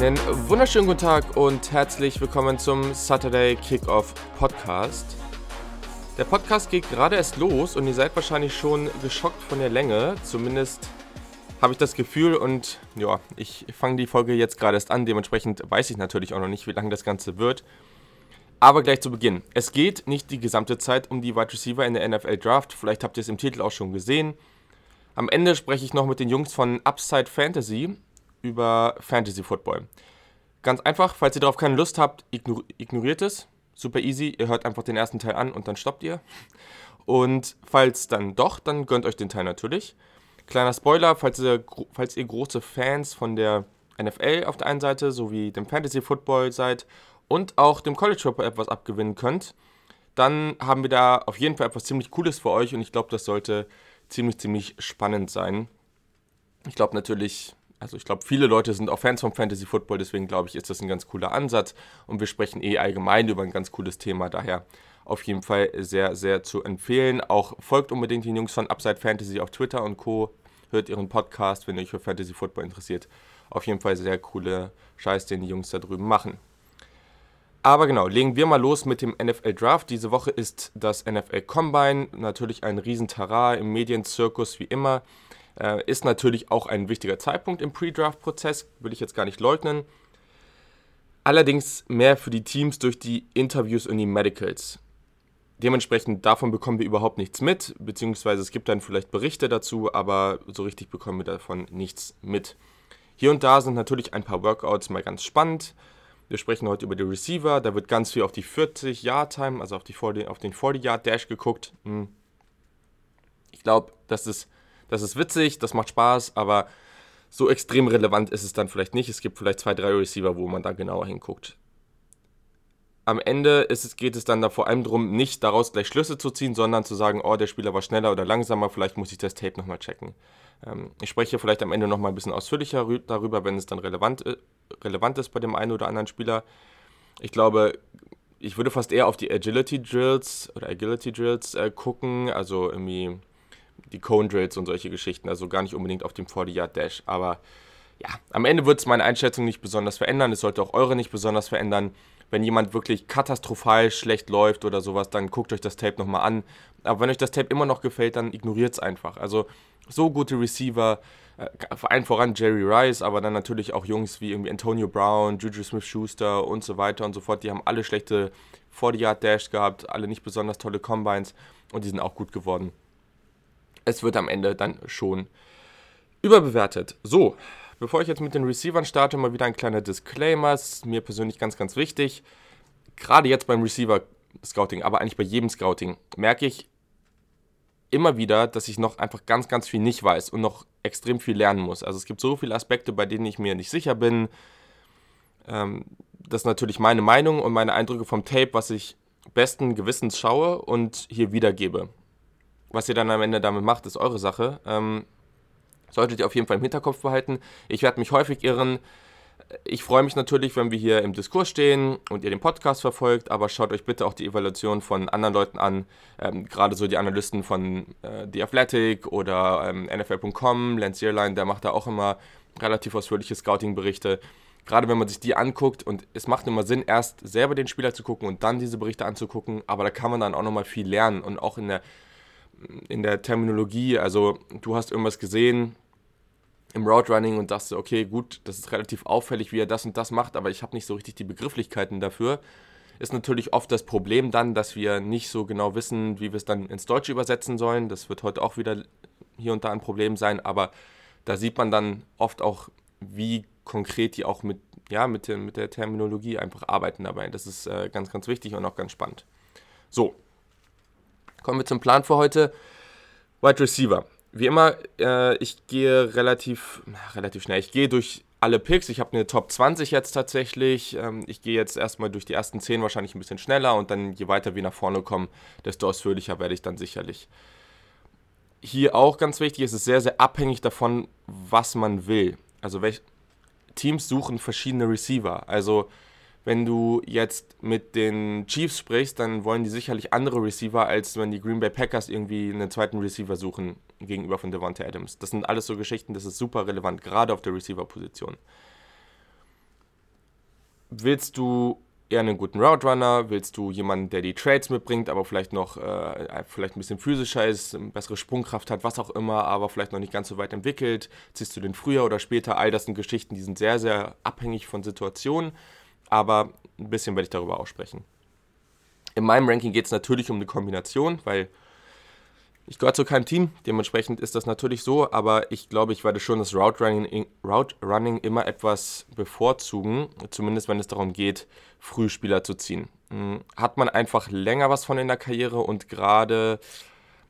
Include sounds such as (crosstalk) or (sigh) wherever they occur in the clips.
Einen wunderschönen guten Tag und herzlich willkommen zum Saturday Kickoff Podcast. Der Podcast geht gerade erst los und ihr seid wahrscheinlich schon geschockt von der Länge. Zumindest habe ich das Gefühl und ja, ich fange die Folge jetzt gerade erst an. Dementsprechend weiß ich natürlich auch noch nicht, wie lang das Ganze wird. Aber gleich zu Beginn. Es geht nicht die gesamte Zeit um die Wide Receiver in der NFL Draft. Vielleicht habt ihr es im Titel auch schon gesehen. Am Ende spreche ich noch mit den Jungs von Upside Fantasy über Fantasy Football. Ganz einfach, falls ihr darauf keine Lust habt, ignor ignoriert es. Super easy, ihr hört einfach den ersten Teil an und dann stoppt ihr. Und falls dann doch, dann gönnt euch den Teil natürlich. Kleiner Spoiler, falls ihr, falls ihr große Fans von der NFL auf der einen Seite sowie dem Fantasy Football seid und auch dem College Football etwas abgewinnen könnt, dann haben wir da auf jeden Fall etwas ziemlich Cooles für euch und ich glaube, das sollte ziemlich, ziemlich spannend sein. Ich glaube natürlich, also ich glaube, viele Leute sind auch Fans vom Fantasy Football, deswegen glaube ich, ist das ein ganz cooler Ansatz. Und wir sprechen eh allgemein über ein ganz cooles Thema, daher auf jeden Fall sehr, sehr zu empfehlen. Auch folgt unbedingt den Jungs von Upside Fantasy auf Twitter und Co. Hört ihren Podcast, wenn ihr euch für Fantasy Football interessiert. Auf jeden Fall sehr coole Scheiß, den die Jungs da drüben machen. Aber genau, legen wir mal los mit dem NFL Draft. Diese Woche ist das NFL Combine, natürlich ein Riesentarar im Medienzirkus wie immer. Äh, ist natürlich auch ein wichtiger Zeitpunkt im Pre-Draft-Prozess, will ich jetzt gar nicht leugnen. Allerdings mehr für die Teams durch die Interviews und die Medicals. Dementsprechend davon bekommen wir überhaupt nichts mit, beziehungsweise es gibt dann vielleicht Berichte dazu, aber so richtig bekommen wir davon nichts mit. Hier und da sind natürlich ein paar Workouts mal ganz spannend. Wir sprechen heute über die Receiver, da wird ganz viel auf die 40-Yard-Time, also auf, die 40, auf den 40-Yard-Dash geguckt. Hm. Ich glaube, das ist das ist witzig, das macht Spaß, aber so extrem relevant ist es dann vielleicht nicht. Es gibt vielleicht zwei, drei Receiver, wo man da genauer hinguckt. Am Ende es, geht es dann da vor allem darum, nicht daraus gleich Schlüsse zu ziehen, sondern zu sagen, oh, der Spieler war schneller oder langsamer, vielleicht muss ich das Tape nochmal checken. Ähm, ich spreche vielleicht am Ende nochmal ein bisschen ausführlicher darüber, wenn es dann relevant, äh, relevant ist bei dem einen oder anderen Spieler. Ich glaube, ich würde fast eher auf die Agility Drills oder Agility Drills äh, gucken, also irgendwie die Cone Drills und solche Geschichten, also gar nicht unbedingt auf dem 40-Yard-Dash. Aber ja, am Ende wird es meine Einschätzung nicht besonders verändern. Es sollte auch eure nicht besonders verändern. Wenn jemand wirklich katastrophal schlecht läuft oder sowas, dann guckt euch das Tape nochmal an. Aber wenn euch das Tape immer noch gefällt, dann ignoriert es einfach. Also so gute Receiver, äh, vor allem voran Jerry Rice, aber dann natürlich auch Jungs wie irgendwie Antonio Brown, Juju Smith-Schuster und so weiter und so fort. Die haben alle schlechte 40-Yard-Dash gehabt, alle nicht besonders tolle Combines und die sind auch gut geworden es wird am Ende dann schon überbewertet. So, bevor ich jetzt mit den Receivern starte, mal wieder ein kleiner Disclaimer. Ist mir persönlich ganz, ganz wichtig. Gerade jetzt beim Receiver-Scouting, aber eigentlich bei jedem Scouting, merke ich immer wieder, dass ich noch einfach ganz, ganz viel nicht weiß und noch extrem viel lernen muss. Also es gibt so viele Aspekte, bei denen ich mir nicht sicher bin. Ähm, das ist natürlich meine Meinung und meine Eindrücke vom Tape, was ich besten Gewissens schaue und hier wiedergebe. Was ihr dann am Ende damit macht, ist eure Sache. Ähm, solltet ihr auf jeden Fall im Hinterkopf behalten. Ich werde mich häufig irren. Ich freue mich natürlich, wenn wir hier im Diskurs stehen und ihr den Podcast verfolgt, aber schaut euch bitte auch die Evaluation von anderen Leuten an, ähm, gerade so die Analysten von äh, The Athletic oder ähm, NFL.com, Lance Earline, der macht da auch immer relativ ausführliche Scouting-Berichte. Gerade wenn man sich die anguckt und es macht immer Sinn, erst selber den Spieler zu gucken und dann diese Berichte anzugucken, aber da kann man dann auch nochmal viel lernen und auch in der in der Terminologie, also du hast irgendwas gesehen im Route Running und dachte, okay, gut, das ist relativ auffällig, wie er das und das macht, aber ich habe nicht so richtig die Begrifflichkeiten dafür. Ist natürlich oft das Problem dann, dass wir nicht so genau wissen, wie wir es dann ins Deutsche übersetzen sollen. Das wird heute auch wieder hier und da ein Problem sein, aber da sieht man dann oft auch, wie konkret die auch mit, ja, mit, der, mit der Terminologie einfach arbeiten dabei. Das ist äh, ganz, ganz wichtig und auch ganz spannend. So, Kommen wir zum Plan für heute. Wide Receiver. Wie immer, äh, ich gehe relativ, relativ schnell. Ich gehe durch alle Picks. Ich habe eine Top 20 jetzt tatsächlich. Ähm, ich gehe jetzt erstmal durch die ersten 10 wahrscheinlich ein bisschen schneller und dann je weiter wir nach vorne kommen, desto ausführlicher werde ich dann sicherlich. Hier auch ganz wichtig, es ist sehr, sehr abhängig davon, was man will. Also welche Teams suchen verschiedene Receiver. Also wenn du jetzt mit den Chiefs sprichst, dann wollen die sicherlich andere Receiver, als wenn die Green Bay Packers irgendwie einen zweiten Receiver suchen gegenüber von Devonta Adams. Das sind alles so Geschichten, das ist super relevant, gerade auf der Receiver-Position. willst du eher einen guten Route Runner? Willst du jemanden, der die Trades mitbringt, aber vielleicht noch äh, vielleicht ein bisschen physischer ist, bessere Sprungkraft hat, was auch immer, aber vielleicht noch nicht ganz so weit entwickelt? Ziehst du den früher oder später? All das sind Geschichten, die sind sehr, sehr abhängig von Situationen, aber ein bisschen werde ich darüber auch sprechen. In meinem Ranking geht es natürlich um eine Kombination, weil ich gehöre zu keinem Team, dementsprechend ist das natürlich so, aber ich glaube, ich werde schon das Route Running, Route Running immer etwas bevorzugen, zumindest wenn es darum geht, Frühspieler zu ziehen. Hm, hat man einfach länger was von in der Karriere und gerade,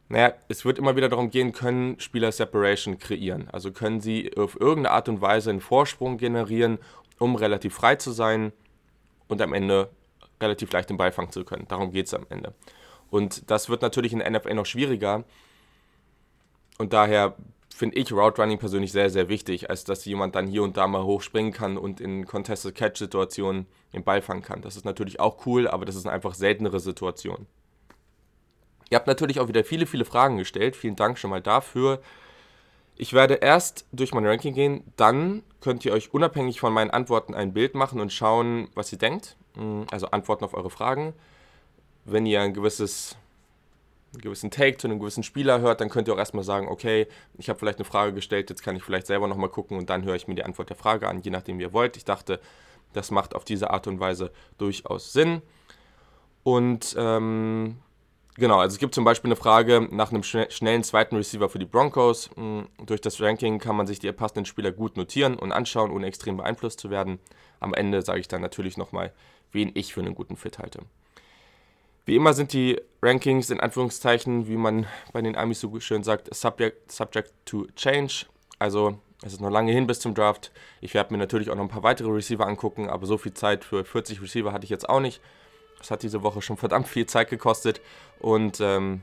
naja, es wird immer wieder darum gehen, können Spieler Separation kreieren. Also können sie auf irgendeine Art und Weise einen Vorsprung generieren, um relativ frei zu sein und am Ende relativ leicht den Ball fangen zu können. Darum geht es am Ende. Und das wird natürlich in der NFL noch schwieriger. Und daher finde ich Route Running persönlich sehr, sehr wichtig, als dass jemand dann hier und da mal hochspringen kann und in Contested Catch-Situationen den Ball fangen kann. Das ist natürlich auch cool, aber das ist eine einfach seltenere Situation. Ihr habt natürlich auch wieder viele, viele Fragen gestellt. Vielen Dank schon mal dafür. Ich werde erst durch mein Ranking gehen, dann könnt ihr euch unabhängig von meinen Antworten ein Bild machen und schauen, was ihr denkt. Also Antworten auf eure Fragen wenn ihr ein gewisses, einen gewissen Take zu einem gewissen Spieler hört, dann könnt ihr auch erstmal sagen, okay, ich habe vielleicht eine Frage gestellt, jetzt kann ich vielleicht selber nochmal gucken und dann höre ich mir die Antwort der Frage an, je nachdem wie ihr wollt. Ich dachte, das macht auf diese Art und Weise durchaus Sinn. Und ähm, genau, also es gibt zum Beispiel eine Frage nach einem schnellen zweiten Receiver für die Broncos. Hm, durch das Ranking kann man sich die passenden Spieler gut notieren und anschauen, ohne extrem beeinflusst zu werden. Am Ende sage ich dann natürlich nochmal, wen ich für einen guten Fit halte. Wie immer sind die Rankings in Anführungszeichen, wie man bei den Amis so schön sagt, subject, subject to change. Also es ist noch lange hin bis zum Draft. Ich werde mir natürlich auch noch ein paar weitere Receiver angucken, aber so viel Zeit für 40 Receiver hatte ich jetzt auch nicht. Das hat diese Woche schon verdammt viel Zeit gekostet und ähm,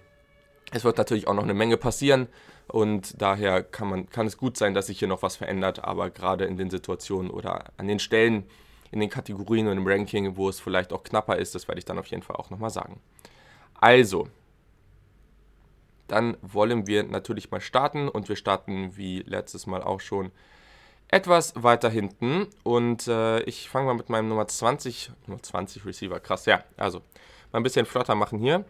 es wird natürlich auch noch eine Menge passieren und daher kann, man, kann es gut sein, dass sich hier noch was verändert, aber gerade in den Situationen oder an den Stellen, in den Kategorien und im Ranking, wo es vielleicht auch knapper ist. Das werde ich dann auf jeden Fall auch nochmal sagen. Also, dann wollen wir natürlich mal starten und wir starten wie letztes Mal auch schon etwas weiter hinten und äh, ich fange mal mit meinem Nummer 20, Nummer 20 Receiver, krass, ja, also mal ein bisschen flotter machen hier.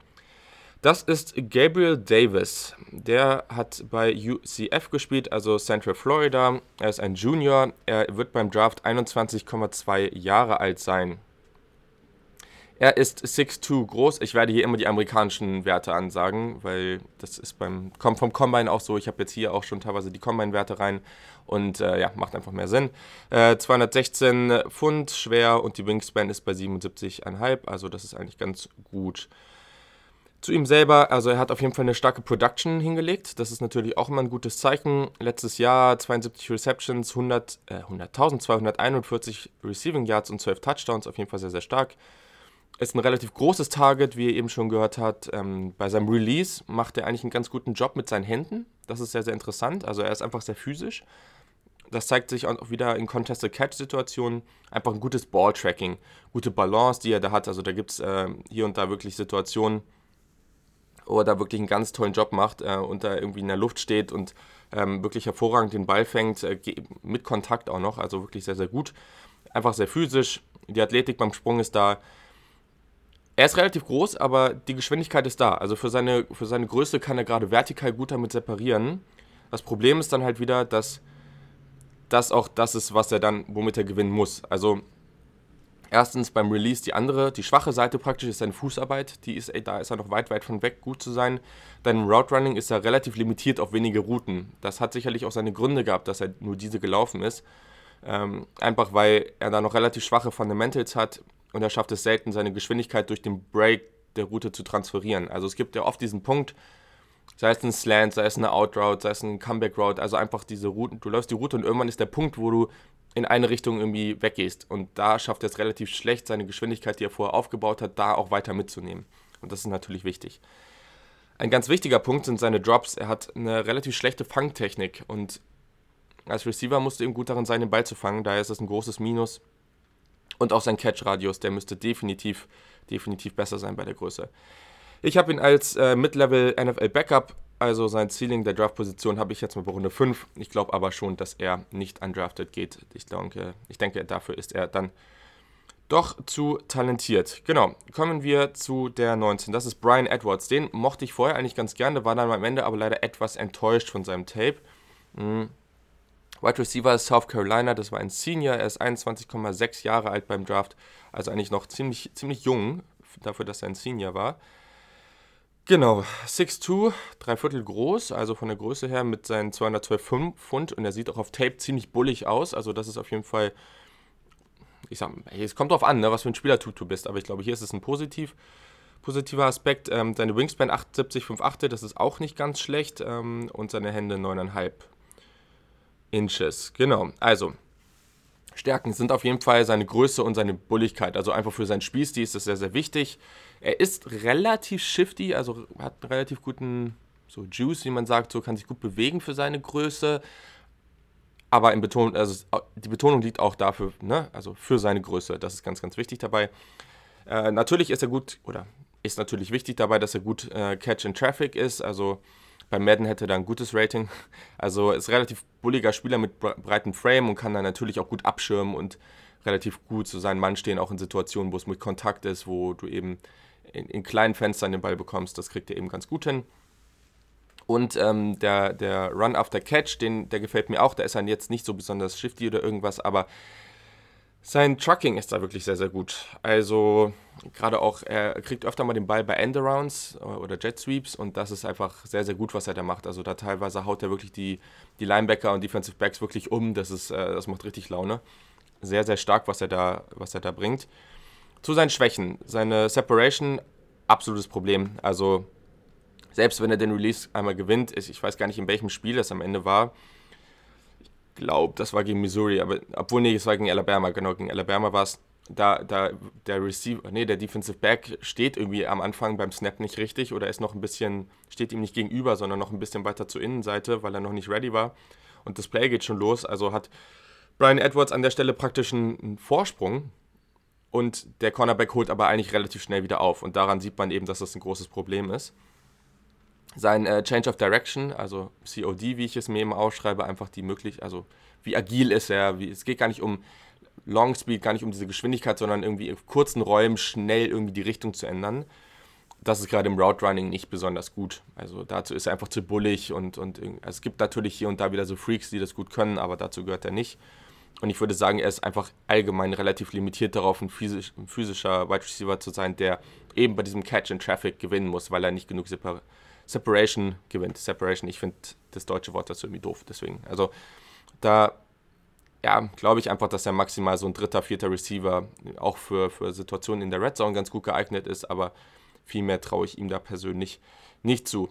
Das ist Gabriel Davis. Der hat bei UCF gespielt, also Central Florida. Er ist ein Junior. Er wird beim Draft 21,2 Jahre alt sein. Er ist 6'2 groß. Ich werde hier immer die amerikanischen Werte ansagen, weil das ist beim kommt vom Combine auch so. Ich habe jetzt hier auch schon teilweise die Combine-Werte rein und äh, ja, macht einfach mehr Sinn. Äh, 216 Pfund schwer und die Wingspan ist bei 77,5, also das ist eigentlich ganz gut. Zu ihm selber, also er hat auf jeden Fall eine starke Production hingelegt. Das ist natürlich auch immer ein gutes Zeichen. Letztes Jahr 72 Receptions, 100, äh, 100.241 Receiving Yards und 12 Touchdowns, auf jeden Fall sehr, sehr stark. Ist ein relativ großes Target, wie ihr eben schon gehört habt. Ähm, bei seinem Release macht er eigentlich einen ganz guten Job mit seinen Händen. Das ist sehr, sehr interessant. Also er ist einfach sehr physisch. Das zeigt sich auch wieder in Contested Catch-Situationen. Einfach ein gutes Ball-Tracking, gute Balance, die er da hat. Also da gibt es äh, hier und da wirklich Situationen, oder wirklich einen ganz tollen Job macht äh, und da irgendwie in der Luft steht und ähm, wirklich hervorragend den Ball fängt, äh, mit Kontakt auch noch, also wirklich sehr, sehr gut. Einfach sehr physisch, die Athletik beim Sprung ist da. Er ist relativ groß, aber die Geschwindigkeit ist da. Also für seine, für seine Größe kann er gerade vertikal gut damit separieren. Das Problem ist dann halt wieder, dass das auch das ist, was er dann, womit er gewinnen muss. Also erstens beim Release die andere, die schwache Seite praktisch ist seine Fußarbeit. Die ist, da ist er noch weit, weit von weg, gut zu sein. Dann im Route Running ist er relativ limitiert auf wenige Routen. Das hat sicherlich auch seine Gründe gehabt, dass er nur diese gelaufen ist. Ähm, einfach weil er da noch relativ schwache Fundamentals hat und er schafft es selten, seine Geschwindigkeit durch den Break der Route zu transferieren. Also es gibt ja oft diesen Punkt, sei es ein Slant, sei es eine Outroute, sei es ein Comeback Route, also einfach diese Routen, du läufst die Route und irgendwann ist der Punkt, wo du in eine Richtung irgendwie weggehst. Und da schafft er es relativ schlecht, seine Geschwindigkeit, die er vorher aufgebaut hat, da auch weiter mitzunehmen. Und das ist natürlich wichtig. Ein ganz wichtiger Punkt sind seine Drops. Er hat eine relativ schlechte Fangtechnik und als Receiver musste ihm gut darin sein, den Ball zu fangen. Daher ist das ein großes Minus. Und auch sein Catch-Radius, der müsste definitiv, definitiv besser sein bei der Größe. Ich habe ihn als äh, Mid-Level NFL Backup also sein Ceiling der Draft-Position habe ich jetzt mal bei Runde 5. Ich glaube aber schon, dass er nicht undrafted geht. Ich denke, ich denke, dafür ist er dann doch zu talentiert. Genau, kommen wir zu der 19. Das ist Brian Edwards. Den mochte ich vorher eigentlich ganz gerne, war dann am Ende aber leider etwas enttäuscht von seinem Tape. Mhm. Wide Receiver South Carolina, das war ein Senior, er ist 21,6 Jahre alt beim Draft, also eigentlich noch ziemlich, ziemlich jung, dafür, dass er ein Senior war. Genau, 6'2, drei Viertel groß, also von der Größe her mit seinen 212 Pfund und er sieht auch auf Tape ziemlich bullig aus, also das ist auf jeden Fall ich sag, es kommt drauf an, ne, was für ein Spielertyp du bist, aber ich glaube, hier ist es ein positiv, positiver Aspekt. Ähm, seine Wingspan 78, 5,8, das ist auch nicht ganz schlecht ähm, und seine Hände 9,5 Inches. Genau, also Stärken sind auf jeden Fall seine Größe und seine Bulligkeit. Also einfach für seinen Spielstil ist das sehr, sehr wichtig. Er ist relativ shifty, also hat einen relativ guten so Juice, wie man sagt, so kann sich gut bewegen für seine Größe aber in Beton, also die Betonung liegt auch dafür, ne? also für seine Größe. Das ist ganz, ganz wichtig dabei. Äh, natürlich ist er gut, oder ist natürlich wichtig dabei, dass er gut äh, Catch in Traffic ist. Also bei Madden hätte er ein gutes Rating. (laughs) Also ist relativ bulliger Spieler mit breiten Frame und kann dann natürlich auch gut abschirmen und relativ gut zu seinem Mann stehen, auch in Situationen, wo es mit Kontakt ist, wo du eben in, in kleinen Fenstern den Ball bekommst. Das kriegt er eben ganz gut hin. Und ähm, der, der Run after Catch, den, der gefällt mir auch. Da ist er jetzt nicht so besonders shifty oder irgendwas, aber sein Trucking ist da wirklich sehr, sehr gut. Also gerade auch, er kriegt öfter mal den Ball bei Endarounds oder Jet Sweeps und das ist einfach sehr, sehr gut, was er da macht. Also da teilweise haut er wirklich die, die Linebacker und Defensive Backs wirklich um. Das, ist, äh, das macht richtig Laune. Sehr, sehr stark, was er da, was er da bringt. Zu seinen Schwächen. Seine Separation, absolutes Problem. Also selbst wenn er den Release einmal gewinnt, ist, ich weiß gar nicht, in welchem Spiel das am Ende war. Ich glaube, das war gegen Missouri, aber obwohl, nee, es war gegen Alabama, genau, gegen Alabama war es. Da, da der Receiver, nee, der Defensive Back steht irgendwie am Anfang beim Snap nicht richtig oder ist noch ein bisschen, steht ihm nicht gegenüber, sondern noch ein bisschen weiter zur Innenseite, weil er noch nicht ready war. Und das Play geht schon los, also hat Brian Edwards an der Stelle praktisch einen Vorsprung und der Cornerback holt aber eigentlich relativ schnell wieder auf. Und daran sieht man eben, dass das ein großes Problem ist sein äh, Change of Direction, also COD, wie ich es mir eben ausschreibe, einfach die möglich, also wie agil ist er, wie, es geht gar nicht um Long Speed, gar nicht um diese Geschwindigkeit, sondern irgendwie in kurzen Räumen schnell irgendwie die Richtung zu ändern. Das ist gerade im Route Running nicht besonders gut. Also dazu ist er einfach zu bullig und, und also es gibt natürlich hier und da wieder so Freaks, die das gut können, aber dazu gehört er nicht. Und ich würde sagen, er ist einfach allgemein relativ limitiert darauf, ein, physisch, physischer Wide Receiver zu sein, der eben bei diesem Catch in Traffic gewinnen muss, weil er nicht genug Separ Separation gewinnt. Separation, ich finde das deutsche Wort dazu irgendwie doof, deswegen. Also da, ja, glaube ich einfach, dass er maximal so ein dritter, vierter Receiver auch für, für Situationen in der Red Zone ganz gut geeignet ist, aber viel mehr traue ich ihm da persönlich nicht zu.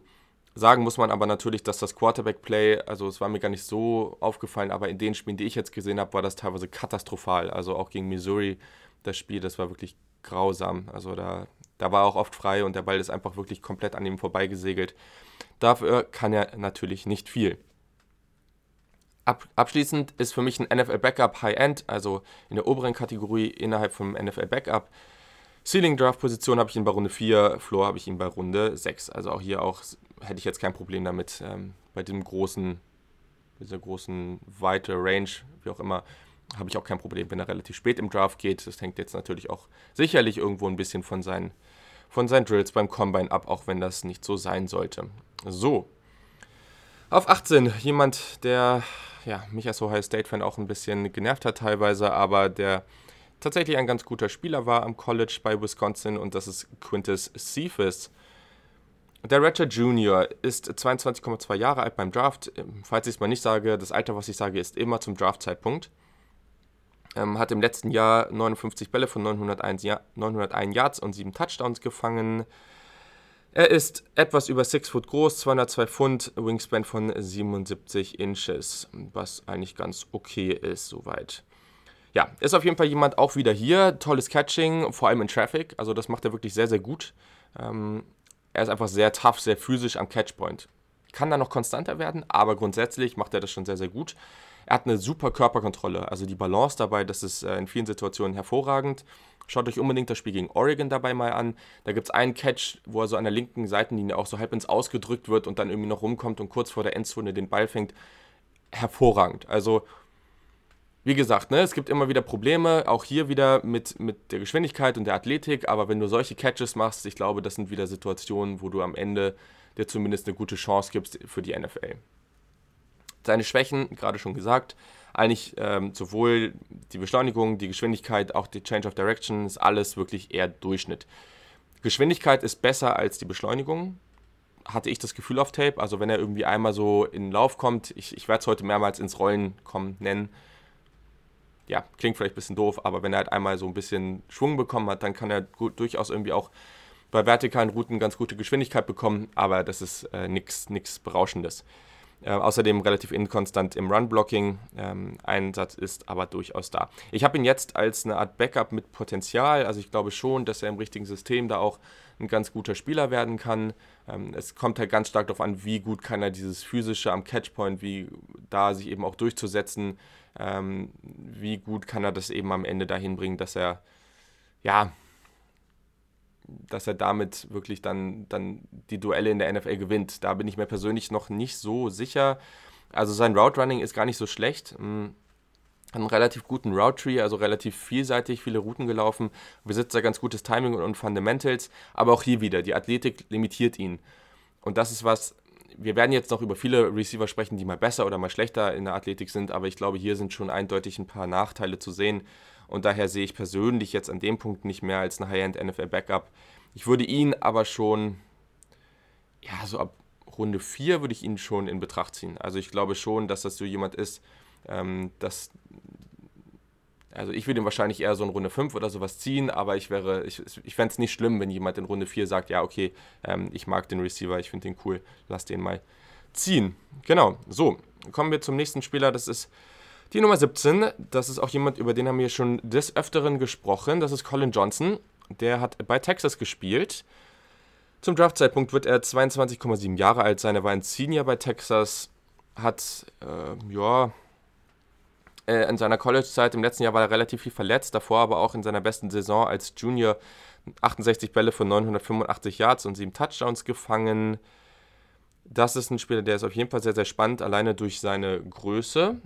Sagen muss man aber natürlich, dass das Quarterback-Play, also es war mir gar nicht so aufgefallen, aber in den Spielen, die ich jetzt gesehen habe, war das teilweise katastrophal. Also auch gegen Missouri, das Spiel, das war wirklich grausam. Also da da war er auch oft frei und der Ball ist einfach wirklich komplett an ihm vorbeigesegelt. Dafür kann er natürlich nicht viel. Ab, abschließend ist für mich ein NFL Backup High-End, also in der oberen Kategorie innerhalb vom NFL Backup. Ceiling Draft Position habe ich ihn bei Runde 4, Floor habe ich ihn bei Runde 6. Also auch hier auch hätte ich jetzt kein Problem damit, ähm, bei diesem großen, dieser großen weite Range, wie auch immer, habe ich auch kein Problem, wenn er relativ spät im Draft geht. Das hängt jetzt natürlich auch sicherlich irgendwo ein bisschen von seinen, von seinen Drills beim Combine ab, auch wenn das nicht so sein sollte. So. Auf 18, jemand, der ja, mich als Ohio State-Fan auch ein bisschen genervt hat teilweise, aber der tatsächlich ein ganz guter Spieler war am College bei Wisconsin und das ist Quintus Cephas. Der Ratchet Jr. ist 22,2 Jahre alt beim Draft. Falls ich es mal nicht sage, das Alter, was ich sage, ist immer zum Draft-Zeitpunkt. Ähm, hat im letzten Jahr 59 Bälle von 901, ja 901 Yards und 7 Touchdowns gefangen. Er ist etwas über 6 Foot groß, 202 Pfund, Wingspan von 77 Inches, was eigentlich ganz okay ist soweit. Ja, ist auf jeden Fall jemand auch wieder hier. Tolles Catching, vor allem in Traffic. Also das macht er wirklich sehr, sehr gut. Ähm, er ist einfach sehr tough, sehr physisch am Catchpoint. Kann da noch konstanter werden, aber grundsätzlich macht er das schon sehr, sehr gut. Er hat eine super Körperkontrolle, also die Balance dabei, das ist äh, in vielen Situationen hervorragend. Schaut euch unbedingt das Spiel gegen Oregon dabei mal an. Da gibt es einen Catch, wo er so an der linken Seitenlinie auch so halb ins Ausgedrückt wird und dann irgendwie noch rumkommt und kurz vor der Endzone den Ball fängt. Hervorragend. Also wie gesagt, ne, es gibt immer wieder Probleme, auch hier wieder mit, mit der Geschwindigkeit und der Athletik, aber wenn du solche Catches machst, ich glaube, das sind wieder Situationen, wo du am Ende dir zumindest eine gute Chance gibst für die NFL. Seine Schwächen, gerade schon gesagt, eigentlich ähm, sowohl die Beschleunigung, die Geschwindigkeit, auch die Change of Direction, ist alles wirklich eher Durchschnitt. Geschwindigkeit ist besser als die Beschleunigung, hatte ich das Gefühl auf Tape. Also wenn er irgendwie einmal so in den Lauf kommt, ich, ich werde es heute mehrmals ins Rollen kommen nennen, ja, klingt vielleicht ein bisschen doof, aber wenn er halt einmal so ein bisschen Schwung bekommen hat, dann kann er gut, durchaus irgendwie auch bei vertikalen Routen ganz gute Geschwindigkeit bekommen, aber das ist äh, nichts Berauschendes. Äh, außerdem relativ inkonstant im Run-Blocking. Ähm, Einsatz ist aber durchaus da. Ich habe ihn jetzt als eine Art Backup mit Potenzial. Also ich glaube schon, dass er im richtigen System da auch ein ganz guter Spieler werden kann. Ähm, es kommt halt ganz stark darauf an, wie gut kann er dieses physische am Catchpoint, wie da sich eben auch durchzusetzen, ähm, wie gut kann er das eben am Ende dahin bringen, dass er ja dass er damit wirklich dann, dann die Duelle in der NFL gewinnt. Da bin ich mir persönlich noch nicht so sicher. Also sein Route Running ist gar nicht so schlecht. Einen relativ guten Route Tree, also relativ vielseitig, viele Routen gelaufen, besitzt da ganz gutes Timing und Fundamentals, aber auch hier wieder, die Athletik limitiert ihn. Und das ist was, wir werden jetzt noch über viele Receiver sprechen, die mal besser oder mal schlechter in der Athletik sind, aber ich glaube, hier sind schon eindeutig ein paar Nachteile zu sehen. Und daher sehe ich persönlich jetzt an dem Punkt nicht mehr als ein High-End NFL Backup. Ich würde ihn aber schon, ja, so ab Runde 4 würde ich ihn schon in Betracht ziehen. Also ich glaube schon, dass das so jemand ist, ähm, dass also ich würde ihn wahrscheinlich eher so in Runde 5 oder sowas ziehen, aber ich wäre, ich, ich fände es nicht schlimm, wenn jemand in Runde 4 sagt, ja, okay, ähm, ich mag den Receiver, ich finde den cool, lass den mal ziehen. Genau, so, kommen wir zum nächsten Spieler, das ist die Nummer 17, das ist auch jemand, über den haben wir schon des Öfteren gesprochen. Das ist Colin Johnson. Der hat bei Texas gespielt. Zum Draftzeitpunkt wird er 22,7 Jahre alt sein. Er war ein Senior bei Texas. Hat, äh, ja, äh, in seiner College-Zeit im letzten Jahr war er relativ viel verletzt. Davor aber auch in seiner besten Saison als Junior 68 Bälle von 985 Yards und 7 Touchdowns gefangen. Das ist ein Spieler, der ist auf jeden Fall sehr, sehr spannend, alleine durch seine Größe.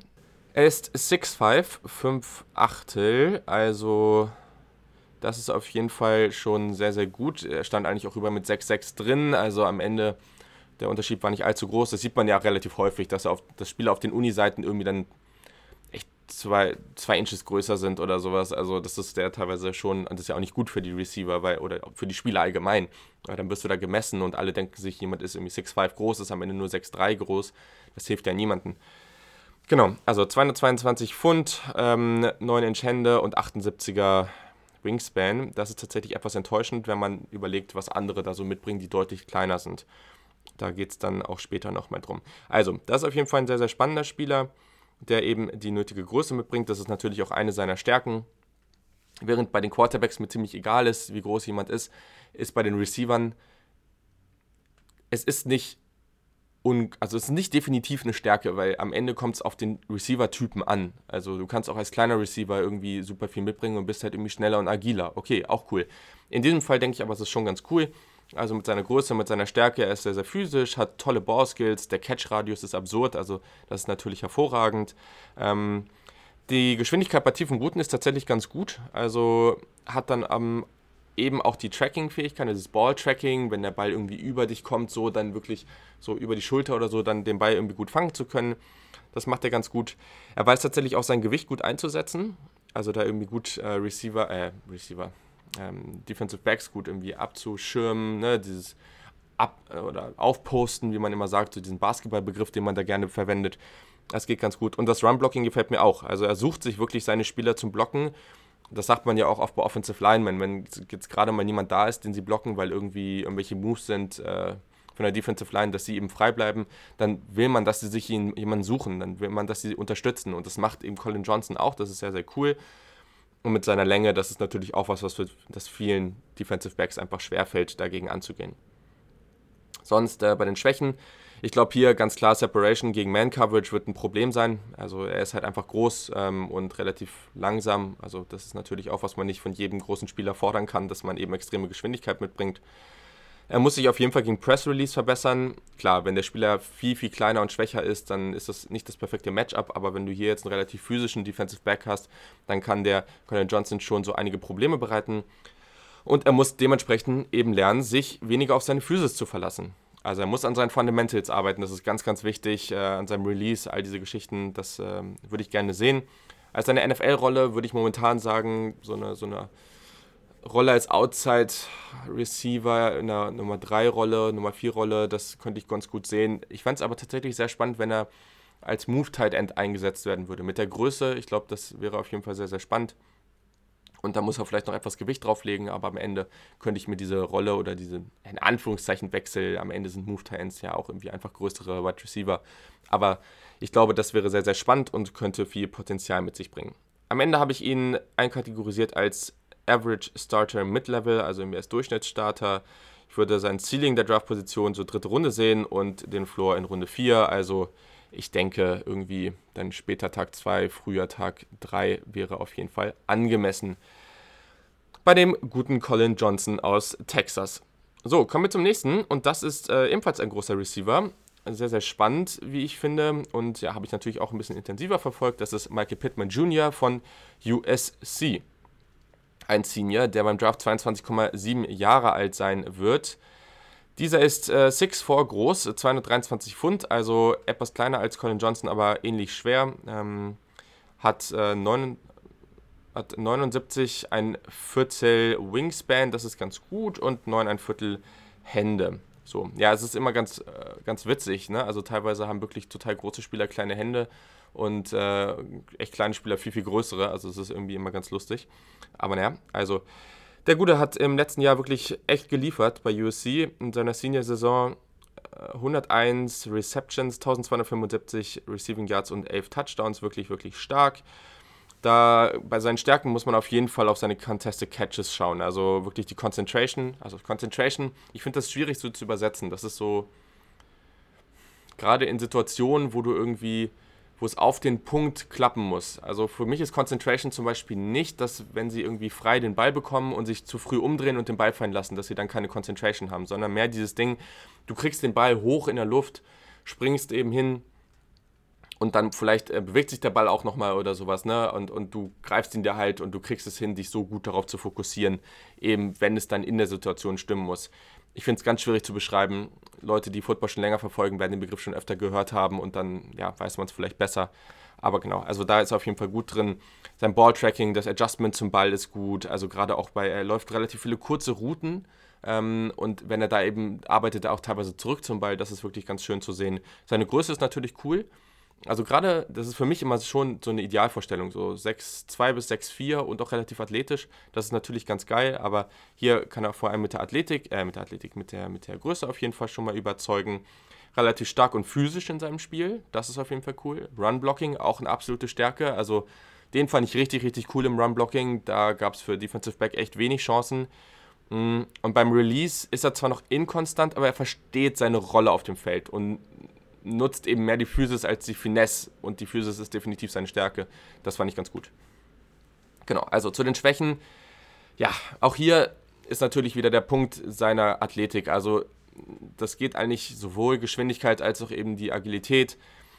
Er ist 6'5, 5 Achtel, also das ist auf jeden Fall schon sehr, sehr gut. Er stand eigentlich auch über mit 6'6 drin, also am Ende der Unterschied war nicht allzu groß. Das sieht man ja relativ häufig, dass auf, das Spieler auf den Uniseiten irgendwie dann zwei, zwei Inches größer sind oder sowas. Also das ist der teilweise schon, das ist ja auch nicht gut für die Receiver weil, oder für die Spieler allgemein. Weil dann wirst du da gemessen und alle denken sich, jemand ist irgendwie 6'5 groß, ist am Ende nur 6'3 groß. Das hilft ja niemandem. Genau, also 222 Pfund, ähm, 9 Inch Hände und 78er Wingspan. Das ist tatsächlich etwas enttäuschend, wenn man überlegt, was andere da so mitbringen, die deutlich kleiner sind. Da geht es dann auch später nochmal drum. Also, das ist auf jeden Fall ein sehr, sehr spannender Spieler, der eben die nötige Größe mitbringt. Das ist natürlich auch eine seiner Stärken. Während bei den Quarterbacks mir ziemlich egal ist, wie groß jemand ist, ist bei den Receivern, es ist nicht und also es ist nicht definitiv eine Stärke, weil am Ende kommt es auf den Receiver-Typen an. Also du kannst auch als kleiner Receiver irgendwie super viel mitbringen und bist halt irgendwie schneller und agiler. Okay, auch cool. In diesem Fall denke ich aber, es ist schon ganz cool. Also mit seiner Größe, mit seiner Stärke, er ist sehr, sehr physisch, hat tolle Ballskills, der Catch-Radius ist absurd, also das ist natürlich hervorragend. Ähm, die Geschwindigkeit bei tiefen Routen ist tatsächlich ganz gut. Also hat dann am eben auch die Tracking-Fähigkeit, dieses Ball-Tracking, wenn der Ball irgendwie über dich kommt, so dann wirklich so über die Schulter oder so, dann den Ball irgendwie gut fangen zu können. Das macht er ganz gut. Er weiß tatsächlich auch sein Gewicht gut einzusetzen. Also da irgendwie gut äh, Receiver, äh, Receiver, ähm, Defensive Backs gut irgendwie abzuschirmen, ne, dieses Ab- oder Aufposten, wie man immer sagt, so diesen Basketballbegriff, den man da gerne verwendet. Das geht ganz gut. Und das Run-Blocking gefällt mir auch. Also er sucht sich wirklich seine Spieler zum Blocken das sagt man ja auch oft bei Offensive Linemen, wenn jetzt gerade mal niemand da ist, den sie blocken, weil irgendwie irgendwelche Moves sind äh, von der Defensive Line, dass sie eben frei bleiben, dann will man, dass sie sich jemanden suchen, dann will man, dass sie unterstützen. Und das macht eben Colin Johnson auch, das ist sehr, sehr cool. Und mit seiner Länge, das ist natürlich auch was, was für das vielen Defensive Backs einfach schwerfällt, dagegen anzugehen. Sonst äh, bei den Schwächen, ich glaube hier ganz klar Separation gegen Man Coverage wird ein Problem sein. Also er ist halt einfach groß ähm, und relativ langsam. Also das ist natürlich auch, was man nicht von jedem großen Spieler fordern kann, dass man eben extreme Geschwindigkeit mitbringt. Er muss sich auf jeden Fall gegen Press Release verbessern. Klar, wenn der Spieler viel, viel kleiner und schwächer ist, dann ist das nicht das perfekte Matchup. Aber wenn du hier jetzt einen relativ physischen Defensive Back hast, dann kann der Colin Johnson schon so einige Probleme bereiten. Und er muss dementsprechend eben lernen, sich weniger auf seine Physis zu verlassen. Also er muss an seinen Fundamentals arbeiten, das ist ganz, ganz wichtig, äh, an seinem Release, all diese Geschichten, das äh, würde ich gerne sehen. Als seine NFL-Rolle würde ich momentan sagen, so eine, so eine Rolle als Outside Receiver in der Nummer 3 Rolle, Nummer 4 Rolle, das könnte ich ganz gut sehen. Ich fände es aber tatsächlich sehr spannend, wenn er als Move Tight End eingesetzt werden würde. Mit der Größe, ich glaube, das wäre auf jeden Fall sehr, sehr spannend. Und da muss er vielleicht noch etwas Gewicht drauflegen, aber am Ende könnte ich mir diese Rolle oder diese, in Anführungszeichen, Wechsel, am Ende sind Move Ends ja auch irgendwie einfach größere Wide Receiver. Aber ich glaube, das wäre sehr, sehr spannend und könnte viel Potenzial mit sich bringen. Am Ende habe ich ihn einkategorisiert als Average Starter Mid-Level, also im Durchschnittsstarter. Ich würde sein Ceiling der Draft-Position so dritte Runde sehen und den Floor in Runde 4. Also ich denke, irgendwie dann später Tag 2, früher Tag 3 wäre auf jeden Fall angemessen. Bei dem guten Colin Johnson aus Texas. So, kommen wir zum nächsten und das ist äh, ebenfalls ein großer Receiver. Sehr, sehr spannend, wie ich finde. Und ja, habe ich natürlich auch ein bisschen intensiver verfolgt. Das ist Michael Pittman Jr. von USC ein Senior, der beim Draft 22,7 Jahre alt sein wird. Dieser ist äh, 6'4 groß, 223 Pfund, also etwas kleiner als Colin Johnson, aber ähnlich schwer. Ähm, hat, äh, 9, hat 79 ein Viertel Wingspan, das ist ganz gut, und 9 ein Viertel Hände. So, ja, es ist immer ganz, äh, ganz witzig, ne? Also teilweise haben wirklich total große Spieler kleine Hände und äh, echt kleine Spieler viel, viel größere. Also es ist irgendwie immer ganz lustig. Aber naja, also der Gute hat im letzten Jahr wirklich echt geliefert bei USC. In seiner Senior-Saison 101 äh, Receptions, 1275 Receiving Yards und 11 Touchdowns. Wirklich, wirklich stark. Da bei seinen Stärken muss man auf jeden Fall auf seine Contested Catches schauen. Also wirklich die Concentration. Also Concentration, ich finde das schwierig so zu übersetzen. Das ist so, gerade in Situationen, wo du irgendwie wo es auf den Punkt klappen muss. Also für mich ist Concentration zum Beispiel nicht, dass wenn sie irgendwie frei den Ball bekommen und sich zu früh umdrehen und den Ball fallen lassen, dass sie dann keine Concentration haben, sondern mehr dieses Ding, du kriegst den Ball hoch in der Luft, springst eben hin und dann vielleicht äh, bewegt sich der Ball auch nochmal oder sowas, ne? Und, und du greifst ihn dir halt und du kriegst es hin, dich so gut darauf zu fokussieren, eben wenn es dann in der Situation stimmen muss ich finde es ganz schwierig zu beschreiben. Leute, die Football schon länger verfolgen, werden den Begriff schon öfter gehört haben und dann ja, weiß man es vielleicht besser. Aber genau, also da ist auf jeden Fall gut drin. Sein Balltracking, das Adjustment zum Ball ist gut. Also gerade auch bei, er läuft relativ viele kurze Routen. Ähm, und wenn er da eben arbeitet, er auch teilweise zurück zum Ball. Das ist wirklich ganz schön zu sehen. Seine Größe ist natürlich cool also gerade, das ist für mich immer schon so eine Idealvorstellung, so 6'2 bis 6'4 und auch relativ athletisch. Das ist natürlich ganz geil, aber hier kann er vor allem mit der Athletik, äh, mit der Athletik, mit der, mit der Größe auf jeden Fall schon mal überzeugen. Relativ stark und physisch in seinem Spiel, das ist auf jeden Fall cool. Run-Blocking, auch eine absolute Stärke, also den fand ich richtig, richtig cool im Run-Blocking. Da gab es für Defensive Back echt wenig Chancen. Mm, und beim Release ist er zwar noch inkonstant, aber er versteht seine Rolle auf dem Feld und nutzt eben mehr die Physis als die Finesse und die Physis ist definitiv seine Stärke. Das fand ich ganz gut. Genau, also zu den Schwächen. Ja, auch hier ist natürlich wieder der Punkt seiner Athletik. Also das geht eigentlich sowohl Geschwindigkeit als auch eben die Agilität.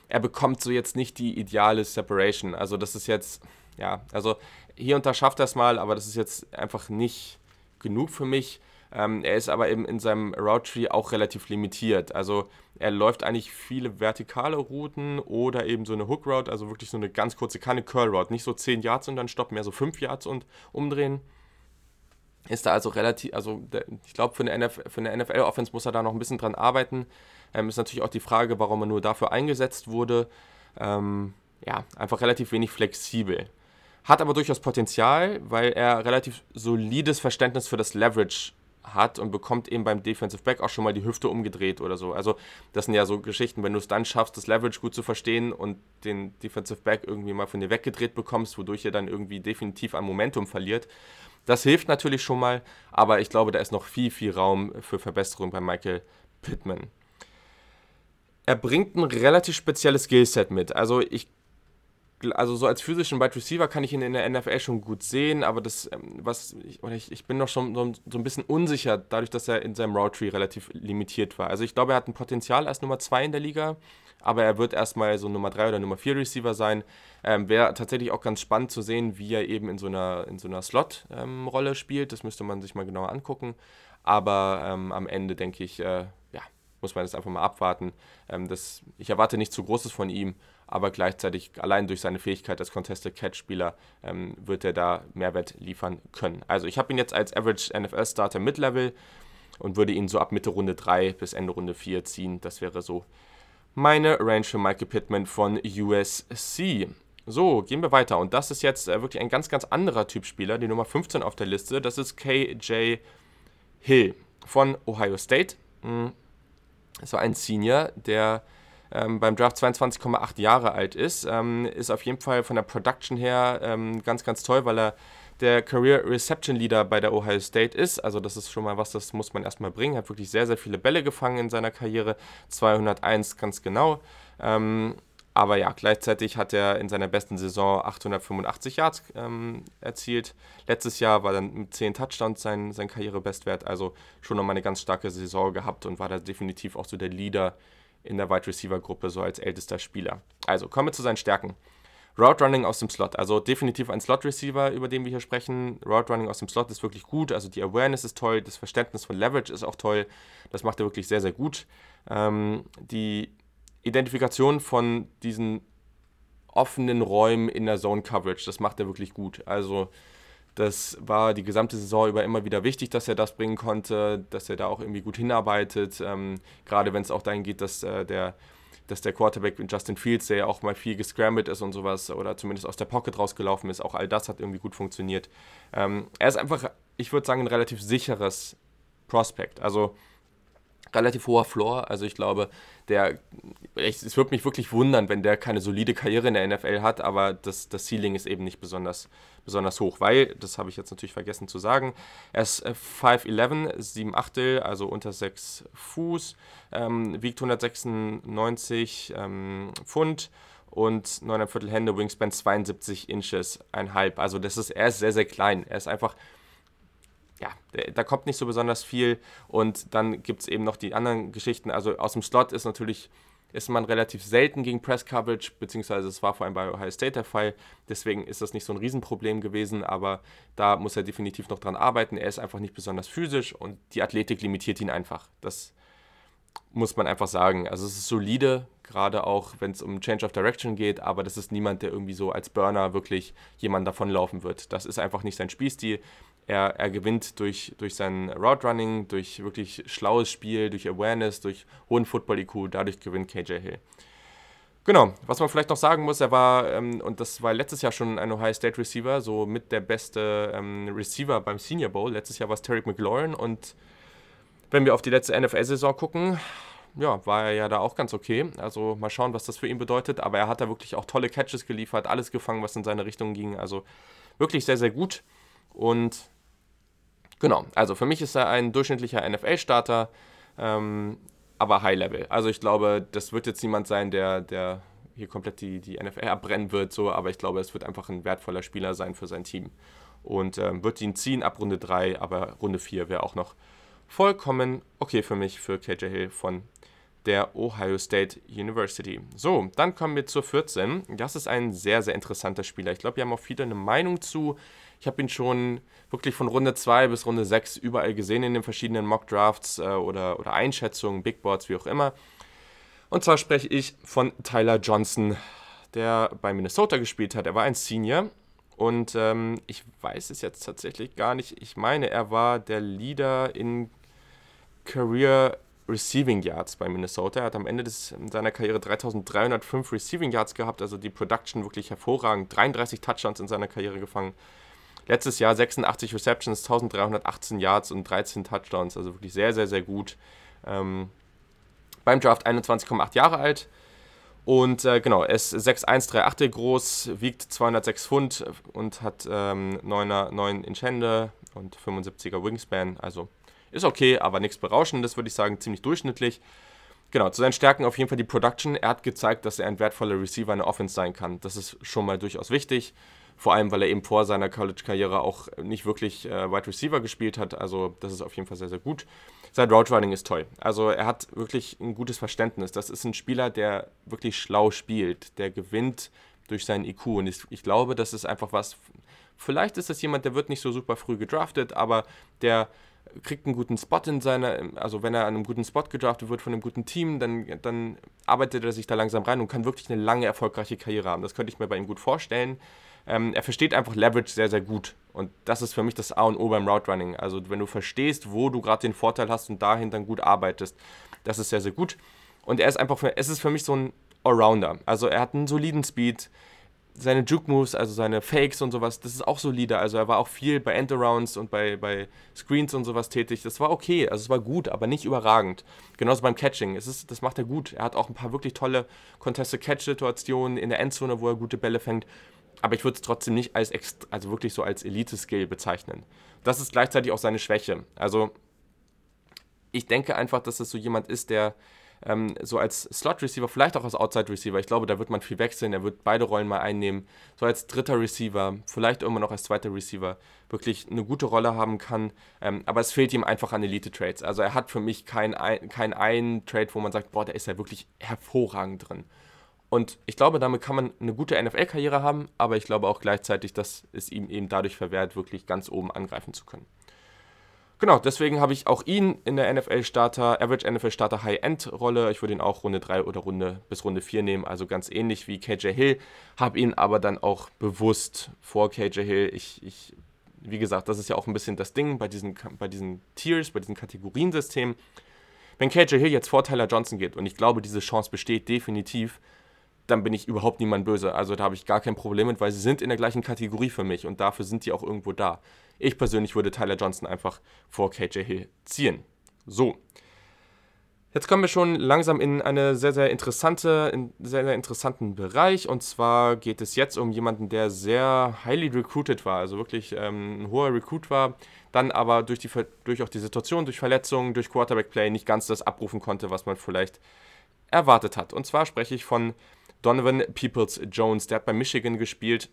Er bekommt so jetzt nicht die ideale Separation. Also das ist jetzt, ja, also hier und da schafft er es mal, aber das ist jetzt einfach nicht genug für mich. Ähm, er ist aber eben in seinem Route Tree auch relativ limitiert. Also er läuft eigentlich viele vertikale Routen oder eben so eine Hook Route, also wirklich so eine ganz kurze, keine Curl Route. Nicht so 10 Yards und dann stoppen, mehr so 5 Yards und umdrehen. Ist da also relativ, also ich glaube, für eine, eine NFL-Offense muss er da noch ein bisschen dran arbeiten. Ähm, ist natürlich auch die Frage, warum er nur dafür eingesetzt wurde. Ähm, ja, einfach relativ wenig flexibel. Hat aber durchaus Potenzial, weil er relativ solides Verständnis für das Leverage hat und bekommt eben beim Defensive Back auch schon mal die Hüfte umgedreht oder so. Also das sind ja so Geschichten, wenn du es dann schaffst, das Leverage gut zu verstehen und den Defensive Back irgendwie mal von dir weggedreht bekommst, wodurch er dann irgendwie definitiv an Momentum verliert. Das hilft natürlich schon mal, aber ich glaube, da ist noch viel, viel Raum für Verbesserung bei Michael Pittman. Er bringt ein relativ spezielles Skillset mit. Also ich also so als physischen Wide Receiver kann ich ihn in der NFL schon gut sehen, aber das, ähm, was, ich, ich, bin noch schon so, so, ein bisschen unsicher, dadurch, dass er in seinem Route Tree relativ limitiert war. Also ich glaube, er hat ein Potenzial als Nummer 2 in der Liga, aber er wird erstmal so Nummer 3 oder Nummer 4 Receiver sein. Ähm, Wäre tatsächlich auch ganz spannend zu sehen, wie er eben in so einer, in so einer Slot-Rolle ähm, spielt. Das müsste man sich mal genauer angucken. Aber ähm, am Ende denke ich, äh, ja, muss man das einfach mal abwarten. Ähm, das, ich erwarte nicht zu Großes von ihm, aber gleichzeitig allein durch seine Fähigkeit als Contested Catch-Spieler ähm, wird er da Mehrwert liefern können. Also ich habe ihn jetzt als Average NFL-Starter Mid-Level und würde ihn so ab Mitte Runde 3 bis Ende Runde 4 ziehen. Das wäre so meine Range für Michael Pittman von USC. So, gehen wir weiter. Und das ist jetzt äh, wirklich ein ganz, ganz anderer Typ Spieler, die Nummer 15 auf der Liste. Das ist KJ Hill von Ohio State. Hm. Das war ein Senior, der ähm, beim Draft 22,8 Jahre alt ist. Ähm, ist auf jeden Fall von der Production her ähm, ganz, ganz toll, weil er der Career Reception Leader bei der Ohio State ist. Also das ist schon mal was, das muss man erstmal bringen. Hat wirklich sehr, sehr viele Bälle gefangen in seiner Karriere. 201 ganz genau. Ähm, aber ja, gleichzeitig hat er in seiner besten Saison 885 Yards ähm, erzielt. Letztes Jahr war dann mit 10 Touchdowns sein, sein Karrierebestwert. Also schon nochmal eine ganz starke Saison gehabt und war da definitiv auch so der Leader in der Wide Receiver Gruppe, so als ältester Spieler. Also kommen wir zu seinen Stärken. Route Running aus dem Slot, also definitiv ein Slot Receiver, über den wir hier sprechen. Route Running aus dem Slot ist wirklich gut, also die Awareness ist toll, das Verständnis von Leverage ist auch toll. Das macht er wirklich sehr, sehr gut. Ähm, die Identifikation von diesen offenen Räumen in der Zone Coverage, das macht er wirklich gut. Also das war die gesamte Saison über immer wieder wichtig, dass er das bringen konnte, dass er da auch irgendwie gut hinarbeitet. Ähm, gerade wenn es auch dahin geht, dass äh, der dass der Quarterback Justin Fields, der ja auch mal viel gescrambled ist und sowas, oder zumindest aus der Pocket rausgelaufen ist, auch all das hat irgendwie gut funktioniert. Ähm, er ist einfach, ich würde sagen, ein relativ sicheres Prospect. Also relativ hoher Floor. Also ich glaube, der, ich, es würde mich wirklich wundern, wenn der keine solide Karriere in der NFL hat, aber das, das Ceiling ist eben nicht besonders, besonders hoch, weil, das habe ich jetzt natürlich vergessen zu sagen, er ist 5'11, äh, 7 Achtel, also unter 6 Fuß, ähm, wiegt 196 ähm, Pfund und 9 Viertel Hände, Wingspan 72 Inches, ein halb. Also das ist, er ist sehr, sehr klein. Er ist einfach ja, da kommt nicht so besonders viel. Und dann gibt es eben noch die anderen Geschichten. Also aus dem Slot ist natürlich, ist man relativ selten gegen Press Coverage, beziehungsweise es war vor allem bei Ohio State der Fall. Deswegen ist das nicht so ein Riesenproblem gewesen, aber da muss er definitiv noch dran arbeiten. Er ist einfach nicht besonders physisch und die Athletik limitiert ihn einfach. Das muss man einfach sagen. Also es ist solide, gerade auch wenn es um Change of Direction geht, aber das ist niemand, der irgendwie so als Burner wirklich jemand davonlaufen wird. Das ist einfach nicht sein Spielstil. Er, er gewinnt durch, durch sein Route Running, durch wirklich schlaues Spiel, durch Awareness, durch hohen Football-IQ. Dadurch gewinnt KJ Hill. Genau, was man vielleicht noch sagen muss, er war, ähm, und das war letztes Jahr schon ein Ohio State Receiver, so mit der beste ähm, Receiver beim Senior Bowl. Letztes Jahr war es Tarek McLaurin und wenn wir auf die letzte NFL-Saison gucken, ja, war er ja da auch ganz okay. Also mal schauen, was das für ihn bedeutet. Aber er hat da wirklich auch tolle Catches geliefert, alles gefangen, was in seine Richtung ging. Also wirklich sehr, sehr gut. Und Genau, also für mich ist er ein durchschnittlicher NFL-Starter, ähm, aber High-Level. Also ich glaube, das wird jetzt niemand sein, der, der hier komplett die, die NFL abbrennen wird, so, aber ich glaube, es wird einfach ein wertvoller Spieler sein für sein Team. Und ähm, wird ihn ziehen ab Runde 3, aber Runde 4 wäre auch noch vollkommen okay für mich, für KJ Hill von der Ohio State University. So, dann kommen wir zur 14. Das ist ein sehr, sehr interessanter Spieler. Ich glaube, wir haben auch viele eine Meinung zu. Ich habe ihn schon wirklich von Runde 2 bis Runde 6 überall gesehen in den verschiedenen Mock-Drafts äh, oder, oder Einschätzungen, Big Boards, wie auch immer. Und zwar spreche ich von Tyler Johnson, der bei Minnesota gespielt hat. Er war ein Senior und ähm, ich weiß es jetzt tatsächlich gar nicht. Ich meine, er war der Leader in Career Receiving Yards bei Minnesota. Er hat am Ende des, seiner Karriere 3305 Receiving Yards gehabt, also die Production wirklich hervorragend. 33 Touchdowns in seiner Karriere gefangen. Letztes Jahr 86 Receptions, 1318 Yards und 13 Touchdowns, also wirklich sehr, sehr, sehr gut. Ähm, beim Draft 21,8 Jahre alt. Und äh, genau, er ist 6'138 groß, wiegt 206 Pfund und hat ähm, 9er, 9 Inch Hände und 75er Wingspan. Also ist okay, aber nichts Berauschendes, würde ich sagen, ziemlich durchschnittlich. Genau, zu seinen Stärken auf jeden Fall die Production. Er hat gezeigt, dass er ein wertvoller Receiver in der Offense sein kann. Das ist schon mal durchaus wichtig. Vor allem, weil er eben vor seiner College-Karriere auch nicht wirklich äh, Wide Receiver gespielt hat. Also, das ist auf jeden Fall sehr, sehr gut. Sein Route Running ist toll. Also, er hat wirklich ein gutes Verständnis. Das ist ein Spieler, der wirklich schlau spielt. Der gewinnt durch seinen IQ. Und ich, ich glaube, das ist einfach was. Vielleicht ist das jemand, der wird nicht so super früh gedraftet, aber der kriegt einen guten Spot in seiner, also wenn er an einem guten Spot gedraftet wird von einem guten Team, dann, dann arbeitet er sich da langsam rein und kann wirklich eine lange erfolgreiche Karriere haben. Das könnte ich mir bei ihm gut vorstellen. Ähm, er versteht einfach Leverage sehr, sehr gut. Und das ist für mich das A und O beim Route Running. Also wenn du verstehst, wo du gerade den Vorteil hast und dahin dann gut arbeitest, das ist sehr, sehr gut. Und er ist einfach, für, es ist für mich so ein Allrounder. Also er hat einen soliden Speed, seine Juke-Moves, also seine Fakes und sowas, das ist auch solide. Also er war auch viel bei Endarounds und bei, bei Screens und sowas tätig. Das war okay, also es war gut, aber nicht überragend. Genauso beim Catching, es ist, das macht er gut. Er hat auch ein paar wirklich tolle Contested Catch-Situationen in der Endzone, wo er gute Bälle fängt. Aber ich würde es trotzdem nicht als also wirklich so als Elite-Skill bezeichnen. Das ist gleichzeitig auch seine Schwäche. Also ich denke einfach, dass es so jemand ist, der ähm, so als Slot-Receiver, vielleicht auch als Outside-Receiver. Ich glaube, da wird man viel wechseln. Er wird beide Rollen mal einnehmen. So als dritter Receiver, vielleicht immer noch als zweiter Receiver, wirklich eine gute Rolle haben kann. Ähm, aber es fehlt ihm einfach an Elite-Trades. Also er hat für mich keinen kein einen Trade, wo man sagt, boah, der ist ja wirklich hervorragend drin. Und ich glaube, damit kann man eine gute NFL-Karriere haben, aber ich glaube auch gleichzeitig, dass es ihm eben dadurch verwehrt, wirklich ganz oben angreifen zu können. Genau, deswegen habe ich auch ihn in der NFL-Starter, Average NFL-Starter High-End-Rolle. Ich würde ihn auch Runde 3 oder Runde bis Runde 4 nehmen, also ganz ähnlich wie KJ Hill. Habe ihn aber dann auch bewusst vor KJ Hill. Ich, ich, wie gesagt, das ist ja auch ein bisschen das Ding bei diesen, bei diesen Tiers, bei diesen Kategoriensystemen. Wenn KJ Hill jetzt vor Tyler Johnson geht, und ich glaube, diese Chance besteht definitiv, dann bin ich überhaupt niemand böse. Also da habe ich gar kein Problem mit, weil sie sind in der gleichen Kategorie für mich und dafür sind die auch irgendwo da. Ich persönlich würde Tyler Johnson einfach vor KJ Hill ziehen. So. Jetzt kommen wir schon langsam in eine sehr, sehr interessante, in sehr, sehr interessanten Bereich. Und zwar geht es jetzt um jemanden, der sehr highly recruited war, also wirklich ähm, ein hoher Recruit war, dann aber durch, die, durch auch die Situation, durch Verletzungen, durch Quarterback-Play nicht ganz das abrufen konnte, was man vielleicht erwartet hat. Und zwar spreche ich von Donovan Peoples Jones. Der hat bei Michigan gespielt,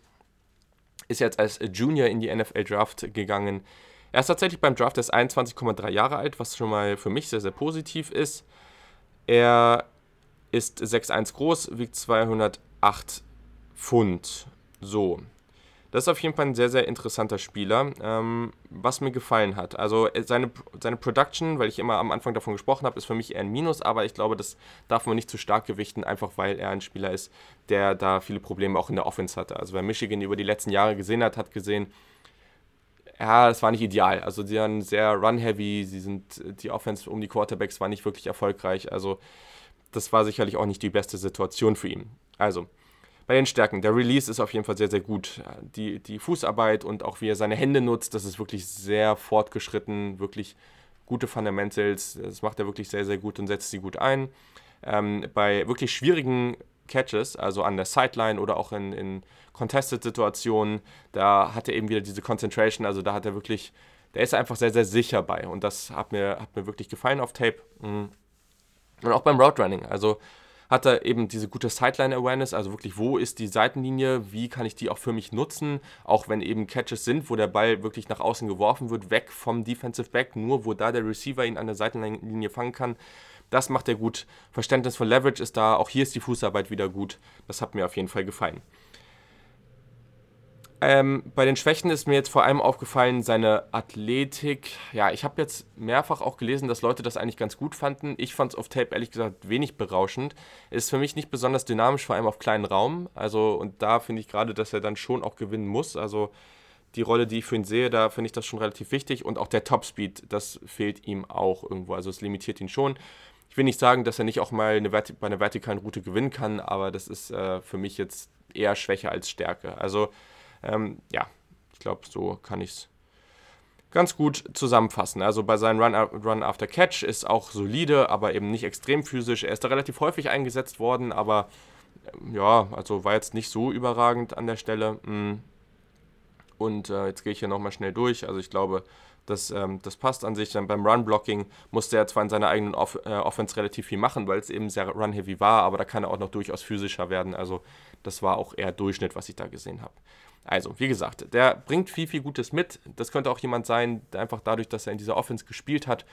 ist jetzt als Junior in die NFL Draft gegangen. Er ist tatsächlich beim Draft erst 21,3 Jahre alt, was schon mal für mich sehr, sehr positiv ist. Er ist 6'1 groß, wiegt 208 Pfund. So, das ist auf jeden Fall ein sehr, sehr interessanter Spieler, ähm, was mir gefallen hat. Also äh, seine, seine Production, weil ich immer am Anfang davon gesprochen habe, ist für mich eher ein Minus, aber ich glaube, das darf man nicht zu stark gewichten, einfach weil er ein Spieler ist, der da viele Probleme auch in der Offense hatte. Also wer Michigan über die letzten Jahre gesehen hat, hat gesehen, ja, das war nicht ideal. Also sie waren sehr run-heavy, sie sind, die Offense um die Quarterbacks war nicht wirklich erfolgreich. Also das war sicherlich auch nicht die beste Situation für ihn. Also, bei den Stärken, der Release ist auf jeden Fall sehr, sehr gut. Die, die Fußarbeit und auch wie er seine Hände nutzt, das ist wirklich sehr fortgeschritten, wirklich gute Fundamentals. Das macht er wirklich sehr, sehr gut und setzt sie gut ein. Ähm, bei wirklich schwierigen Catches, also an der Sideline oder auch in, in Contested-Situationen, da hat er eben wieder diese Concentration, also da hat er wirklich, der ist einfach sehr, sehr sicher bei und das hat mir, hat mir wirklich gefallen auf Tape. Mhm. Und auch beim Route Running, also hat er eben diese gute Sideline-Awareness, also wirklich, wo ist die Seitenlinie, wie kann ich die auch für mich nutzen, auch wenn eben Catches sind, wo der Ball wirklich nach außen geworfen wird, weg vom Defensive Back, nur wo da der Receiver ihn an der Seitenlinie fangen kann. Das macht er gut. Verständnis von Leverage ist da, auch hier ist die Fußarbeit wieder gut. Das hat mir auf jeden Fall gefallen. Ähm, bei den Schwächen ist mir jetzt vor allem aufgefallen seine Athletik. Ja, ich habe jetzt mehrfach auch gelesen, dass Leute das eigentlich ganz gut fanden. Ich fand es auf Tape ehrlich gesagt wenig berauschend. Ist für mich nicht besonders dynamisch, vor allem auf kleinen Raum. Also, und da finde ich gerade, dass er dann schon auch gewinnen muss. Also, die Rolle, die ich für ihn sehe, da finde ich das schon relativ wichtig. Und auch der Topspeed, das fehlt ihm auch irgendwo. Also, es limitiert ihn schon. Ich will nicht sagen, dass er nicht auch mal eine bei einer vertikalen Route gewinnen kann, aber das ist äh, für mich jetzt eher Schwäche als Stärke. Also, ähm, ja, ich glaube, so kann ich es ganz gut zusammenfassen. Also bei seinem Run, Run After Catch ist auch solide, aber eben nicht extrem physisch. Er ist da relativ häufig eingesetzt worden, aber ähm, ja, also war jetzt nicht so überragend an der Stelle. Mm. Und äh, jetzt gehe ich hier nochmal schnell durch. Also ich glaube, das, ähm, das passt an sich. Dann beim Run-Blocking musste er zwar in seiner eigenen Off äh, Offense relativ viel machen, weil es eben sehr run-heavy war, aber da kann er auch noch durchaus physischer werden. Also das war auch eher Durchschnitt, was ich da gesehen habe. Also, wie gesagt, der bringt viel, viel Gutes mit. Das könnte auch jemand sein, der einfach dadurch, dass er in dieser Offense gespielt hat,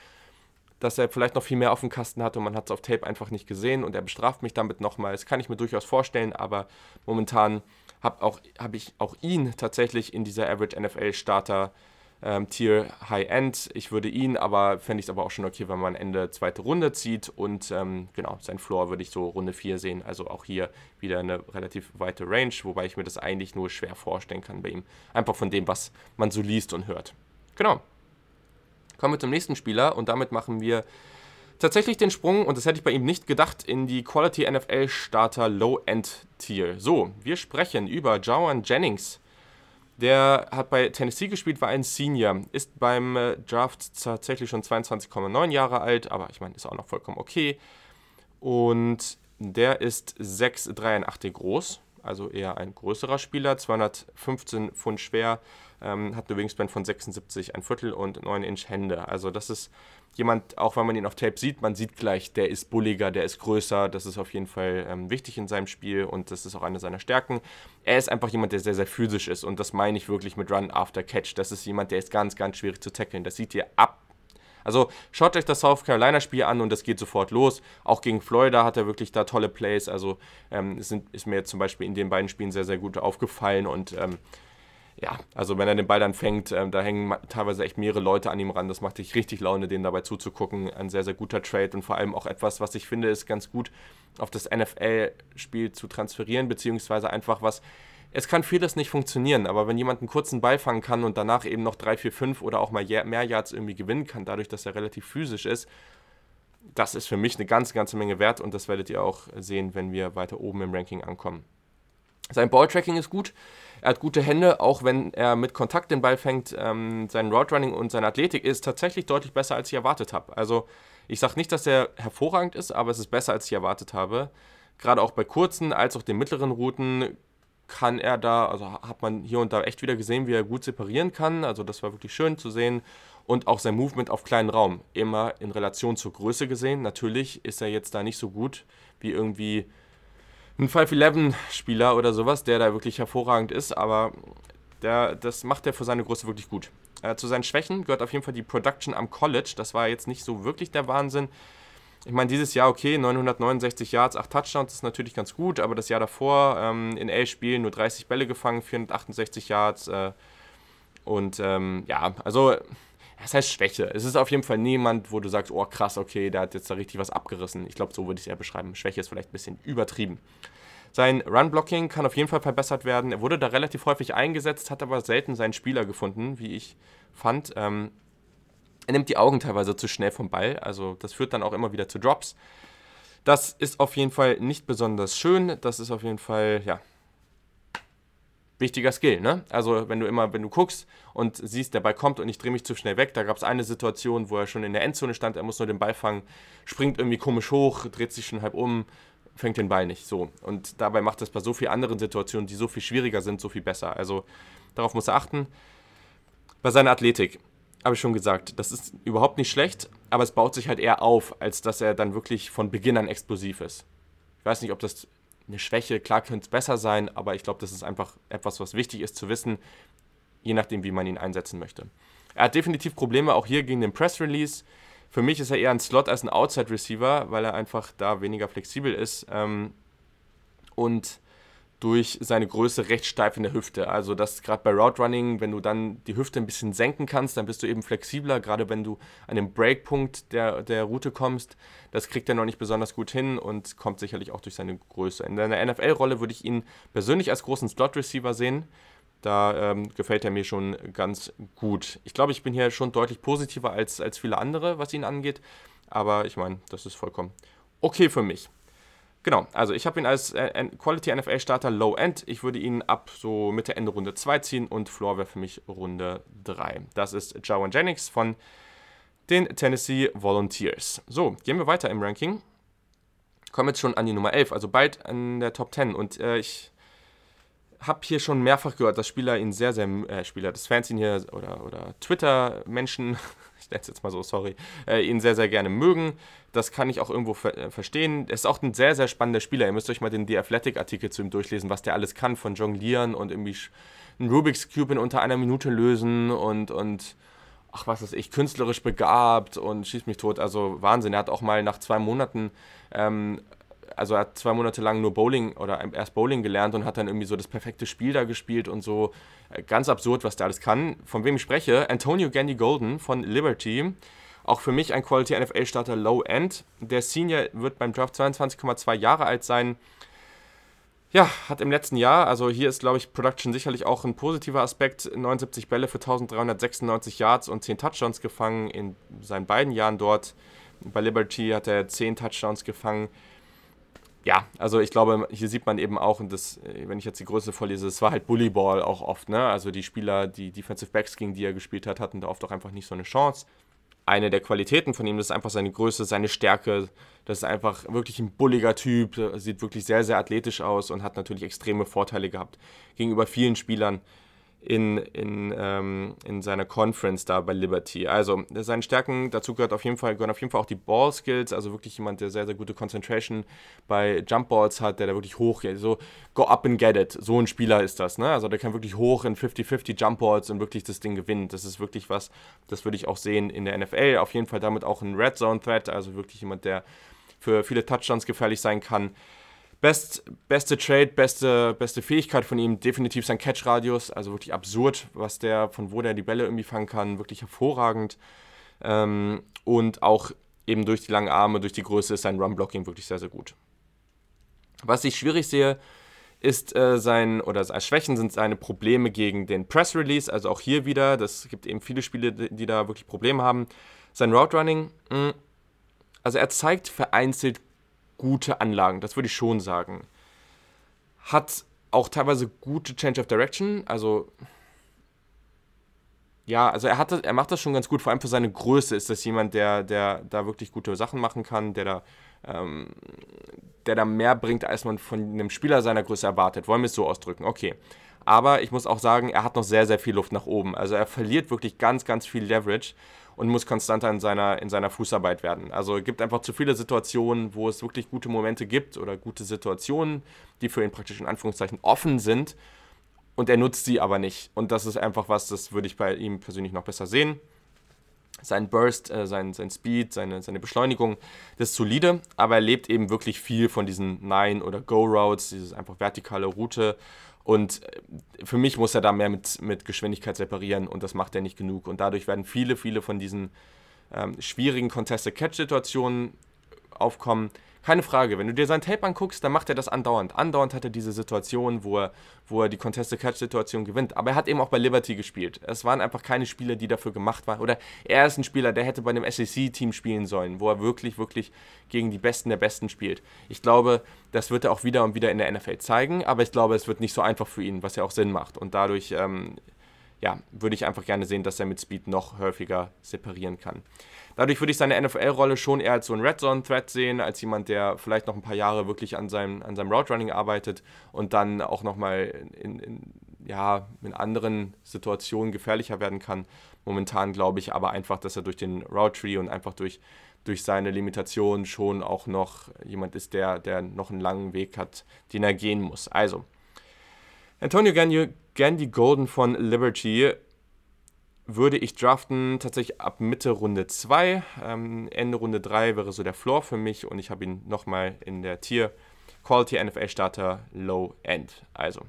dass er vielleicht noch viel mehr auf dem Kasten hat und man hat es auf Tape einfach nicht gesehen und er bestraft mich damit nochmal. Das kann ich mir durchaus vorstellen, aber momentan habe hab ich auch ihn tatsächlich in dieser Average NFL Starter ähm, Tier High End. Ich würde ihn, aber fände ich es aber auch schon okay, wenn man Ende zweite Runde zieht. Und ähm, genau, sein Floor würde ich so Runde 4 sehen. Also auch hier wieder eine relativ weite Range, wobei ich mir das eigentlich nur schwer vorstellen kann bei ihm. Einfach von dem, was man so liest und hört. Genau. Kommen wir zum nächsten Spieler und damit machen wir tatsächlich den Sprung, und das hätte ich bei ihm nicht gedacht, in die Quality NFL Starter Low End Tier. So, wir sprechen über Jawan Jennings. Der hat bei Tennessee gespielt, war ein Senior, ist beim äh, Draft tatsächlich schon 22,9 Jahre alt, aber ich meine, ist auch noch vollkommen okay. Und der ist 6,83 groß, also eher ein größerer Spieler, 215 Pfund schwer, ähm, hat eine Wingspan von 76, ein Viertel und 9 Inch Hände. Also das ist jemand, auch wenn man ihn auf Tape sieht, man sieht gleich, der ist bulliger, der ist größer, das ist auf jeden Fall ähm, wichtig in seinem Spiel und das ist auch eine seiner Stärken. Er ist einfach jemand, der sehr, sehr physisch ist und das meine ich wirklich mit Run After Catch. Das ist jemand, der ist ganz, ganz schwierig zu tackeln. Das sieht ihr ab. Also schaut euch das South Carolina Spiel an und das geht sofort los. Auch gegen Florida hat er wirklich da tolle Plays. Also ähm, sind, ist mir zum Beispiel in den beiden Spielen sehr, sehr gut aufgefallen und ähm, ja, also wenn er den Ball dann fängt, äh, da hängen teilweise echt mehrere Leute an ihm ran. Das macht dich richtig Laune, dem dabei zuzugucken. Ein sehr, sehr guter Trade und vor allem auch etwas, was ich finde, ist ganz gut auf das NFL-Spiel zu transferieren, beziehungsweise einfach was. Es kann vieles nicht funktionieren, aber wenn jemand einen kurzen Ball fangen kann und danach eben noch 3, 4, 5 oder auch mal mehr Yards irgendwie gewinnen kann, dadurch, dass er relativ physisch ist, das ist für mich eine ganz, ganze Menge wert und das werdet ihr auch sehen, wenn wir weiter oben im Ranking ankommen. Sein Balltracking ist gut. Er hat gute Hände, auch wenn er mit Kontakt den Ball fängt. Ähm, sein Roadrunning und seine Athletik ist tatsächlich deutlich besser, als ich erwartet habe. Also ich sage nicht, dass er hervorragend ist, aber es ist besser, als ich erwartet habe. Gerade auch bei kurzen als auch den mittleren Routen kann er da, also hat man hier und da echt wieder gesehen, wie er gut separieren kann. Also das war wirklich schön zu sehen. Und auch sein Movement auf kleinen Raum, immer in Relation zur Größe gesehen. Natürlich ist er jetzt da nicht so gut wie irgendwie ein 5-11-Spieler oder sowas, der da wirklich hervorragend ist, aber der, das macht er für seine Größe wirklich gut. Äh, zu seinen Schwächen gehört auf jeden Fall die Production am College. Das war jetzt nicht so wirklich der Wahnsinn. Ich meine, dieses Jahr, okay, 969 Yards, 8 Touchdowns ist natürlich ganz gut, aber das Jahr davor ähm, in 11 Spielen nur 30 Bälle gefangen, 468 Yards. Äh, und ähm, ja, also das heißt Schwäche. Es ist auf jeden Fall niemand, wo du sagst, oh krass, okay, der hat jetzt da richtig was abgerissen. Ich glaube, so würde ich es eher beschreiben. Schwäche ist vielleicht ein bisschen übertrieben. Sein Run-Blocking kann auf jeden Fall verbessert werden. Er wurde da relativ häufig eingesetzt, hat aber selten seinen Spieler gefunden, wie ich fand. Ähm, er nimmt die Augen teilweise zu schnell vom Ball, also das führt dann auch immer wieder zu Drops. Das ist auf jeden Fall nicht besonders schön. Das ist auf jeden Fall, ja, wichtiger Skill, ne? Also wenn du immer, wenn du guckst und siehst, der Ball kommt und ich drehe mich zu schnell weg, da gab es eine Situation, wo er schon in der Endzone stand, er muss nur den Ball fangen, springt irgendwie komisch hoch, dreht sich schon halb um, fängt den Ball nicht. So. Und dabei macht es bei so vielen anderen Situationen, die so viel schwieriger sind, so viel besser. Also darauf muss er achten. Bei seiner Athletik, habe ich schon gesagt, das ist überhaupt nicht schlecht, aber es baut sich halt eher auf, als dass er dann wirklich von Beginn an explosiv ist. Ich weiß nicht, ob das eine Schwäche. Klar könnte es besser sein, aber ich glaube, das ist einfach etwas, was wichtig ist zu wissen, je nachdem, wie man ihn einsetzen möchte. Er hat definitiv Probleme auch hier gegen den Press Release. Für mich ist er eher ein Slot als ein Outside Receiver, weil er einfach da weniger flexibel ist. Ähm, und durch seine Größe recht steif in der Hüfte. Also das gerade bei Route Running, wenn du dann die Hüfte ein bisschen senken kannst, dann bist du eben flexibler, gerade wenn du an den Breakpunkt der, der Route kommst. Das kriegt er noch nicht besonders gut hin und kommt sicherlich auch durch seine Größe. In seiner NFL-Rolle würde ich ihn persönlich als großen Slot-Receiver sehen. Da ähm, gefällt er mir schon ganz gut. Ich glaube, ich bin hier schon deutlich positiver als, als viele andere, was ihn angeht. Aber ich meine, das ist vollkommen okay für mich. Genau, also ich habe ihn als äh, Quality NFL Starter Low End. Ich würde ihn ab so Mitte Ende Runde 2 ziehen und Floor wäre für mich Runde 3. Das ist Jawan Jennings von den Tennessee Volunteers. So, gehen wir weiter im Ranking. Kommen jetzt schon an die Nummer 11, also bald an der Top 10 und äh, ich habe hier schon mehrfach gehört, dass Spieler ihn sehr, sehr, äh, Spieler, das Fans ihn hier oder, oder Twitter-Menschen, ich nenne es jetzt mal so, sorry, äh, ihn sehr, sehr gerne mögen. Das kann ich auch irgendwo ver äh, verstehen. Er ist auch ein sehr, sehr spannender Spieler. Ihr müsst euch mal den The Athletic-Artikel zu ihm durchlesen, was der alles kann, von Jonglieren und irgendwie einen Rubik's Cube in unter einer Minute lösen und, und ach was weiß ich, künstlerisch begabt und schießt mich tot. Also Wahnsinn. Er hat auch mal nach zwei Monaten ähm, also er hat zwei Monate lang nur Bowling oder erst Bowling gelernt und hat dann irgendwie so das perfekte Spiel da gespielt und so. Äh, ganz absurd, was der alles kann. Von wem ich spreche? Antonio Gandy Golden von Liberty. Auch für mich ein Quality NFL-Starter Low End. Der Senior wird beim Draft 22,2 Jahre alt sein. Ja, hat im letzten Jahr, also hier ist, glaube ich, Production sicherlich auch ein positiver Aspekt, 79 Bälle für 1396 Yards und 10 Touchdowns gefangen in seinen beiden Jahren dort. Bei Liberty hat er 10 Touchdowns gefangen ja, also ich glaube, hier sieht man eben auch, und das, äh, wenn ich jetzt die Größe vorlese, es war halt Bullyball auch oft, ne? Also die Spieler, die Defensive Backs, gegen die er gespielt hat, hatten da oft auch einfach nicht so eine Chance. Eine der Qualitäten von ihm, das ist einfach seine Größe, seine Stärke. Das ist einfach wirklich ein bulliger Typ, sieht wirklich sehr, sehr athletisch aus und hat natürlich extreme Vorteile gehabt gegenüber vielen Spielern, in, in, ähm, in seiner Conference da bei Liberty. Also seine Stärken, dazu gehört auf jeden Fall, gehören auf jeden Fall auch die Ball Skills, also wirklich jemand, der sehr, sehr gute Concentration bei Jump Balls hat, der da wirklich hoch geht, so go up and get it, so ein Spieler ist das, ne? Also der kann wirklich hoch in 50-50 Jump Balls und wirklich das Ding gewinnen. Das ist wirklich was, das würde ich auch sehen in der NFL, auf jeden Fall damit auch ein Red Zone Threat, also wirklich jemand, der für viele Touchdowns gefährlich sein kann. Best, beste Trade, beste, beste Fähigkeit von ihm, definitiv sein Catch-Radius, also wirklich absurd, was der, von wo der die Bälle irgendwie fangen kann, wirklich hervorragend. Ähm, und auch eben durch die langen Arme, durch die Größe ist sein Run-Blocking wirklich sehr, sehr gut. Was ich schwierig sehe, ist äh, sein, oder als Schwächen sind seine Probleme gegen den Press-Release, also auch hier wieder, das gibt eben viele Spiele, die da wirklich Probleme haben. Sein Route-Running, hm, also er zeigt vereinzelt gute Anlagen, das würde ich schon sagen. Hat auch teilweise gute Change of Direction, also ja, also er, hat das, er macht das schon ganz gut, vor allem für seine Größe ist das jemand, der, der da wirklich gute Sachen machen kann, der da, ähm, der da mehr bringt, als man von einem Spieler seiner Größe erwartet. Wollen wir es so ausdrücken? Okay. Aber ich muss auch sagen, er hat noch sehr, sehr viel Luft nach oben. Also er verliert wirklich ganz, ganz viel Leverage und muss konstanter in seiner, in seiner Fußarbeit werden. Also es gibt einfach zu viele Situationen, wo es wirklich gute Momente gibt oder gute Situationen, die für ihn praktisch in Anführungszeichen offen sind und er nutzt sie aber nicht. Und das ist einfach was, das würde ich bei ihm persönlich noch besser sehen. Sein Burst, äh, sein, sein Speed, seine, seine Beschleunigung, das ist solide, aber er lebt eben wirklich viel von diesen Nine- oder Go-Routes, dieses einfach vertikale Route und äh, für mich muss er da mehr mit, mit Geschwindigkeit separieren und das macht er nicht genug. Und dadurch werden viele, viele von diesen ähm, schwierigen Contested-Catch-Situationen aufkommen, keine Frage, wenn du dir sein Tape anguckst, dann macht er das andauernd. Andauernd hat er diese Situation, wo er, wo er die Contested-Catch-Situation gewinnt. Aber er hat eben auch bei Liberty gespielt. Es waren einfach keine Spieler, die dafür gemacht waren. Oder er ist ein Spieler, der hätte bei einem SEC-Team spielen sollen, wo er wirklich, wirklich gegen die Besten der Besten spielt. Ich glaube, das wird er auch wieder und wieder in der NFL zeigen, aber ich glaube, es wird nicht so einfach für ihn, was ja auch Sinn macht. Und dadurch ähm, ja, würde ich einfach gerne sehen, dass er mit Speed noch häufiger separieren kann. Dadurch würde ich seine NFL-Rolle schon eher als so ein Red Zone-Threat sehen, als jemand, der vielleicht noch ein paar Jahre wirklich an seinem, an seinem Route-Running arbeitet und dann auch nochmal in, in, ja, in anderen Situationen gefährlicher werden kann. Momentan glaube ich aber einfach, dass er durch den Route-Tree und einfach durch, durch seine Limitation schon auch noch jemand ist, der, der noch einen langen Weg hat, den er gehen muss. Also, Antonio Gandy Golden von Liberty würde ich draften tatsächlich ab Mitte Runde 2. Ähm, Ende Runde 3 wäre so der Floor für mich und ich habe ihn nochmal in der Tier Quality NFL Starter Low End. Also,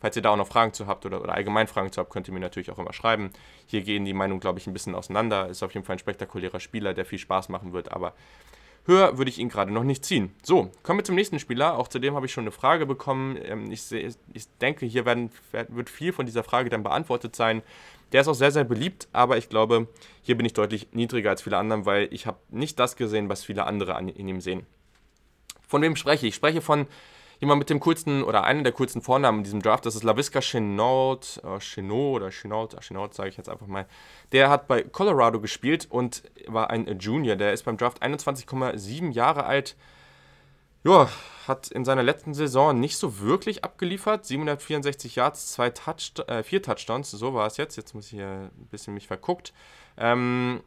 falls ihr da auch noch Fragen zu habt oder, oder allgemein Fragen zu habt, könnt ihr mir natürlich auch immer schreiben. Hier gehen die Meinungen, glaube ich, ein bisschen auseinander. Ist auf jeden Fall ein spektakulärer Spieler, der viel Spaß machen wird, aber Höher würde ich ihn gerade noch nicht ziehen. So, kommen wir zum nächsten Spieler. Auch zu dem habe ich schon eine Frage bekommen. Ähm, ich, denke, hier werden, wird viel von dieser Frage dann beantwortet sein. Der ist auch sehr, sehr beliebt, aber ich glaube, hier bin ich deutlich niedriger als viele anderen, weil ich habe nicht das gesehen, was viele andere in ihm sehen. Von wem spreche ich? Ich spreche von jemand mit dem coolsten oder einem der coolsten Vornamen in diesem Draft, das ist LaVisca Chenault, äh, Chenault oder Chenault, Chenault sage ich jetzt einfach mal. Der hat bei Colorado gespielt und war ein Junior. Der ist beim Draft 21,7 Jahre alt. Ja, hat in seiner letzten Saison nicht so wirklich abgeliefert. 764 Yards, zwei Touch, äh, vier Touchdowns, so war es jetzt. Jetzt muss ich hier ein bisschen mich verguckt. Ähm,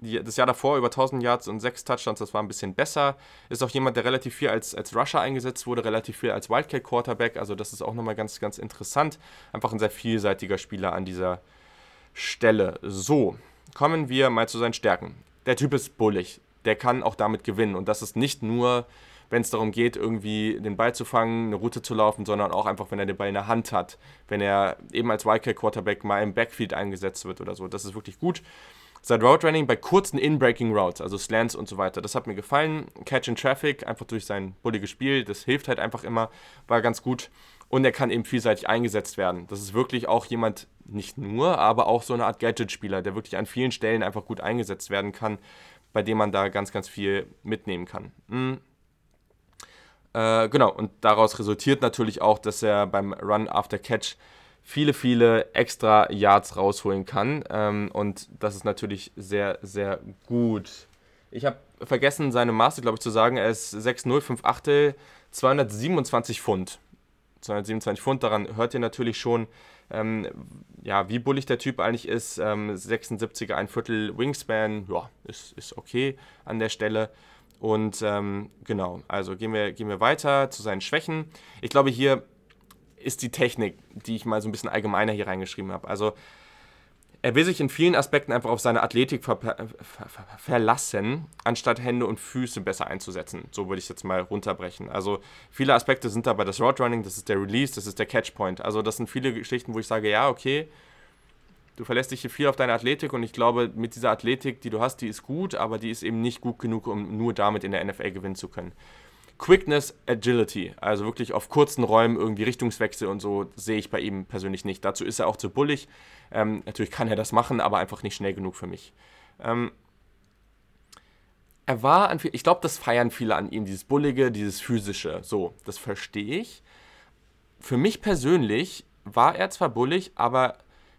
die, das Jahr davor über 1000 Yards und sechs Touchdowns, das war ein bisschen besser. Ist auch jemand, der relativ viel als, als Rusher eingesetzt wurde, relativ viel als Wildcat Quarterback. Also das ist auch nochmal ganz, ganz interessant. Einfach ein sehr vielseitiger Spieler an dieser Stelle. So, kommen wir mal zu seinen Stärken. Der Typ ist bullig. Der kann auch damit gewinnen. Und das ist nicht nur wenn es darum geht, irgendwie den Ball zu fangen, eine Route zu laufen, sondern auch einfach, wenn er den Ball in der Hand hat, wenn er eben als Wildcat-Quarterback mal im Backfield eingesetzt wird oder so. Das ist wirklich gut. Sein Route Running bei kurzen In-Breaking Routes, also Slants und so weiter, das hat mir gefallen. Catch in Traffic, einfach durch sein bulliges Spiel, das hilft halt einfach immer, war ganz gut. Und er kann eben vielseitig eingesetzt werden. Das ist wirklich auch jemand, nicht nur, aber auch so eine Art Gadget-Spieler, der wirklich an vielen Stellen einfach gut eingesetzt werden kann, bei dem man da ganz, ganz viel mitnehmen kann. Mhm. Äh, genau, und daraus resultiert natürlich auch, dass er beim Run after Catch viele, viele extra Yards rausholen kann. Ähm, und das ist natürlich sehr, sehr gut. Ich habe vergessen, seine Maße, glaube ich, zu sagen. Er ist 6,058, 227 Pfund. 227 Pfund, daran hört ihr natürlich schon, ähm, ja, wie bullig der Typ eigentlich ist. Ähm, 76er, ein Viertel Wingspan, ja, ist, ist okay an der Stelle. Und ähm, genau, also gehen wir, gehen wir weiter zu seinen Schwächen. Ich glaube, hier ist die Technik, die ich mal so ein bisschen allgemeiner hier reingeschrieben habe. Also er will sich in vielen Aspekten einfach auf seine Athletik ver ver ver verlassen, anstatt Hände und Füße besser einzusetzen. So würde ich es jetzt mal runterbrechen. Also viele Aspekte sind dabei das Road Running, das ist der Release, das ist der Catchpoint. Also das sind viele Geschichten, wo ich sage, ja, okay, du verlässt dich hier viel auf deine Athletik und ich glaube, mit dieser Athletik, die du hast, die ist gut, aber die ist eben nicht gut genug, um nur damit in der NFL gewinnen zu können. Quickness, Agility, also wirklich auf kurzen Räumen irgendwie Richtungswechsel und so, sehe ich bei ihm persönlich nicht. Dazu ist er auch zu bullig. Ähm, natürlich kann er das machen, aber einfach nicht schnell genug für mich. Ähm, er war, an, ich glaube, das feiern viele an ihm, dieses Bullige, dieses Physische. So, das verstehe ich. Für mich persönlich war er zwar bullig, aber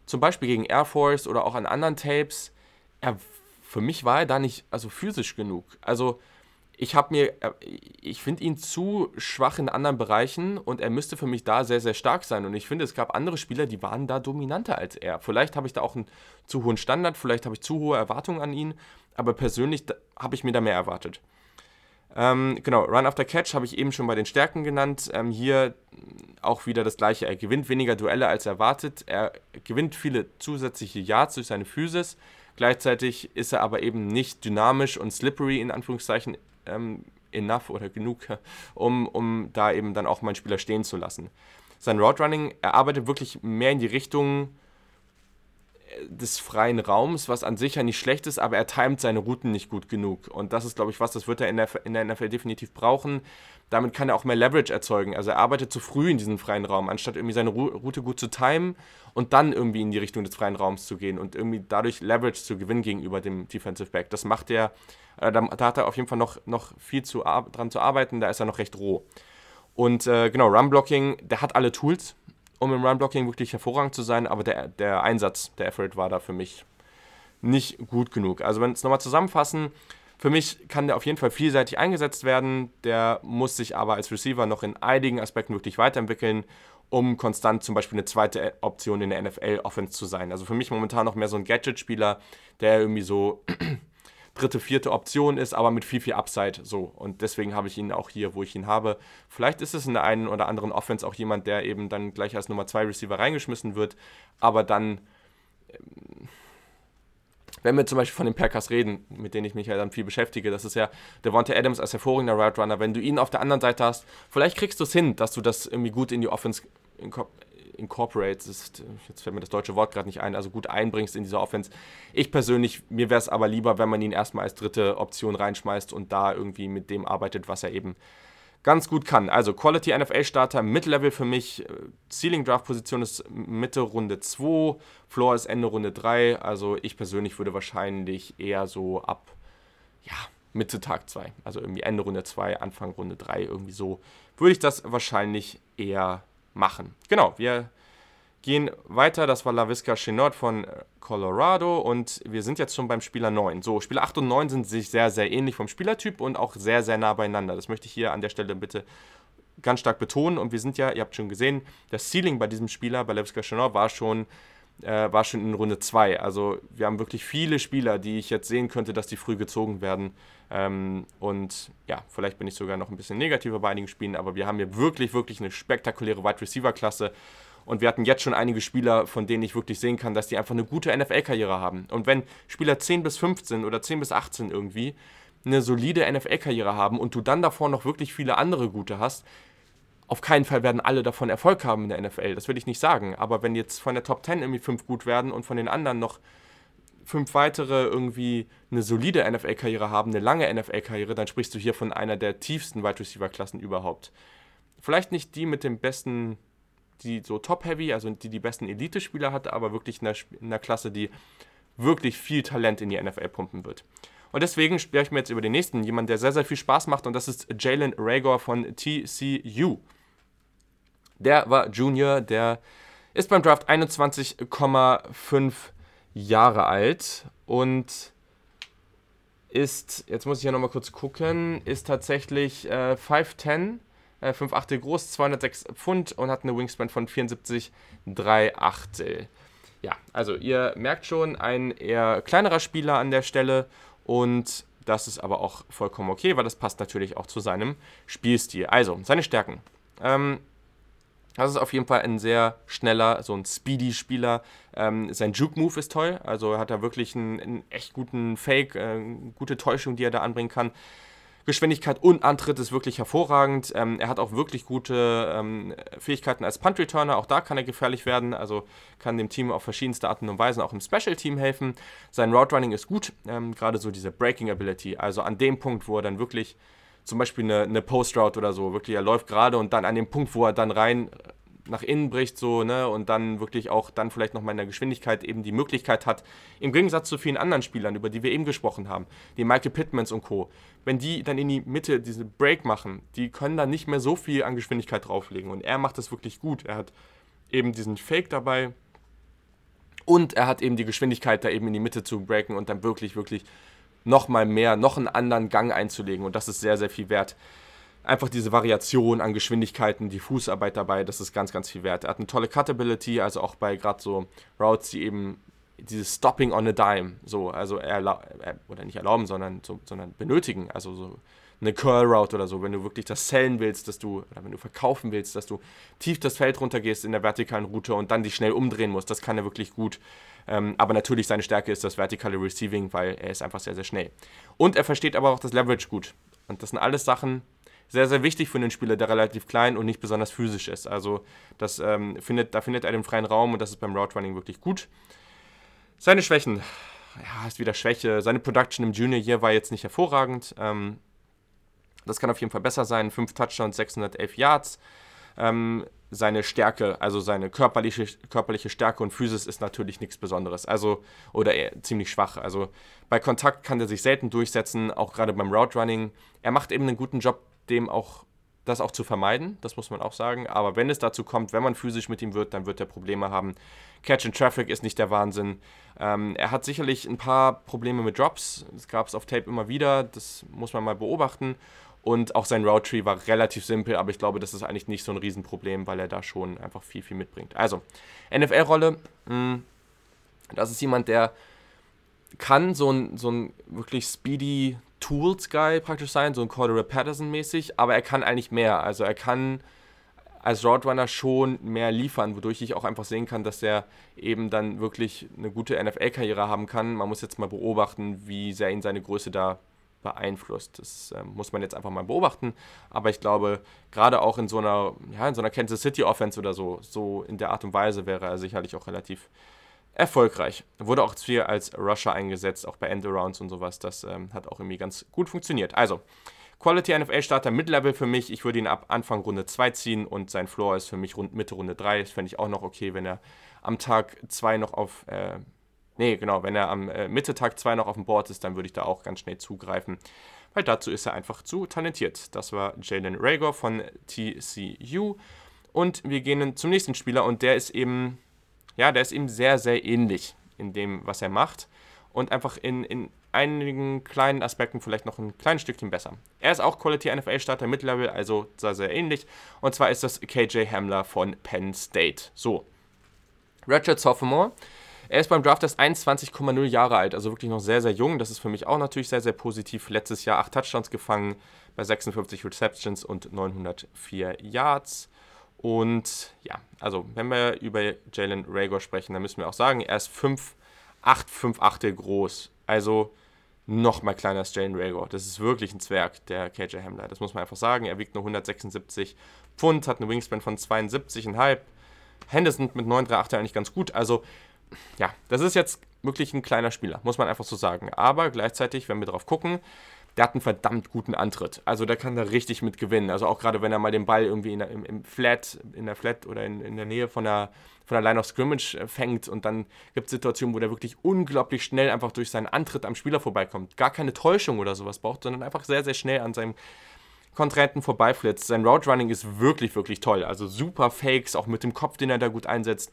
zum Beispiel gegen Air Force oder auch an anderen Tapes, er, für mich war er da nicht also physisch genug. Also ich habe mir, äh, ich finde ihn zu schwach in anderen Bereichen und er müsste für mich da sehr, sehr stark sein. Und ich finde, es gab andere Spieler, die waren da dominanter als er. Vielleicht habe ich da auch einen zu hohen Standard, vielleicht habe ich zu hohe Erwartungen an ihn, aber persönlich habe ich mir da mehr erwartet. Ähm, genau, Run after Catch habe ich eben schon bei den Stärken genannt. Ähm, hier auch wieder das gleiche. Er gewinnt weniger Duelle als erwartet. Er gewinnt viele zusätzliche Yards durch seine Physis. Gleichzeitig ist er aber eben nicht dynamisch und slippery in Anführungszeichen ähm, enough oder genug, (laughs) um, um da eben dann auch meinen Spieler stehen zu lassen. Sein Route Running, er arbeitet wirklich mehr in die Richtung des freien Raums, was an sich ja nicht schlecht ist, aber er timet seine Routen nicht gut genug. Und das ist, glaube ich, was, das wird er in der, in der NFL definitiv brauchen. Damit kann er auch mehr Leverage erzeugen. Also er arbeitet zu früh in diesem freien Raum, anstatt irgendwie seine Route gut zu timen und dann irgendwie in die Richtung des freien Raums zu gehen und irgendwie dadurch Leverage zu gewinnen gegenüber dem Defensive Back. Das macht er, äh, da, da, hat er auf jeden Fall noch, noch viel zu, dran zu arbeiten, da ist er noch recht roh. Und äh, genau, Run-Blocking, der hat alle Tools, um im Run-Blocking wirklich hervorragend zu sein, aber der, der Einsatz, der Effort war da für mich nicht gut genug. Also wenn es nochmal zusammenfassen, für mich kann der auf jeden Fall vielseitig eingesetzt werden, der muss sich aber als Receiver noch in einigen Aspekten wirklich weiterentwickeln, um konstant zum Beispiel eine zweite Option in der NFL-Offense zu sein. Also für mich momentan noch mehr so ein Gadget-Spieler, der irgendwie so dritte, vierte Option ist, aber mit viel, viel Upside so. Und deswegen habe ich ihn auch hier, wo ich ihn habe. Vielleicht ist es in der einen oder anderen Offense auch jemand, der eben dann gleich als Nummer 2 Receiver reingeschmissen wird, aber dann, ähm, wenn wir zum Beispiel von den Packers reden, mit denen ich mich ja dann viel beschäftige, das ist ja Devonta Adams als hervorragender Route Runner. Wenn du ihn auf der anderen Seite hast, vielleicht kriegst du es hin, dass du das irgendwie gut in die Offense incorporates, ist, jetzt fällt mir das deutsche Wort gerade nicht ein, also gut einbringst in diese Offense. Ich persönlich, mir wäre es aber lieber, wenn man ihn erstmal als dritte Option reinschmeißt und da irgendwie mit dem arbeitet, was er eben ganz gut kann. Also Quality NFL Starter, Mid-Level für mich, äh, Ceiling Draft Position ist Mitte Runde 2, Floor ist Ende Runde 3, also ich persönlich würde wahrscheinlich eher so ab, ja, Mitte Tag 2, also irgendwie Ende Runde 2, Anfang Runde 3, irgendwie so, würde ich das wahrscheinlich eher machen. Genau, wir Gehen weiter, das war LaVisca Chenot von äh, Colorado und wir sind jetzt schon beim Spieler 9. So, Spieler 8 und 9 sind sich sehr, sehr ähnlich vom Spielertyp und auch sehr, sehr nah beieinander. Das möchte ich hier an der Stelle bitte ganz stark betonen. Und wir sind ja, ihr habt schon gesehen, das Ceiling bei diesem Spieler, bei LaVisca Chenot, war schon äh, war schon in Runde 2. Also wir haben wirklich viele Spieler, die ich jetzt sehen könnte, dass die früh gezogen werden. Ähm, und ja, vielleicht bin ich sogar noch ein bisschen negativer bei einigen Spielen, aber wir haben hier wirklich, wirklich eine spektakuläre Wide Receiver-Klasse. Und wir hatten jetzt schon einige Spieler, von denen ich wirklich sehen kann, dass die einfach eine gute NFL-Karriere haben. Und wenn Spieler 10 bis 15 oder 10 bis 18 irgendwie eine solide NFL-Karriere haben und du dann davor noch wirklich viele andere gute hast, auf keinen Fall werden alle davon Erfolg haben in der NFL, das will ich nicht sagen. Aber wenn jetzt von der Top 10 irgendwie fünf gut werden und von den anderen noch fünf weitere irgendwie eine solide NFL-Karriere haben, eine lange NFL-Karriere, dann sprichst du hier von einer der tiefsten Wide Receiver-Klassen überhaupt. Vielleicht nicht die mit dem besten, die so top-heavy, also die die besten Elite-Spieler hatte, aber wirklich in einer, in einer Klasse, die wirklich viel Talent in die NFL pumpen wird. Und deswegen spreche ich mir jetzt über den nächsten, jemand, der sehr, sehr viel Spaß macht, und das ist Jalen Rager von TCU. Der war Junior, der ist beim Draft 21,5 Jahre alt und ist, jetzt muss ich ja nochmal kurz gucken, ist tatsächlich äh, 5'10, äh, 5 Achtel groß, 206 Pfund und hat eine Wingspan von 74 3 Achtel. Ja, also ihr merkt schon, ein eher kleinerer Spieler an der Stelle und das ist aber auch vollkommen okay, weil das passt natürlich auch zu seinem Spielstil. Also, seine Stärken. Ähm, das ist auf jeden Fall ein sehr schneller, so ein Speedy-Spieler. Ähm, sein Juke-Move ist toll. Also hat er wirklich einen, einen echt guten Fake, äh, gute Täuschung, die er da anbringen kann. Geschwindigkeit und Antritt ist wirklich hervorragend. Ähm, er hat auch wirklich gute ähm, Fähigkeiten als Punt-Returner. Auch da kann er gefährlich werden. Also kann dem Team auf verschiedenste Arten und Weisen auch im Special-Team helfen. Sein Route-Running ist gut. Ähm, Gerade so diese Breaking-Ability. Also an dem Punkt, wo er dann wirklich zum Beispiel eine, eine Post-Route oder so, wirklich, er läuft gerade und dann an dem Punkt, wo er dann rein nach innen bricht, so, ne, und dann wirklich auch dann vielleicht noch mal in der Geschwindigkeit eben die Möglichkeit hat, im Gegensatz zu vielen anderen Spielern, über die wir eben gesprochen haben, die Michael Pittmans und Co., wenn die dann in die Mitte diese Break machen, die können dann nicht mehr so viel an Geschwindigkeit drauflegen und er macht das wirklich gut. Er hat eben diesen Fake dabei und er hat eben die Geschwindigkeit, da eben in die Mitte zu breaken und dann wirklich, wirklich nochmal mehr, noch einen anderen Gang einzulegen. Und das ist sehr, sehr viel wert. Einfach diese Variation an Geschwindigkeiten, die Fußarbeit dabei, das ist ganz, ganz viel wert. Er hat eine tolle Cutability, also auch bei gerade so Routes, die eben dieses Stopping on a Dime, so, also er, oder nicht erlauben, sondern, so, sondern benötigen, also so eine Curl Route oder so, wenn du wirklich das sellen willst, dass du, oder wenn du verkaufen willst, dass du tief das Feld runtergehst in der vertikalen Route und dann dich schnell umdrehen musst, das kann er wirklich gut. Ähm, aber natürlich seine Stärke ist das vertikale Receiving, weil er ist einfach sehr, sehr schnell. Und er versteht aber auch das Leverage gut. Und das sind alles Sachen, sehr, sehr wichtig für einen Spieler, der relativ klein und nicht besonders physisch ist. Also das, ähm, findet, da findet er den freien Raum und das ist beim Route Running wirklich gut. Seine Schwächen, ja, ist wieder Schwäche. Seine Production im Junior Year war jetzt nicht hervorragend. Ähm, das kann auf jeden Fall besser sein. 5 Touchdowns, 611 Yards. Ähm, seine Stärke, also seine körperliche, körperliche Stärke und Physis ist natürlich nichts Besonderes. Also, oder ziemlich schwach. Also bei Kontakt kann er sich selten durchsetzen, auch gerade beim Route Running. Er macht eben einen guten Job, dem auch das auch zu vermeiden, das muss man auch sagen. Aber wenn es dazu kommt, wenn man physisch mit ihm wird, dann wird er Probleme haben. Catch and Traffic ist nicht der Wahnsinn. Ähm, er hat sicherlich ein paar Probleme mit Drops. Das gab es auf Tape immer wieder. Das muss man mal beobachten. Und auch sein Route Tree war relativ simpel, aber ich glaube, das ist eigentlich nicht so ein Riesenproblem, weil er da schon einfach viel, viel mitbringt. Also, NFL-Rolle, hm, das ist jemand, der kann so ein, so ein wirklich speedy Tools-Guy praktisch sein, so ein Cordero Patterson-mäßig, aber er kann eigentlich mehr. Also er kann als Roadrunner schon mehr liefern, wodurch ich auch einfach sehen kann, dass er eben dann wirklich eine gute NFL-Karriere haben kann. Man muss jetzt mal beobachten, wie sehr ihn seine Größe da beeinflusst. Das äh, muss man jetzt einfach mal beobachten. Aber ich glaube, gerade auch in so einer, ja, in so einer Kansas City Offense oder so, so in der Art und Weise wäre er sicherlich auch relativ erfolgreich. Wurde auch viel als Rusher eingesetzt, auch bei Endarounds und sowas. Das ähm, hat auch irgendwie ganz gut funktioniert. Also, Quality NFL Starter Mid-Level für mich. Ich würde ihn ab Anfang Runde 2 ziehen und sein Floor ist für mich rund Mitte Runde 3. Das fände ich auch noch okay, wenn er am Tag 2 noch auf äh, Nee, genau, wenn er am äh, Mitte Tag 2 noch auf dem Board ist, dann würde ich da auch ganz schnell zugreifen, weil dazu ist er einfach zu talentiert. Das war Jalen Rager von TCU. Und wir gehen zum nächsten Spieler und der ist eben Ja, der ist ihm sehr, sehr ähnlich in dem, was er macht und einfach in, in einigen kleinen Aspekten vielleicht noch ein kleines Stückchen besser. Er ist auch Quality NFL Starter Mid-Level, also sehr, sehr ähnlich. Und zwar ist das KJ Hamler von Penn State. So. Richard Sophomore. Er ist beim Draft erst 21,0 Jahre alt, also wirklich noch sehr, sehr jung. Das ist für mich auch natürlich sehr, sehr positiv. Letztes Jahr 8 Touchdowns gefangen bei 56 Receptions und 904 Yards. Und ja, also wenn wir über Jalen Rager sprechen, dann müssen wir auch sagen, er ist 5, 8, 5 Achtel groß. Also noch mal kleiner als Jalen Rager. Das ist wirklich ein Zwerg, der KJ Hamler. Das muss man einfach sagen. Er wiegt nur 176 Pfund, hat eine Wingspan von 72,5. Henderson mit 9,38 eigentlich ganz gut. Also ja, das ist jetzt wirklich ein kleiner Spieler, muss man einfach so sagen. Aber gleichzeitig, wenn wir drauf gucken, der hat einen verdammt guten Antritt. Also der kann da richtig mit gewinnen. Also auch gerade wenn er mal den Ball irgendwie in der, im, im, Flat, in der Flat oder in, in der Nähe von der, von der Line of Scrimmage äh, fängt und dann gibt es Situationen, wo der wirklich unglaublich schnell einfach durch seinen Antritt am Spieler vorbeikommt. Gar keine Täuschung oder sowas braucht, sondern einfach sehr, sehr schnell an seinem Kontrahenten vorbeiflitzt. Sein Route Running ist wirklich, wirklich toll. Also super Fakes, auch mit dem Kopf, den er da gut einsetzt.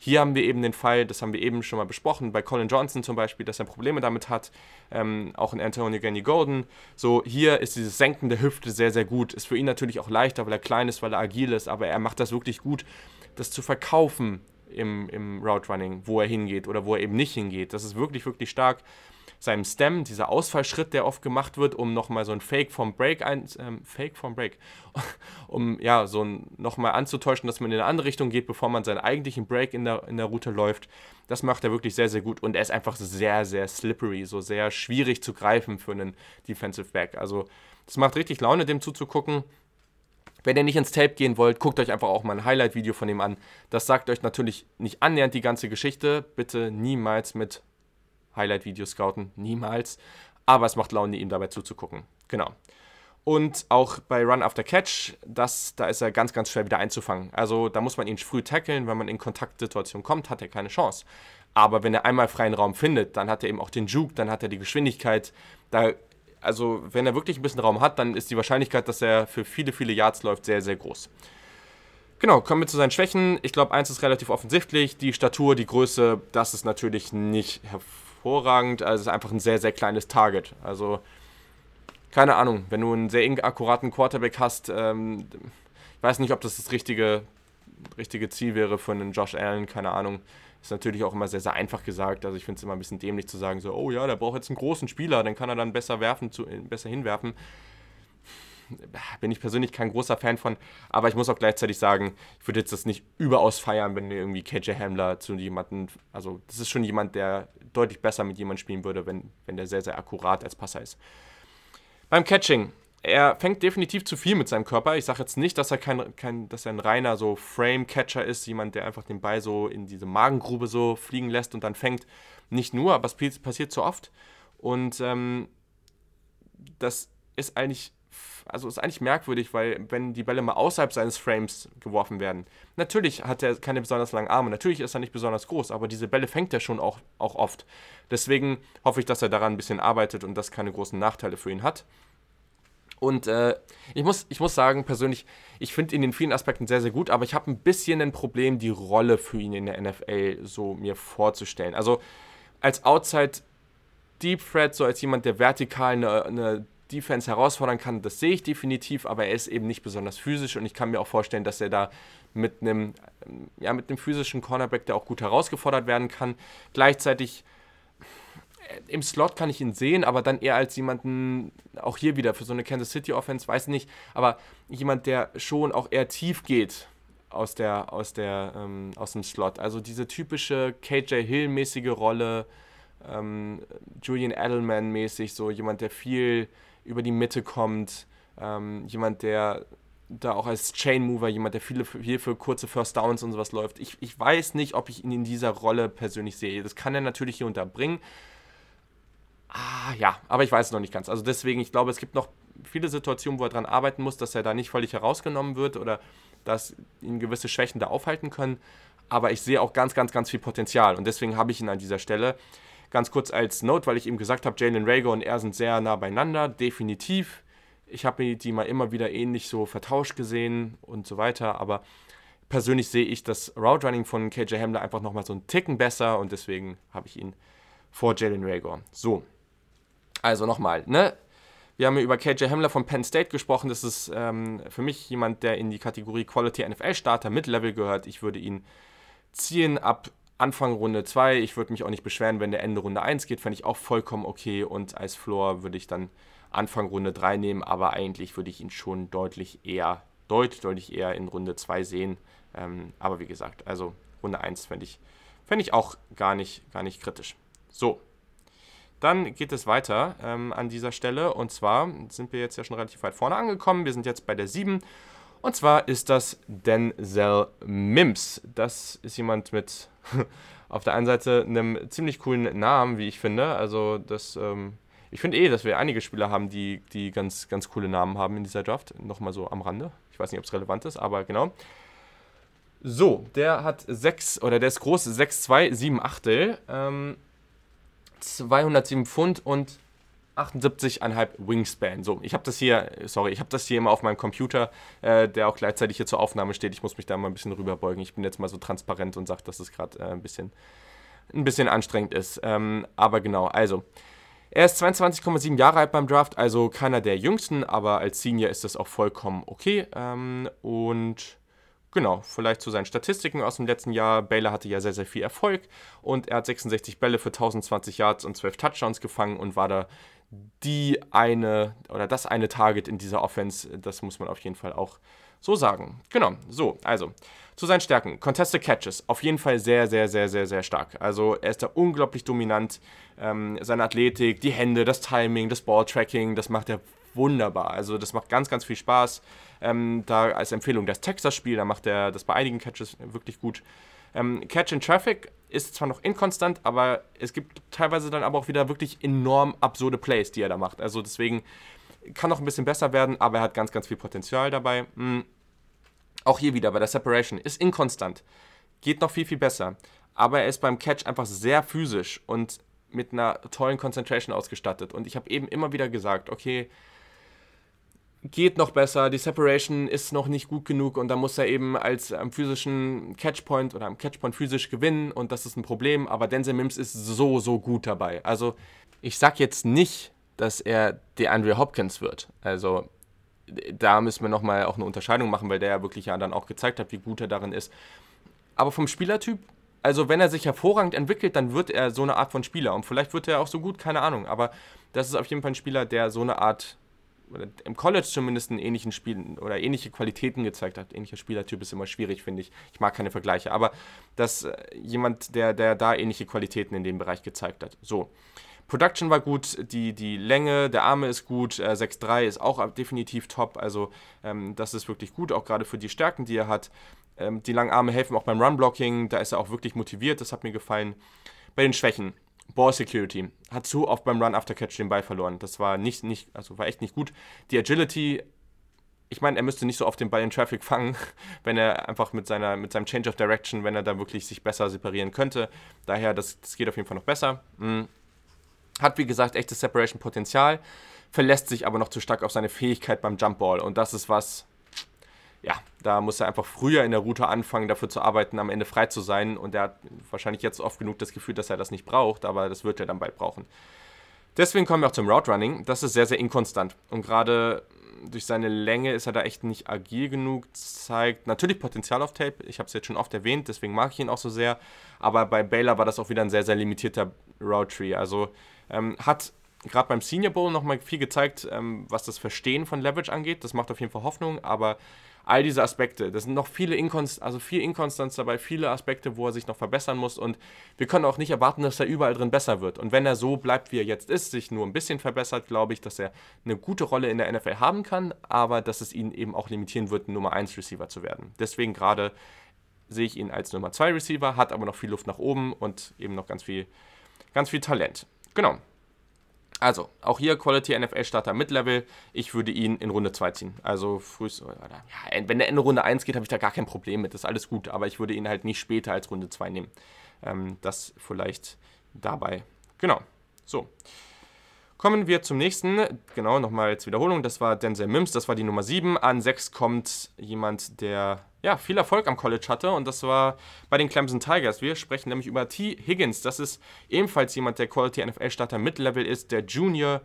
Hier haben wir eben den Fall, das haben wir eben schon mal besprochen, bei Colin Johnson zum Beispiel, dass er Probleme damit hat, ähm, auch in Antonio Ganny Golden. So, hier ist dieses Senken der Hüfte sehr, sehr gut. Ist für ihn natürlich auch leichter, weil er klein ist, weil er agil ist, aber er macht das wirklich gut, das zu verkaufen im, im Route Running, wo er hingeht oder wo er eben nicht hingeht. Das ist wirklich, wirklich stark seinem Stem, dieser Ausfallschritt, der oft gemacht wird, um nochmal so ein Fake vom Break ein, ähm, Fake vom Break, (laughs) um ja, so nochmal anzutäuschen, dass man in eine andere Richtung geht, bevor man seinen eigentlichen Break in der, in der Route läuft. Das macht er wirklich sehr, sehr gut und er ist einfach sehr, sehr slippery, so sehr schwierig zu greifen für einen Defensive Back. Also, das macht richtig Laune, dem zuzugucken. Wenn ihr nicht ins Tape gehen wollt, guckt euch einfach auch mal ein Highlight-Video von ihm an. Das sagt euch natürlich nicht annähernd die ganze Geschichte. Bitte niemals mit Highlight-Videos scouten, (laughs) niemals. Aber es macht Laune, ihm dabei zuzugucken. Genau. Und auch bei Run After Catch, das, da ist er ganz, ganz schwer wieder einzufangen. Also da muss man ihn früh tackeln. Wenn man in Kontaktsituationen kommt, hat er keine Chance. Aber wenn er einmal freien Raum findet, dann hat er eben auch den Juke, dann hat er die Geschwindigkeit. Da, also wenn er wirklich ein bisschen Raum hat, dann ist die Wahrscheinlichkeit, dass er für viele, viele Yards läuft, sehr, sehr groß. Genau, kommen wir zu seinen Schwächen. Ich glaube, eins ist relativ offensichtlich. Die Statur, die Größe, das ist natürlich nicht hervorragend hervorragend. Also es ist einfach ein sehr, sehr kleines Target. Also keine Ahnung, wenn du einen sehr akkuraten Quarterback hast, ähm, ich weiß nicht, ob das das richtige, richtige Ziel wäre für einen Josh Allen, keine Ahnung. Ist natürlich auch immer sehr, sehr einfach gesagt. Also ich finde es immer ein bisschen dämlich zu sagen, so, oh ja, der braucht jetzt einen großen Spieler, dann kann er dann besser werfen, zu, besser hinwerfen bin ich persönlich kein großer Fan von, aber ich muss auch gleichzeitig sagen, ich würde jetzt das nicht überaus feiern, wenn irgendwie KJ Hamler zu jemandem, also das ist schon jemand, der deutlich besser mit jemandem spielen würde, wenn, wenn der sehr, sehr akkurat als Passer ist. Beim Catching, er fängt definitiv zu viel mit seinem Körper. Ich sage jetzt nicht, dass er kein, kein, dass er ein reiner so Frame-Catcher ist, jemand, der einfach den Ball so in diese Magengrube so fliegen lässt und dann fängt. Nicht nur, aber es passiert zu oft. Und ähm, das ist eigentlich also ist eigentlich merkwürdig, weil wenn die Bälle mal außerhalb seines Frames geworfen werden, natürlich hat er keine besonders langen Arme, natürlich ist er nicht besonders groß, aber diese Bälle fängt er schon auch, auch oft. Deswegen hoffe ich, dass er daran ein bisschen arbeitet und das keine großen Nachteile für ihn hat. Und äh, ich, muss, ich muss sagen, persönlich, ich finde ihn in vielen Aspekten sehr, sehr gut, aber ich habe ein bisschen ein Problem, die Rolle für ihn in der NFL so mir vorzustellen. Also als Outside Deep Threat, so als jemand, der vertikal eine, eine Defense herausfordern kann, das sehe ich definitiv, aber er ist eben nicht besonders physisch und ich kann mir auch vorstellen, dass er da mit einem, ja, mit einem physischen Cornerback, der auch gut herausgefordert werden kann. Gleichzeitig äh, im Slot kann ich ihn sehen, aber dann eher als jemanden, auch hier wieder für so eine Kansas City Offense, weiß nicht, aber jemand, der schon auch eher tief geht aus der, aus der, ähm, aus dem Slot. Also diese typische KJ Hill-mäßige Rolle, ähm, Julian Edelman-mäßig, so jemand, der viel über die Mitte kommt, ähm, jemand, der da auch als Chain Mover, jemand, der viele hier für kurze First Downs und sowas läuft. Ich, ich weiß nicht, ob ich ihn in dieser Rolle persönlich sehe. Das kann er natürlich hier unterbringen. Ah, ja, aber ich weiß es noch nicht ganz. Also deswegen, ich glaube, es gibt noch viele Situationen, wo er daran arbeiten muss, dass er da nicht völlig herausgenommen wird oder dass ihn gewisse Schwächen da aufhalten können. Aber ich sehe auch ganz, ganz, ganz viel Potenzial und deswegen habe ich ihn an dieser Stelle. Ganz kurz als Note, weil ich eben gesagt habe, Jalen Rager und er sind sehr nah beieinander, definitiv. Ich habe die mal immer wieder ähnlich so vertauscht gesehen und so weiter, aber persönlich sehe ich das Route Running von KJ Hamler einfach nochmal so einen Ticken besser und deswegen habe ich ihn vor Jalen Rager. So, also nochmal, ne? Wir haben ja über KJ Hamler von Penn State gesprochen. Das ist ähm, für mich jemand, der in die Kategorie Quality NFL Starter Mid-Level gehört. Ich würde ihn ziehen ab Anfang Runde 2. Ich würde mich auch nicht beschweren, wenn der Ende Runde 1 geht. Fände ich auch vollkommen okay. Und als Floor würde ich dann Anfang Runde 3 nehmen. Aber eigentlich würde ich ihn schon deutlich eher, deutlich, deutlich eher in Runde 2 sehen. Ähm, aber wie gesagt, also Runde 1 fände ich, fänd ich auch gar nicht, gar nicht kritisch. So, dann geht es weiter ähm, an dieser Stelle. Und zwar sind wir jetzt ja schon relativ weit vorne angekommen. Wir sind jetzt bei der 7. Und zwar ist das Denzel Mims. Das ist jemand mit (laughs) auf der einen Seite einem ziemlich coolen Namen, wie ich finde. Also das, ähm, ich finde eh, dass wir einige Spieler haben, die, die ganz, ganz coole Namen haben in dieser Draft. Nochmal so am Rande. Ich weiß nicht, ob es relevant ist, aber genau. So, der hat 6, oder der ist groß, 6'2, 7 Achtel. Ähm, 207 Pfund und 78,5 Wingspan. So, ich habe das hier, sorry, ich habe das hier immer auf meinem Computer, äh, der auch gleichzeitig hier zur Aufnahme steht. Ich muss mich da mal ein bisschen rüberbeugen. Ich bin jetzt mal so transparent und sage, dass es gerade äh, ein, bisschen, ein bisschen anstrengend ist. Ähm, aber genau, also. Er ist 22,7 Jahre alt beim Draft, also keiner der jüngsten, aber als Senior ist das auch vollkommen okay. Ähm, und Genau, vielleicht zu seinen Statistiken aus dem letzten Jahr. Baylor hatte ja sehr, sehr viel Erfolg und er hat 66 Bälle für 1020 Yards und 12 Touchdowns gefangen und war da die eine oder das eine Target in dieser Offense. Das muss man auf jeden Fall auch so sagen. Genau, so, also zu seinen Stärken. Contested Catches, auf jeden Fall sehr, sehr, sehr, sehr, sehr stark. Also er ist da unglaublich dominant. Ähm, seine Athletik, die Hände, das Timing, das Balltracking, das macht er wunderbar. Also das macht ganz, ganz viel Spaß. Ähm, da als Empfehlung das Texas-Spiel, da macht er das bei einigen Catches wirklich gut. Ähm, Catch in Traffic ist zwar noch inkonstant, aber es gibt teilweise dann aber auch wieder wirklich enorm absurde Plays, die er da macht. Also deswegen kann noch ein bisschen besser werden, aber er hat ganz, ganz viel Potenzial dabei. Mhm. Auch hier wieder bei der Separation ist inkonstant. Geht noch viel, viel besser. Aber er ist beim Catch einfach sehr physisch und mit einer tollen Concentration ausgestattet. Und ich habe eben immer wieder gesagt, okay, geht noch besser, die Separation ist noch nicht gut genug und da muss er eben als am physischen Catchpoint oder am Catchpoint physisch gewinnen und das ist ein Problem, aber Denzel Mims ist so, so gut dabei. Also ich sag jetzt nicht, dass er der Andrew Hopkins wird. Also da müssen wir nochmal auch eine Unterscheidung machen, weil der ja wirklich ja dann auch gezeigt hat, wie gut er darin ist. Aber vom Spielertyp, also wenn er sich hervorragend entwickelt, dann wird er so eine Art von Spieler und vielleicht wird er auch so gut, keine Ahnung, aber das ist auf jeden Fall ein Spieler, der so eine Art im College zumindest einen ähnlichen Spielen oder ähnliche Qualitäten gezeigt hat. Ähnlicher Spielertyp ist immer schwierig, finde ich. Ich mag keine Vergleiche, aber dass äh, jemand, der, der da ähnliche Qualitäten in dem Bereich gezeigt hat. So. Production war gut, die, die Länge der Arme ist gut, äh, 6'3 ist auch definitiv top, also ähm, das ist wirklich gut, auch gerade für die Stärken, die er hat. Ähm, die langen Arme helfen auch beim Run-Blocking, da ist er auch wirklich motiviert, das hat mir gefallen. Bei den Schwächen, Ball Security. Hat zu oft beim Run After Catch den Ball verloren. Das war nicht, nicht, also war echt nicht gut. Die Agility, ich meine, er müsste nicht so oft den Ball in Traffic fangen, (laughs) wenn er einfach mit, seiner, mit seinem Change of Direction, wenn er da wirklich sich besser separieren könnte. Daher, das, das geht auf jeden Fall noch besser. Mhm. Hat, wie gesagt, echtes Separation-Potenzial, verlässt sich aber noch zu stark auf seine Fähigkeit beim Jump Ball. Und das ist was, ja, da muss er einfach früher in der Route anfangen, dafür zu arbeiten, am Ende frei zu sein. Und er hat wahrscheinlich jetzt oft genug das Gefühl, dass er das nicht braucht, aber das wird er dann bald brauchen. Deswegen kommen wir auch zum Route Running. Das ist sehr, sehr inkonstant. Und gerade durch seine Länge ist er da echt nicht agil genug, zeigt natürlich Potenzial auf Tape. Ich habe es jetzt schon oft erwähnt, deswegen mag ich ihn auch so sehr. Aber bei Baylor war das auch wieder ein sehr, sehr limitierter Route Tree. Also ähm, hat gerade beim Senior Bowl nochmal viel gezeigt, ähm, was das Verstehen von Leverage angeht. Das macht auf jeden Fall Hoffnung, aber all diese Aspekte. Das sind noch viele Inkonst also viel Inkonstanz dabei, viele Aspekte, wo er sich noch verbessern muss und wir können auch nicht erwarten, dass er überall drin besser wird. Und wenn er so bleibt, wie er jetzt ist, sich nur ein bisschen verbessert, glaube ich, dass er eine gute Rolle in der NFL haben kann, aber dass es ihn eben auch limitieren wird, Nummer 1 Receiver zu werden. Deswegen gerade sehe ich ihn als Nummer 2 Receiver, hat aber noch viel Luft nach oben und eben noch ganz viel, ganz viel Talent. Genau. Also, auch hier Quality NFL Starter Mid-Level. Ich würde ihn in Runde 2 ziehen. Also, frühst, ja, wenn der Ende Runde 1 geht, habe ich da gar kein Problem mit. Das ist alles gut. Aber ich würde ihn halt nicht später als Runde 2 nehmen. Ähm, das vielleicht dabei. Genau. So. Kommen wir zum nächsten. Genau, nochmal als Wiederholung. Das war Denzel Mims. Das war die Nummer 7. An 6 kommt jemand, der ja, viel Erfolg am College hatte und das war bei den Clemson Tigers. Wir sprechen nämlich über T. Higgins. Das ist ebenfalls jemand, der Quality NFL Starter Mid-Level ist, der Junior,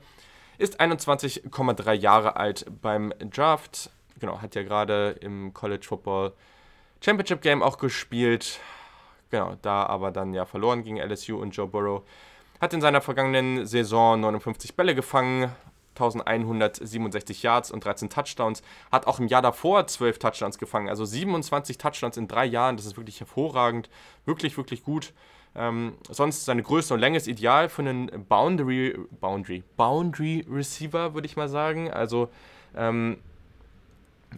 ist 21,3 Jahre alt beim Draft. Genau, hat ja gerade im College Football Championship Game auch gespielt. Genau, da aber dann ja verloren gegen LSU und Joe Burrow. Hat in seiner vergangenen Saison 59 Bälle gefangen, 1167 Yards und 13 Touchdowns. Hat auch im Jahr davor 12 Touchdowns gefangen. Also 27 Touchdowns in drei Jahren. Das ist wirklich hervorragend. Wirklich, wirklich gut. Ähm, sonst seine Größe und Länge ist ideal für einen Boundary, Boundary, Boundary Receiver, würde ich mal sagen. Also, ähm,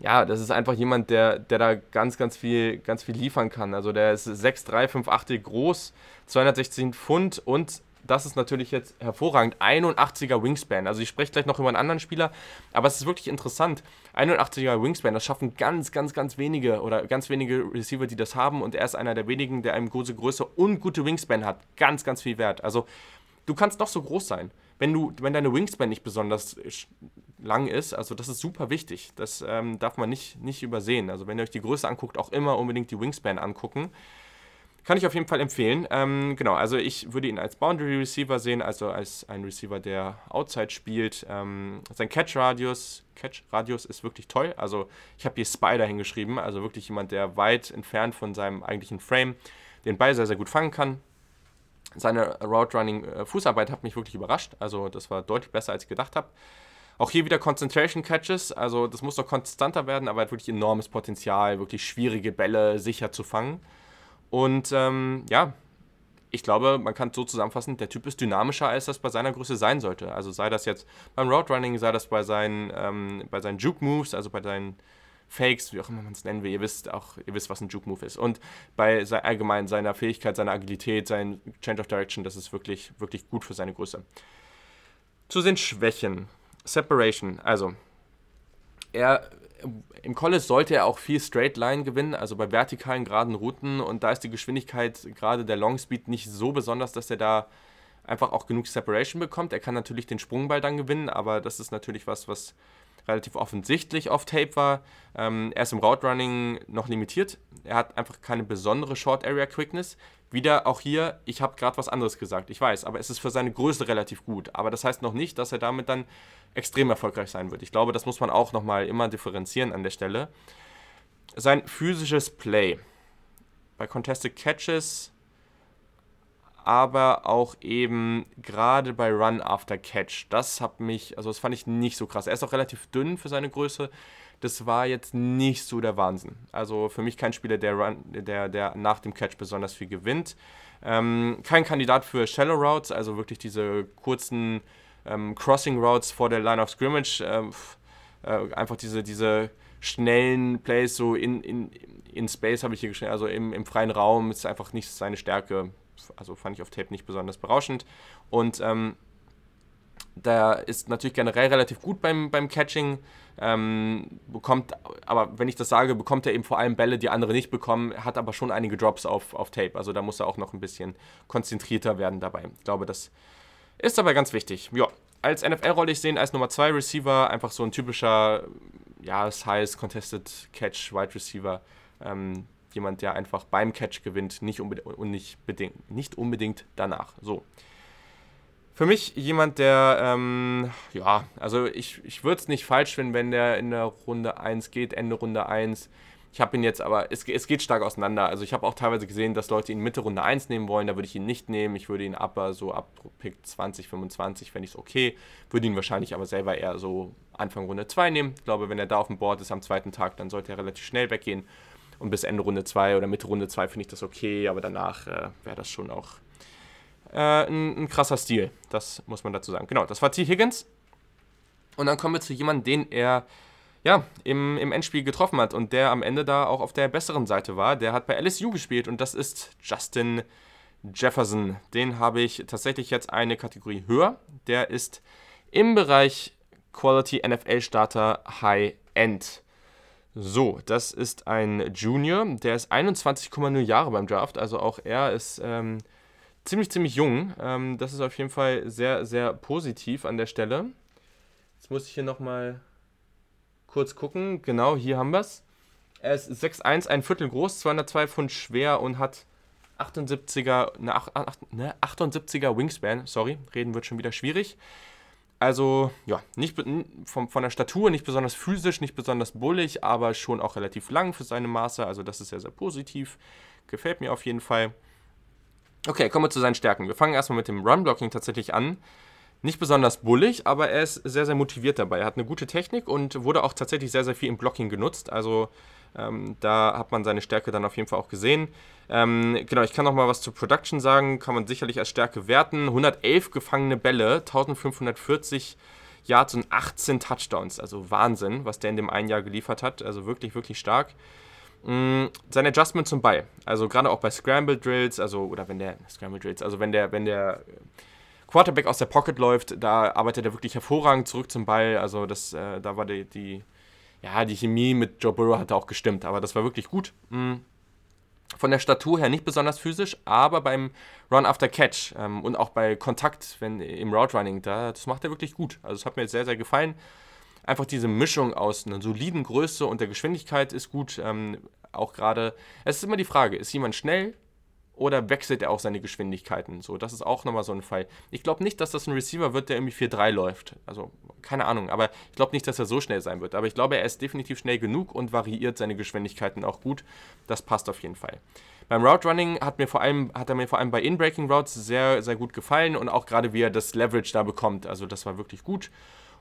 ja, das ist einfach jemand, der, der da ganz, ganz viel, ganz viel liefern kann. Also der ist 6'3, 5'8 groß, 216 Pfund und das ist natürlich jetzt hervorragend. 81er Wingspan. Also ich spreche gleich noch über einen anderen Spieler, aber es ist wirklich interessant. 81er Wingspan, das schaffen ganz, ganz, ganz wenige oder ganz wenige Receiver, die das haben und er ist einer der wenigen, der eine große Größe und gute Wingspan hat. Ganz, ganz viel wert. Also du kannst noch so groß sein. Wenn, du, wenn deine Wingspan nicht besonders lang ist, also das ist super wichtig. Das ähm, darf man nicht, nicht übersehen. Also wenn ihr euch die Größe anguckt, auch immer unbedingt die Wingspan angucken. Kann ich auf jeden Fall empfehlen. Ähm, genau, also ich würde ihn als Boundary Receiver sehen, also als ein Receiver, der Outside spielt. Ähm, sein Catch Radius, Catch Radius ist wirklich toll. Also ich habe hier Spider hingeschrieben, also wirklich jemand, der weit entfernt von seinem eigentlichen Frame den Ball sehr, sehr gut fangen kann. Seine Route Running äh, Fußarbeit hat mich wirklich überrascht. Also das war deutlich besser, als ich gedacht habe. Auch hier wieder Concentration Catches, also das muss doch konstanter werden, aber er hat wirklich enormes Potenzial, wirklich schwierige Bälle sicher zu fangen. Und ähm, ja, ich glaube, man kann so zusammenfassen, der Typ ist dynamischer, als das bei seiner Größe sein sollte. Also sei das jetzt beim Roadrunning, sei das bei seinen, ähm, bei seinen Juke-Moves, also bei seinen Fakes, wie auch immer man es nennen will. Ihr wisst auch, ihr wisst, was ein Juke-Move ist. Und bei sein, allgemein seiner Fähigkeit, seiner Agilität, sein Change of Direction, das ist wirklich, wirklich gut für seine Größe. Zu den Schwächen. Separation. Also, er im College sollte er auch viel Straight Line gewinnen, also bei vertikalen geraden Routen. Und da ist die Geschwindigkeit gerade der Long Speed nicht so besonders, dass er da einfach auch genug Separation bekommt. Er kann natürlich den Sprungball dann gewinnen, aber das ist natürlich was, was relativ offensichtlich auf Tape war. Ähm, er ist im Route Running noch limitiert. Er hat einfach keine besondere Short Area Quickness. Wieder auch hier, ich habe gerade was anderes gesagt, ich weiß, aber es ist für seine Größe relativ gut. Aber das heißt noch nicht, dass er damit dann extrem erfolgreich sein wird. Ich glaube, das muss man auch nochmal immer differenzieren an der Stelle. Sein physisches Play. Bei Contested Catches, aber auch eben gerade bei Run After Catch. Das hat mich, also das fand ich nicht so krass. Er ist auch relativ dünn für seine Größe. Das war jetzt nicht so der Wahnsinn. Also für mich kein Spieler, der, Run, der, der nach dem Catch besonders viel gewinnt. Ähm, kein Kandidat für Shallow Routes, also wirklich diese kurzen ähm, Crossing Routes vor der Line of Scrimmage, ähm, äh, einfach diese, diese schnellen Plays so in, in, in Space habe ich hier geschrieben, also im, im freien Raum ist einfach nicht seine Stärke. Also fand ich auf Tape nicht besonders berauschend. Und ähm, der ist natürlich generell relativ gut beim, beim Catching, ähm, bekommt, aber wenn ich das sage, bekommt er eben vor allem Bälle, die andere nicht bekommen, hat aber schon einige Drops auf, auf Tape. Also da muss er auch noch ein bisschen konzentrierter werden dabei. Ich glaube, das ist aber ganz wichtig. Ja, als NFL-Rolle ich sehen als Nummer 2 Receiver, einfach so ein typischer, ja, Size Contested Catch Wide Receiver. Ähm, jemand, der einfach beim Catch gewinnt, nicht und nicht, bedingt, nicht unbedingt danach. So. Für mich jemand, der, ähm, ja, also ich, ich würde es nicht falsch finden, wenn der in der Runde 1 geht, Ende Runde 1. Ich habe ihn jetzt aber, es, es geht stark auseinander. Also ich habe auch teilweise gesehen, dass Leute ihn Mitte Runde 1 nehmen wollen. Da würde ich ihn nicht nehmen. Ich würde ihn aber so ab Pick 20, 25, fände ich es okay. Würde ihn wahrscheinlich aber selber eher so Anfang Runde 2 nehmen. Ich glaube, wenn er da auf dem Board ist am zweiten Tag, dann sollte er relativ schnell weggehen. Und bis Ende Runde 2 oder Mitte Runde 2 finde ich das okay. Aber danach äh, wäre das schon auch äh, ein, ein krasser Stil. Das muss man dazu sagen. Genau, das war T. Higgins. Und dann kommen wir zu jemandem, den er ja, im, im Endspiel getroffen hat und der am Ende da auch auf der besseren Seite war. Der hat bei LSU gespielt und das ist Justin Jefferson. Den habe ich tatsächlich jetzt eine Kategorie höher. Der ist im Bereich Quality NFL Starter High End. So, das ist ein Junior, der ist 21,0 Jahre beim Draft, also auch er ist ähm, ziemlich, ziemlich jung. Ähm, das ist auf jeden Fall sehr, sehr positiv an der Stelle. Jetzt muss ich hier nochmal kurz gucken. Genau, hier haben wir es. Er ist 6'1, ein Viertel groß, 202 Pfund schwer und hat 78er, eine, 78er Wingspan. Sorry, reden wird schon wieder schwierig. Also, ja, nicht von, von der Statur nicht besonders physisch, nicht besonders bullig, aber schon auch relativ lang für seine Maße. Also, das ist sehr, sehr positiv. Gefällt mir auf jeden Fall. Okay, kommen wir zu seinen Stärken. Wir fangen erstmal mit dem Run-Blocking tatsächlich an. Nicht besonders bullig, aber er ist sehr, sehr motiviert dabei. Er hat eine gute Technik und wurde auch tatsächlich sehr, sehr viel im Blocking genutzt. Also ähm, da hat man seine Stärke dann auf jeden Fall auch gesehen. Ähm, genau, ich kann noch mal was zur Production sagen. Kann man sicherlich als Stärke werten. 111 gefangene Bälle, 1540 Yards und 18 Touchdowns. Also Wahnsinn, was der in dem einen Jahr geliefert hat. Also wirklich, wirklich stark. Mm, sein Adjustment zum Ball. Also gerade auch bei Scramble Drills, also oder wenn der Scramble Drills, also wenn der wenn der Quarterback aus der Pocket läuft, da arbeitet er wirklich hervorragend zurück zum Ball. Also das, äh, da war die, die, ja, die Chemie mit Joe Burrow hatte auch gestimmt, aber das war wirklich gut. Mhm. Von der Statur her nicht besonders physisch, aber beim Run after Catch ähm, und auch bei Kontakt wenn, im Route Running, da, das macht er wirklich gut. Also es hat mir sehr, sehr gefallen einfach diese Mischung aus einer soliden Größe und der Geschwindigkeit ist gut. Ähm, auch gerade, es ist immer die Frage, ist jemand schnell oder wechselt er auch seine Geschwindigkeiten? So, das ist auch nochmal so ein Fall. Ich glaube nicht, dass das ein Receiver wird, der irgendwie 4-3 läuft. Also, keine Ahnung, aber ich glaube nicht, dass er so schnell sein wird. Aber ich glaube, er ist definitiv schnell genug und variiert seine Geschwindigkeiten auch gut. Das passt auf jeden Fall. Beim Route Running hat, mir vor allem, hat er mir vor allem bei In-Breaking Routes sehr, sehr gut gefallen und auch gerade wie er das Leverage da bekommt. Also, das war wirklich gut.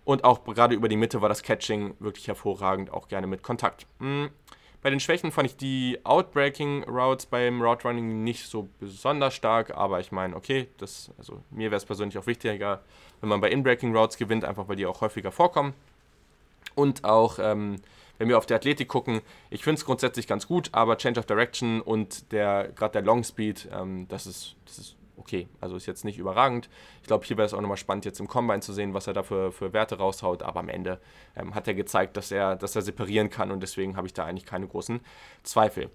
Und auch gerade über die Mitte war das Catching wirklich hervorragend, auch gerne mit Kontakt. Mhm. Bei den Schwächen fand ich die Outbreaking Routes beim Route Running nicht so besonders stark, aber ich meine, okay, das, also mir wäre es persönlich auch wichtiger, wenn man bei Inbreaking Routes gewinnt, einfach weil die auch häufiger vorkommen. Und auch, ähm, wenn wir auf die Athletik gucken, ich finde es grundsätzlich ganz gut, aber Change of Direction und der gerade der Long Speed, ähm, das, ist, das ist okay. Also ist jetzt nicht überragend. Ich glaube, hier wäre es auch nochmal spannend, jetzt im Combine zu sehen, was er da für, für Werte raushaut. Aber am Ende ähm, hat er gezeigt, dass er, dass er separieren kann und deswegen habe ich da eigentlich keine großen Zweifel.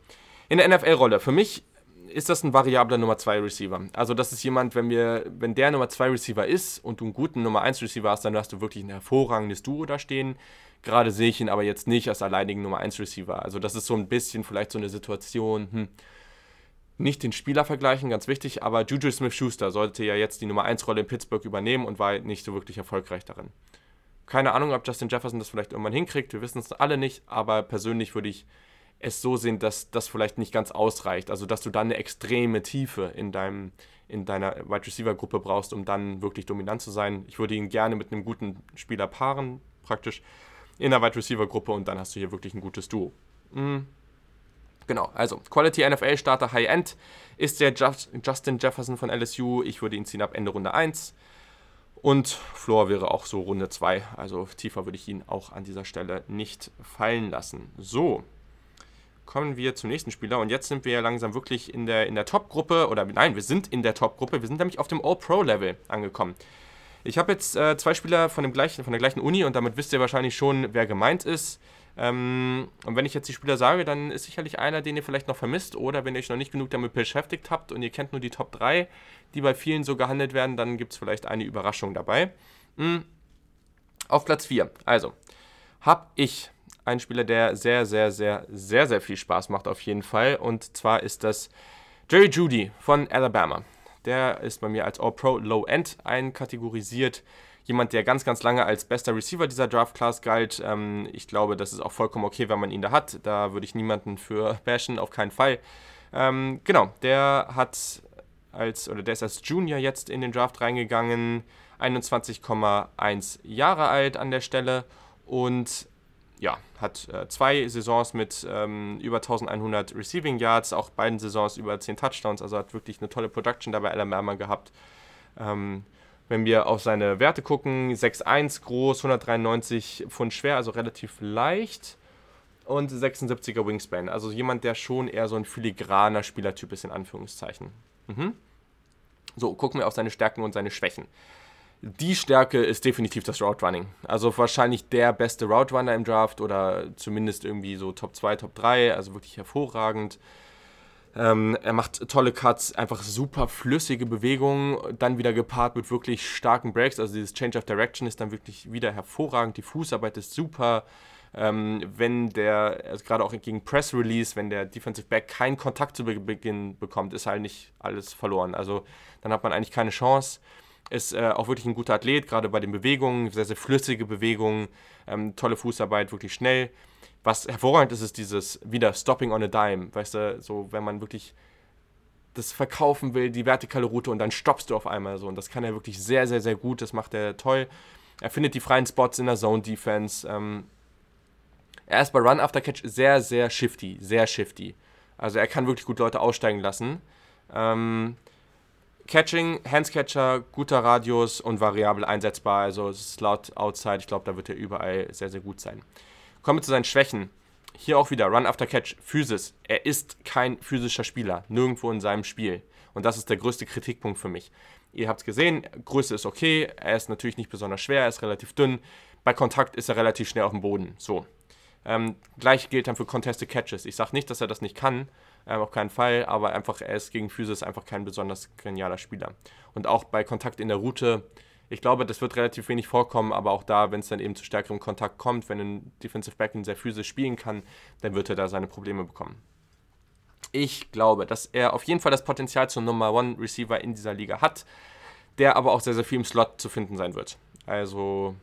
In der NFL-Rolle, für mich ist das ein variabler Nummer 2 Receiver. Also das ist jemand, wenn wir, wenn der Nummer 2 Receiver ist und du einen guten Nummer 1 Receiver hast, dann hast du wirklich ein hervorragendes Duo da stehen. Gerade sehe ich ihn aber jetzt nicht als alleinigen Nummer 1 Receiver. Also das ist so ein bisschen vielleicht so eine Situation, hm, nicht den Spieler vergleichen, ganz wichtig, aber Juju Smith-Schuster sollte ja jetzt die Nummer 1 Rolle in Pittsburgh übernehmen und war nicht so wirklich erfolgreich darin. Keine Ahnung, ob Justin Jefferson das vielleicht irgendwann hinkriegt, wir wissen es alle nicht, aber persönlich würde ich es so sehen, dass das vielleicht nicht ganz ausreicht. Also, dass du dann eine extreme Tiefe in, deinem, in deiner Wide Receiver Gruppe brauchst, um dann wirklich dominant zu sein. Ich würde ihn gerne mit einem guten Spieler paaren, praktisch in der Wide Receiver Gruppe und dann hast du hier wirklich ein gutes Duo. Mhm. Genau, also Quality NFL Starter High End ist der Just, Justin Jefferson von LSU. Ich würde ihn ziehen ab Ende Runde 1. Und Floor wäre auch so Runde 2. Also tiefer würde ich ihn auch an dieser Stelle nicht fallen lassen. So, kommen wir zum nächsten Spieler. Und jetzt sind wir ja langsam wirklich in der, in der Top-Gruppe. Oder nein, wir sind in der Top-Gruppe. Wir sind nämlich auf dem All-Pro-Level angekommen. Ich habe jetzt äh, zwei Spieler von, dem gleichen, von der gleichen Uni und damit wisst ihr wahrscheinlich schon, wer gemeint ist. Ähm, und wenn ich jetzt die Spieler sage, dann ist sicherlich einer, den ihr vielleicht noch vermisst. Oder wenn ihr euch noch nicht genug damit beschäftigt habt und ihr kennt nur die Top 3, die bei vielen so gehandelt werden, dann gibt es vielleicht eine Überraschung dabei. Mhm. Auf Platz 4, also, habe ich einen Spieler, der sehr, sehr, sehr, sehr, sehr viel Spaß macht auf jeden Fall. Und zwar ist das Jerry Judy von Alabama. Der ist bei mir als All-Pro Low End einkategorisiert jemand, der ganz, ganz lange als bester Receiver dieser Draft-Class galt. Ähm, ich glaube, das ist auch vollkommen okay, wenn man ihn da hat. Da würde ich niemanden für (laughs) bashen, auf keinen Fall. Ähm, genau, der hat als, oder der ist als Junior jetzt in den Draft reingegangen, 21,1 Jahre alt an der Stelle und ja, hat äh, zwei Saisons mit ähm, über 1100 Receiving Yards, auch beiden Saisons über 10 Touchdowns, also hat wirklich eine tolle Production dabei Alabama gehabt. Ähm, wenn wir auf seine Werte gucken, 6'1 groß, 193 Pfund schwer, also relativ leicht. Und 76er Wingspan. Also jemand, der schon eher so ein filigraner Spielertyp ist, in Anführungszeichen. Mhm. So, gucken wir auf seine Stärken und seine Schwächen. Die Stärke ist definitiv das Route Running. Also wahrscheinlich der beste Route Runner im Draft oder zumindest irgendwie so Top 2, Top 3. Also wirklich hervorragend. Ähm, er macht tolle Cuts, einfach super flüssige Bewegungen, dann wieder gepaart mit wirklich starken Breaks. Also dieses Change of Direction ist dann wirklich wieder hervorragend. Die Fußarbeit ist super. Ähm, wenn der, also gerade auch gegen Press Release, wenn der Defensive Back keinen Kontakt zu Beginn bekommt, ist halt nicht alles verloren. Also dann hat man eigentlich keine Chance. Ist äh, auch wirklich ein guter Athlet, gerade bei den Bewegungen, sehr, sehr flüssige Bewegungen, ähm, tolle Fußarbeit, wirklich schnell. Was hervorragend ist, ist dieses wieder Stopping on a Dime. Weißt du, so wenn man wirklich das verkaufen will, die vertikale Route und dann stoppst du auf einmal so. Und das kann er wirklich sehr, sehr, sehr gut. Das macht er toll. Er findet die freien Spots in der Zone Defense. Ähm, er ist bei Run After Catch sehr, sehr shifty. Sehr shifty. Also er kann wirklich gut Leute aussteigen lassen. Ähm, Catching, Handscatcher, guter Radius und variabel einsetzbar. Also Slot, Outside, ich glaube, da wird er überall sehr, sehr gut sein. Kommen wir zu seinen Schwächen. Hier auch wieder Run After Catch, Physis. Er ist kein physischer Spieler, nirgendwo in seinem Spiel. Und das ist der größte Kritikpunkt für mich. Ihr habt es gesehen, Größe ist okay, er ist natürlich nicht besonders schwer, er ist relativ dünn. Bei Kontakt ist er relativ schnell auf dem Boden. So. Ähm, gleich gilt dann für Contested Catches. Ich sage nicht, dass er das nicht kann, ähm, auf keinen Fall, aber einfach er ist gegen Physis einfach kein besonders genialer Spieler. Und auch bei Kontakt in der Route, ich glaube, das wird relativ wenig vorkommen, aber auch da, wenn es dann eben zu stärkerem Kontakt kommt, wenn ein Defensive Back sehr physisch spielen kann, dann wird er da seine Probleme bekommen. Ich glaube, dass er auf jeden Fall das Potenzial zum Number One Receiver in dieser Liga hat, der aber auch sehr, sehr viel im Slot zu finden sein wird. Also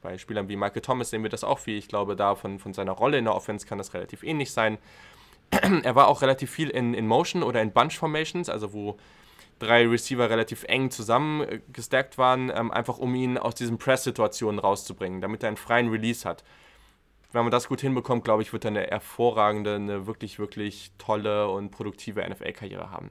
bei Spielern wie Michael Thomas sehen wir das auch viel. Ich glaube, da von, von seiner Rolle in der Offense kann das relativ ähnlich sein. (clears throat) er war auch relativ viel in, in Motion oder in Bunch Formations, also wo drei Receiver relativ eng zusammen äh, waren, ähm, einfach um ihn aus diesen Press-Situationen rauszubringen, damit er einen freien Release hat. Wenn man das gut hinbekommt, glaube ich, wird er eine hervorragende, eine wirklich, wirklich tolle und produktive NFL-Karriere haben.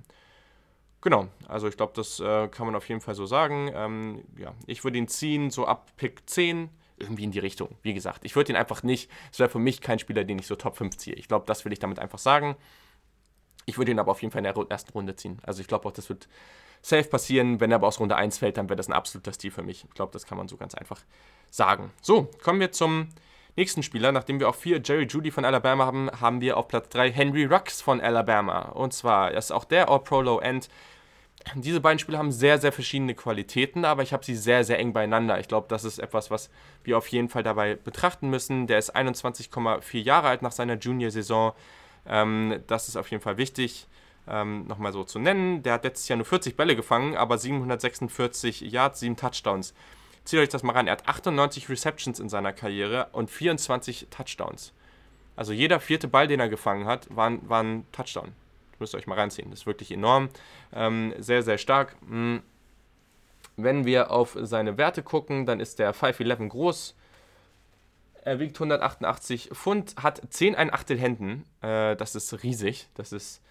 Genau, also ich glaube, das äh, kann man auf jeden Fall so sagen. Ähm, ja, ich würde ihn ziehen, so ab Pick 10, irgendwie in die Richtung. Wie gesagt, ich würde ihn einfach nicht, es wäre für mich kein Spieler, den ich so Top 5 ziehe. Ich glaube, das will ich damit einfach sagen. Ich würde ihn aber auf jeden Fall in der ersten Runde ziehen. Also ich glaube auch, das wird safe passieren. Wenn er aber aus Runde 1 fällt, dann wäre das ein absoluter Stil für mich. Ich glaube, das kann man so ganz einfach sagen. So, kommen wir zum nächsten Spieler. Nachdem wir auch vier Jerry Judy von Alabama haben, haben wir auf Platz 3 Henry Rux von Alabama. Und zwar ist auch der All-Pro Low End diese beiden Spieler haben sehr, sehr verschiedene Qualitäten, aber ich habe sie sehr, sehr eng beieinander. Ich glaube, das ist etwas, was wir auf jeden Fall dabei betrachten müssen. Der ist 21,4 Jahre alt nach seiner Junior-Saison. Ähm, das ist auf jeden Fall wichtig, ähm, nochmal so zu nennen. Der hat letztes Jahr nur 40 Bälle gefangen, aber 746 Yards, 7 Touchdowns. Zieht euch das mal rein. Er hat 98 Receptions in seiner Karriere und 24 Touchdowns. Also jeder vierte Ball, den er gefangen hat, war, war ein Touchdown. Müsst ihr euch mal reinziehen. Das ist wirklich enorm. Ähm, sehr, sehr stark. Hm. Wenn wir auf seine Werte gucken, dann ist der 5'11 groß. Er wiegt 188 Pfund, hat 10 ein Achtel Händen. Äh, das ist riesig. Das ist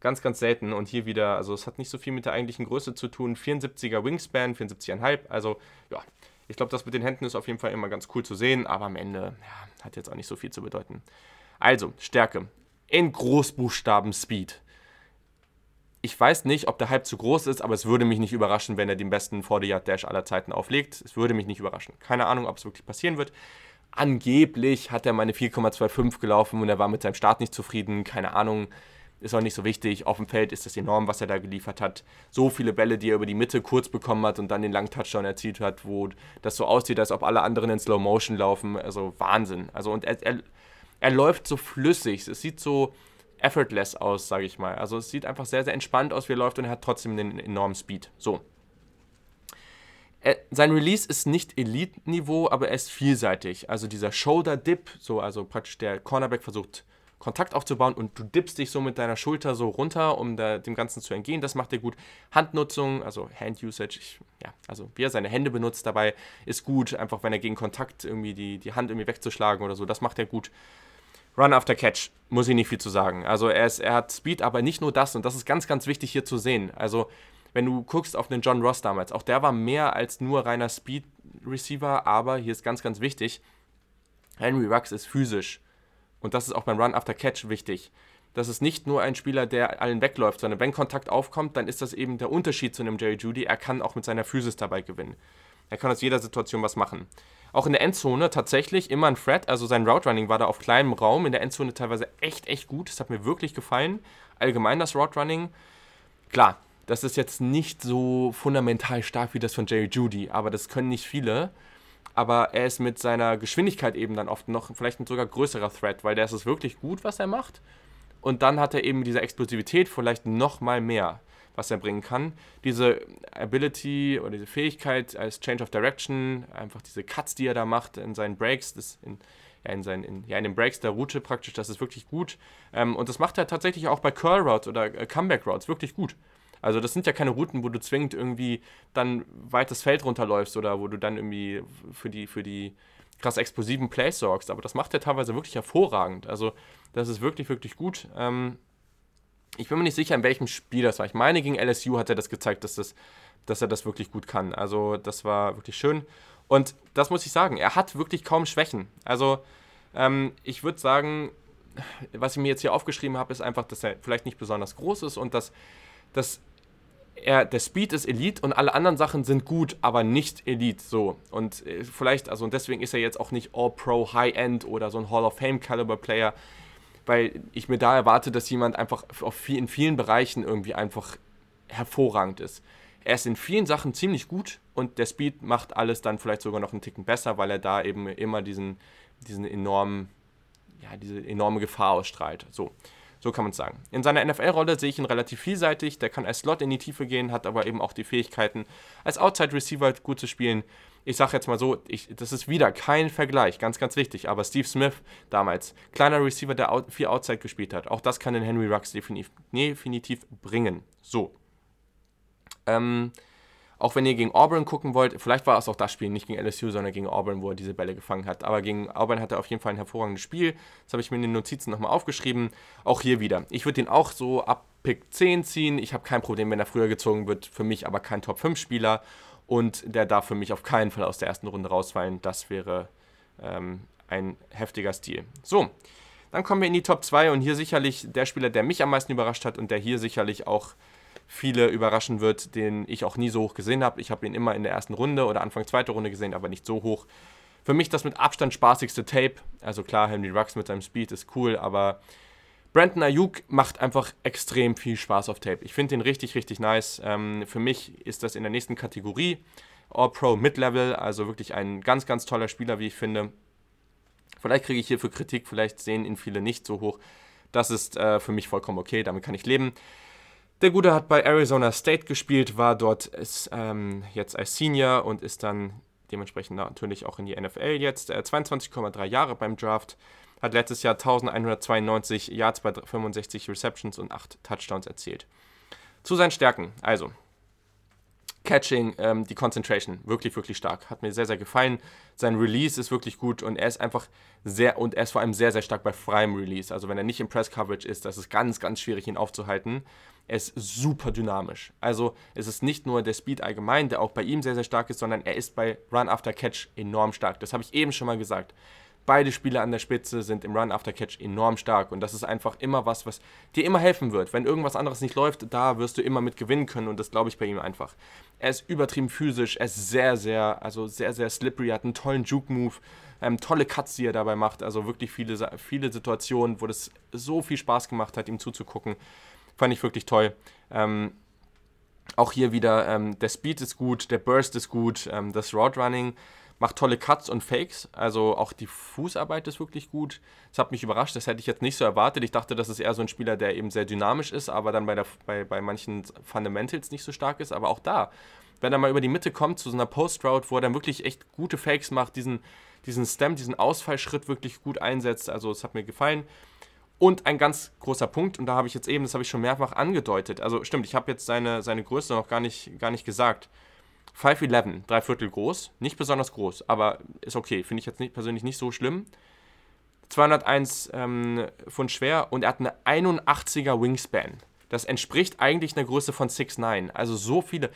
ganz, ganz selten. Und hier wieder, also es hat nicht so viel mit der eigentlichen Größe zu tun. 74er Wingspan, 74,5. Also ja, ich glaube, das mit den Händen ist auf jeden Fall immer ganz cool zu sehen. Aber am Ende ja, hat jetzt auch nicht so viel zu bedeuten. Also, Stärke. In Großbuchstaben Speed ich weiß nicht, ob der Hype zu groß ist, aber es würde mich nicht überraschen, wenn er den besten 40-Yard-Dash aller Zeiten auflegt. Es würde mich nicht überraschen. Keine Ahnung, ob es wirklich passieren wird. Angeblich hat er meine 4,25 gelaufen und er war mit seinem Start nicht zufrieden. Keine Ahnung, ist auch nicht so wichtig. Auf dem Feld ist das enorm, was er da geliefert hat. So viele Bälle, die er über die Mitte kurz bekommen hat und dann den langen Touchdown erzielt hat, wo das so aussieht, als ob alle anderen in Slow Motion laufen. Also Wahnsinn. Also und er, er, er läuft so flüssig. Es sieht so effortless aus, sage ich mal. Also es sieht einfach sehr, sehr entspannt aus, wie er läuft und er hat trotzdem einen enormen Speed. So. Er, sein Release ist nicht Elite-Niveau, aber er ist vielseitig. Also dieser Shoulder-Dip, so, also praktisch der Cornerback versucht Kontakt aufzubauen und du dippst dich so mit deiner Schulter so runter, um da, dem Ganzen zu entgehen. Das macht er gut. Handnutzung, also Hand-Usage, ja, also wie er seine Hände benutzt dabei, ist gut. Einfach wenn er gegen Kontakt irgendwie die, die Hand irgendwie wegzuschlagen oder so, das macht er gut. Run after Catch, muss ich nicht viel zu sagen. Also er, ist, er hat Speed, aber nicht nur das. Und das ist ganz, ganz wichtig hier zu sehen. Also wenn du guckst auf den John Ross damals, auch der war mehr als nur reiner Speed Receiver, aber hier ist ganz, ganz wichtig, Henry Rux ist physisch. Und das ist auch beim Run after Catch wichtig. Das ist nicht nur ein Spieler, der allen wegläuft, sondern wenn Kontakt aufkommt, dann ist das eben der Unterschied zu einem Jerry Judy. Er kann auch mit seiner Physis dabei gewinnen. Er kann aus jeder Situation was machen. Auch in der Endzone tatsächlich immer ein Threat. Also sein Route Running war da auf kleinem Raum. In der Endzone teilweise echt, echt gut. Das hat mir wirklich gefallen. Allgemein das Route Running. Klar, das ist jetzt nicht so fundamental stark wie das von Jerry Judy, aber das können nicht viele. aber er ist mit seiner Geschwindigkeit eben dann oft noch vielleicht ein sogar größerer Threat, weil der ist es wirklich gut, was er macht. Und dann hat er eben diese Explosivität vielleicht noch mal mehr, was er bringen kann. Diese Ability oder diese Fähigkeit als Change of Direction, einfach diese Cuts, die er da macht in seinen Breaks, das in, ja, in, seinen, in, ja, in den Breaks der Route praktisch, das ist wirklich gut. Ähm, und das macht er tatsächlich auch bei Curl Routes oder äh, Comeback Routes wirklich gut. Also das sind ja keine Routen, wo du zwingend irgendwie dann weites Feld runterläufst oder wo du dann irgendwie für die, für die krass explosiven Plays sorgst. Aber das macht er teilweise wirklich hervorragend. Also das ist wirklich, wirklich gut. Ähm, ich bin mir nicht sicher, in welchem Spiel das war. Ich meine, gegen LSU hat er das gezeigt, dass, das, dass er das wirklich gut kann. Also das war wirklich schön. Und das muss ich sagen, er hat wirklich kaum Schwächen. Also ähm, ich würde sagen, was ich mir jetzt hier aufgeschrieben habe, ist einfach, dass er vielleicht nicht besonders groß ist und dass, dass er, der Speed ist Elite und alle anderen Sachen sind gut, aber nicht Elite. So. Und äh, vielleicht, also und deswegen ist er jetzt auch nicht All-Pro High-End oder so ein Hall of Fame-Caliber-Player, weil ich mir da erwarte, dass jemand einfach viel, in vielen Bereichen irgendwie einfach hervorragend ist. Er ist in vielen Sachen ziemlich gut und der Speed macht alles dann vielleicht sogar noch einen Ticken besser, weil er da eben immer diesen, diesen enormen, ja, diese enorme Gefahr ausstrahlt. So. So kann man es sagen. In seiner NFL-Rolle sehe ich ihn relativ vielseitig. Der kann als Slot in die Tiefe gehen, hat aber eben auch die Fähigkeiten, als Outside-Receiver gut zu spielen. Ich sage jetzt mal so, ich, das ist wieder kein Vergleich, ganz, ganz wichtig. Aber Steve Smith damals, kleiner Receiver, der viel Outside gespielt hat, auch das kann den Henry Rux definitiv, definitiv bringen. So. Ähm, auch wenn ihr gegen Auburn gucken wollt, vielleicht war es auch das Spiel, nicht gegen LSU, sondern gegen Auburn, wo er diese Bälle gefangen hat. Aber gegen Auburn hat er auf jeden Fall ein hervorragendes Spiel. Das habe ich mir in den Notizen nochmal aufgeschrieben. Auch hier wieder. Ich würde ihn auch so ab Pick 10 ziehen. Ich habe kein Problem, wenn er früher gezogen wird. Für mich aber kein Top 5 Spieler. Und der darf für mich auf keinen Fall aus der ersten Runde rausfallen. Das wäre ähm, ein heftiger Stil. So, dann kommen wir in die Top 2 und hier sicherlich der Spieler, der mich am meisten überrascht hat und der hier sicherlich auch viele überraschen wird, den ich auch nie so hoch gesehen habe. Ich habe ihn immer in der ersten Runde oder Anfang zweiter Runde gesehen, aber nicht so hoch. Für mich das mit Abstand spaßigste Tape. Also klar, Henry Rux mit seinem Speed ist cool, aber Brandon Ayuk macht einfach extrem viel Spaß auf Tape. Ich finde den richtig, richtig nice. Ähm, für mich ist das in der nächsten Kategorie All-Pro Mid-Level, also wirklich ein ganz, ganz toller Spieler, wie ich finde. Vielleicht kriege ich hierfür Kritik, vielleicht sehen ihn viele nicht so hoch. Das ist äh, für mich vollkommen okay, damit kann ich leben. Der Gute hat bei Arizona State gespielt, war dort ist, ähm, jetzt als Senior und ist dann dementsprechend natürlich auch in die NFL jetzt. Äh, 22,3 Jahre beim Draft, hat letztes Jahr 1192 Yards bei 65 Receptions und 8 Touchdowns erzielt. Zu seinen Stärken, also Catching, ähm, die Concentration, wirklich, wirklich stark. Hat mir sehr, sehr gefallen. Sein Release ist wirklich gut und er ist einfach sehr, und er ist vor allem sehr, sehr stark bei freiem Release. Also wenn er nicht im Press Coverage ist, das ist ganz, ganz schwierig, ihn aufzuhalten. Er ist super dynamisch. Also es ist nicht nur der Speed allgemein, der auch bei ihm sehr, sehr stark ist, sondern er ist bei Run After Catch enorm stark. Das habe ich eben schon mal gesagt. Beide Spieler an der Spitze sind im Run After Catch enorm stark und das ist einfach immer was, was dir immer helfen wird. Wenn irgendwas anderes nicht läuft, da wirst du immer mit gewinnen können und das glaube ich bei ihm einfach. Er ist übertrieben physisch, er ist sehr, sehr, also sehr, sehr slippery, hat einen tollen Juke-Move, ähm, tolle Cuts, die er dabei macht, also wirklich viele, viele Situationen, wo das so viel Spaß gemacht hat, ihm zuzugucken. Fand ich wirklich toll. Ähm, auch hier wieder, ähm, der Speed ist gut, der Burst ist gut, ähm, das Route Running macht tolle Cuts und Fakes. Also auch die Fußarbeit ist wirklich gut. Das hat mich überrascht, das hätte ich jetzt nicht so erwartet. Ich dachte, das ist eher so ein Spieler, der eben sehr dynamisch ist, aber dann bei, der, bei, bei manchen Fundamentals nicht so stark ist. Aber auch da, wenn er mal über die Mitte kommt zu so einer Post-Route, wo er dann wirklich echt gute Fakes macht, diesen, diesen Stem, diesen Ausfallschritt wirklich gut einsetzt. Also es hat mir gefallen. Und ein ganz großer Punkt, und da habe ich jetzt eben, das habe ich schon mehrfach angedeutet, also stimmt, ich habe jetzt seine, seine Größe noch gar nicht, gar nicht gesagt. 5'11, drei Viertel groß, nicht besonders groß, aber ist okay, finde ich jetzt nicht, persönlich nicht so schlimm. 201 ähm, Pfund schwer und er hat eine 81er Wingspan. Das entspricht eigentlich einer Größe von 6'9. Also so viele.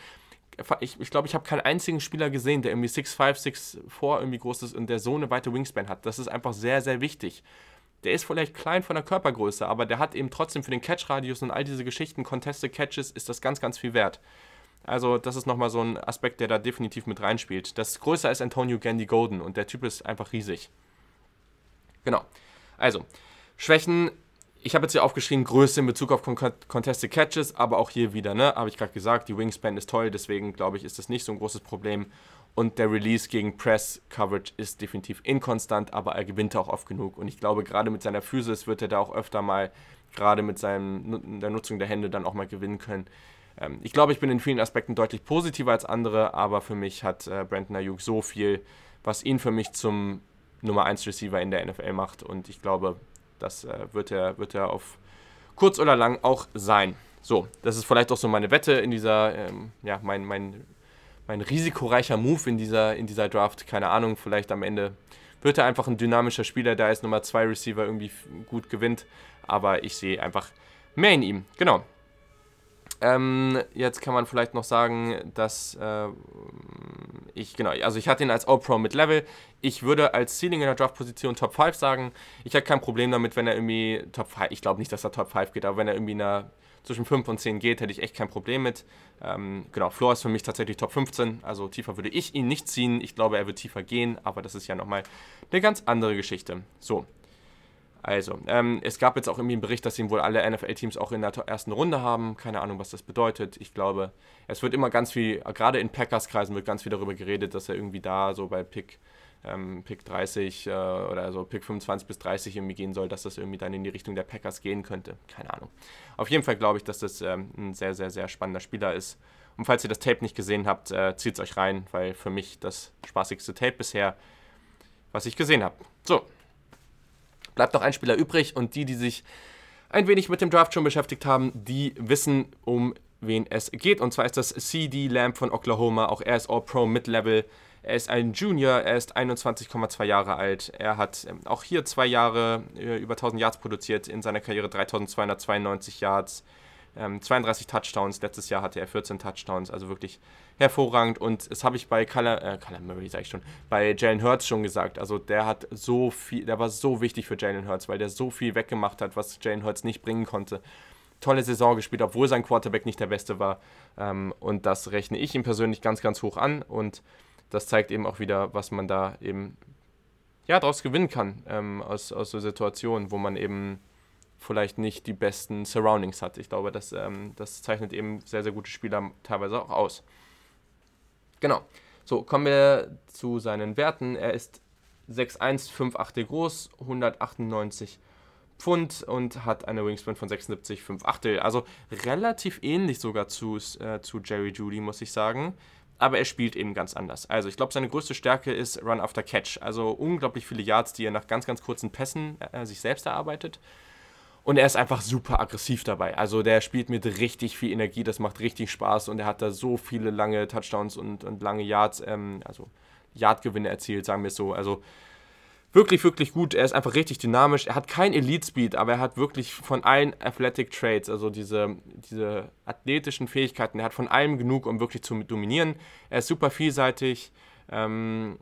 Ich glaube, ich, glaub, ich habe keinen einzigen Spieler gesehen, der irgendwie 6'5, 6'4 irgendwie groß ist und der so eine weite Wingspan hat. Das ist einfach sehr, sehr wichtig der ist vielleicht klein von der Körpergröße, aber der hat eben trotzdem für den Catch-Radius und all diese Geschichten, Contested Catches, ist das ganz, ganz viel wert. Also, das ist nochmal so ein Aspekt, der da definitiv mit reinspielt. Das größer ist Antonio Gandy Golden und der Typ ist einfach riesig. Genau. Also, Schwächen, ich habe jetzt hier aufgeschrieben, Größe in Bezug auf Contested Catches, aber auch hier wieder, ne, habe ich gerade gesagt, die Wingspan ist toll, deswegen glaube ich, ist das nicht so ein großes Problem. Und der Release gegen Press Coverage ist definitiv inkonstant, aber er gewinnt auch oft genug. Und ich glaube, gerade mit seiner Physis wird er da auch öfter mal, gerade mit seinem, der Nutzung der Hände, dann auch mal gewinnen können. Ähm, ich glaube, ich bin in vielen Aspekten deutlich positiver als andere, aber für mich hat äh, Brandon Ayuk so viel, was ihn für mich zum Nummer 1 Receiver in der NFL macht. Und ich glaube, das äh, wird, er, wird er auf kurz oder lang auch sein. So, das ist vielleicht auch so meine Wette in dieser, ähm, ja, mein, mein mein risikoreicher Move in dieser, in dieser Draft. Keine Ahnung, vielleicht am Ende wird er einfach ein dynamischer Spieler, der als Nummer 2 Receiver irgendwie gut gewinnt. Aber ich sehe einfach mehr in ihm. Genau. Ähm, jetzt kann man vielleicht noch sagen, dass äh, ich, genau, also ich hatte ihn als All-Pro mit Level. Ich würde als Ceiling in der Draft-Position Top 5 sagen. Ich hätte kein Problem damit, wenn er irgendwie Top 5, ich glaube nicht, dass er Top 5 geht, aber wenn er irgendwie in einer zwischen 5 und 10 geht, hätte ich echt kein Problem mit. Ähm, genau, Floor ist für mich tatsächlich Top 15, also tiefer würde ich ihn nicht ziehen. Ich glaube, er wird tiefer gehen, aber das ist ja nochmal eine ganz andere Geschichte. So, also, ähm, es gab jetzt auch irgendwie einen Bericht, dass ihn wohl alle NFL-Teams auch in der ersten Runde haben. Keine Ahnung, was das bedeutet. Ich glaube, es wird immer ganz viel, gerade in Packers-Kreisen wird ganz viel darüber geredet, dass er irgendwie da so bei Pick ähm, Pick 30 äh, oder so Pick 25 bis 30 irgendwie gehen soll, dass das irgendwie dann in die Richtung der Packers gehen könnte. Keine Ahnung. Auf jeden Fall glaube ich, dass das ähm, ein sehr, sehr, sehr spannender Spieler ist. Und falls ihr das Tape nicht gesehen habt, äh, zieht es euch rein, weil für mich das spaßigste Tape bisher, was ich gesehen habe. So. Bleibt noch ein Spieler übrig und die, die sich ein wenig mit dem Draft schon beschäftigt haben, die wissen, um wen es geht. Und zwar ist das CD Lamb von Oklahoma. Auch er ist All-Pro Mid-Level. Er ist ein Junior, er ist 21,2 Jahre alt. Er hat ähm, auch hier zwei Jahre äh, über 1000 Yards produziert, in seiner Karriere 3292 Yards, ähm, 32 Touchdowns. Letztes Jahr hatte er 14 Touchdowns, also wirklich hervorragend. Und das habe ich bei Kyler, äh, Kyler Murray, sage ich schon, bei Jalen Hurts schon gesagt. Also der hat so viel, der war so wichtig für Jalen Hurts, weil der so viel weggemacht hat, was Jalen Hurts nicht bringen konnte tolle Saison gespielt, obwohl sein Quarterback nicht der beste war. Ähm, und das rechne ich ihm persönlich ganz, ganz hoch an. Und das zeigt eben auch wieder, was man da eben ja, daraus gewinnen kann, ähm, aus, aus so Situationen, wo man eben vielleicht nicht die besten Surroundings hat. Ich glaube, das, ähm, das zeichnet eben sehr, sehr gute Spieler teilweise auch aus. Genau. So, kommen wir zu seinen Werten. Er ist 6'1, groß, 198 Pfund und hat eine Wingspan von 76, 5 Also relativ ähnlich sogar zu, äh, zu Jerry Judy, muss ich sagen aber er spielt eben ganz anders. Also ich glaube, seine größte Stärke ist Run after Catch. Also unglaublich viele Yards, die er nach ganz, ganz kurzen Pässen äh, sich selbst erarbeitet. Und er ist einfach super aggressiv dabei. Also der spielt mit richtig viel Energie, das macht richtig Spaß und er hat da so viele lange Touchdowns und, und lange Yards, ähm, also Yardgewinne erzielt, sagen wir es so. Also wirklich, wirklich gut. Er ist einfach richtig dynamisch. Er hat kein Elite-Speed, aber er hat wirklich von allen Athletic Traits, also diese, diese athletischen Fähigkeiten, er hat von allem genug, um wirklich zu dominieren. Er ist super vielseitig. Ähm,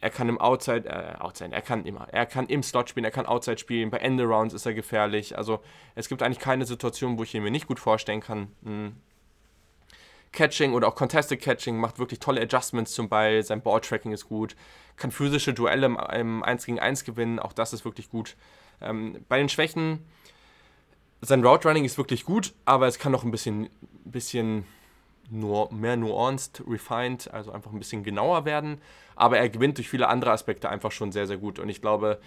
er kann im Outside, äh, Outside, er kann immer, er kann im Slot spielen, er kann Outside spielen, bei Endarounds ist er gefährlich. Also es gibt eigentlich keine Situation, wo ich ihn mir nicht gut vorstellen kann. Hm. Catching oder auch Contested Catching macht wirklich tolle Adjustments zum Ball, sein Balltracking ist gut, kann physische Duelle im, im 1 gegen 1 gewinnen, auch das ist wirklich gut. Ähm, bei den Schwächen, sein Route Running ist wirklich gut, aber es kann noch ein bisschen, bisschen nur mehr nuanced, refined, also einfach ein bisschen genauer werden. Aber er gewinnt durch viele andere Aspekte einfach schon sehr, sehr gut. Und ich glaube,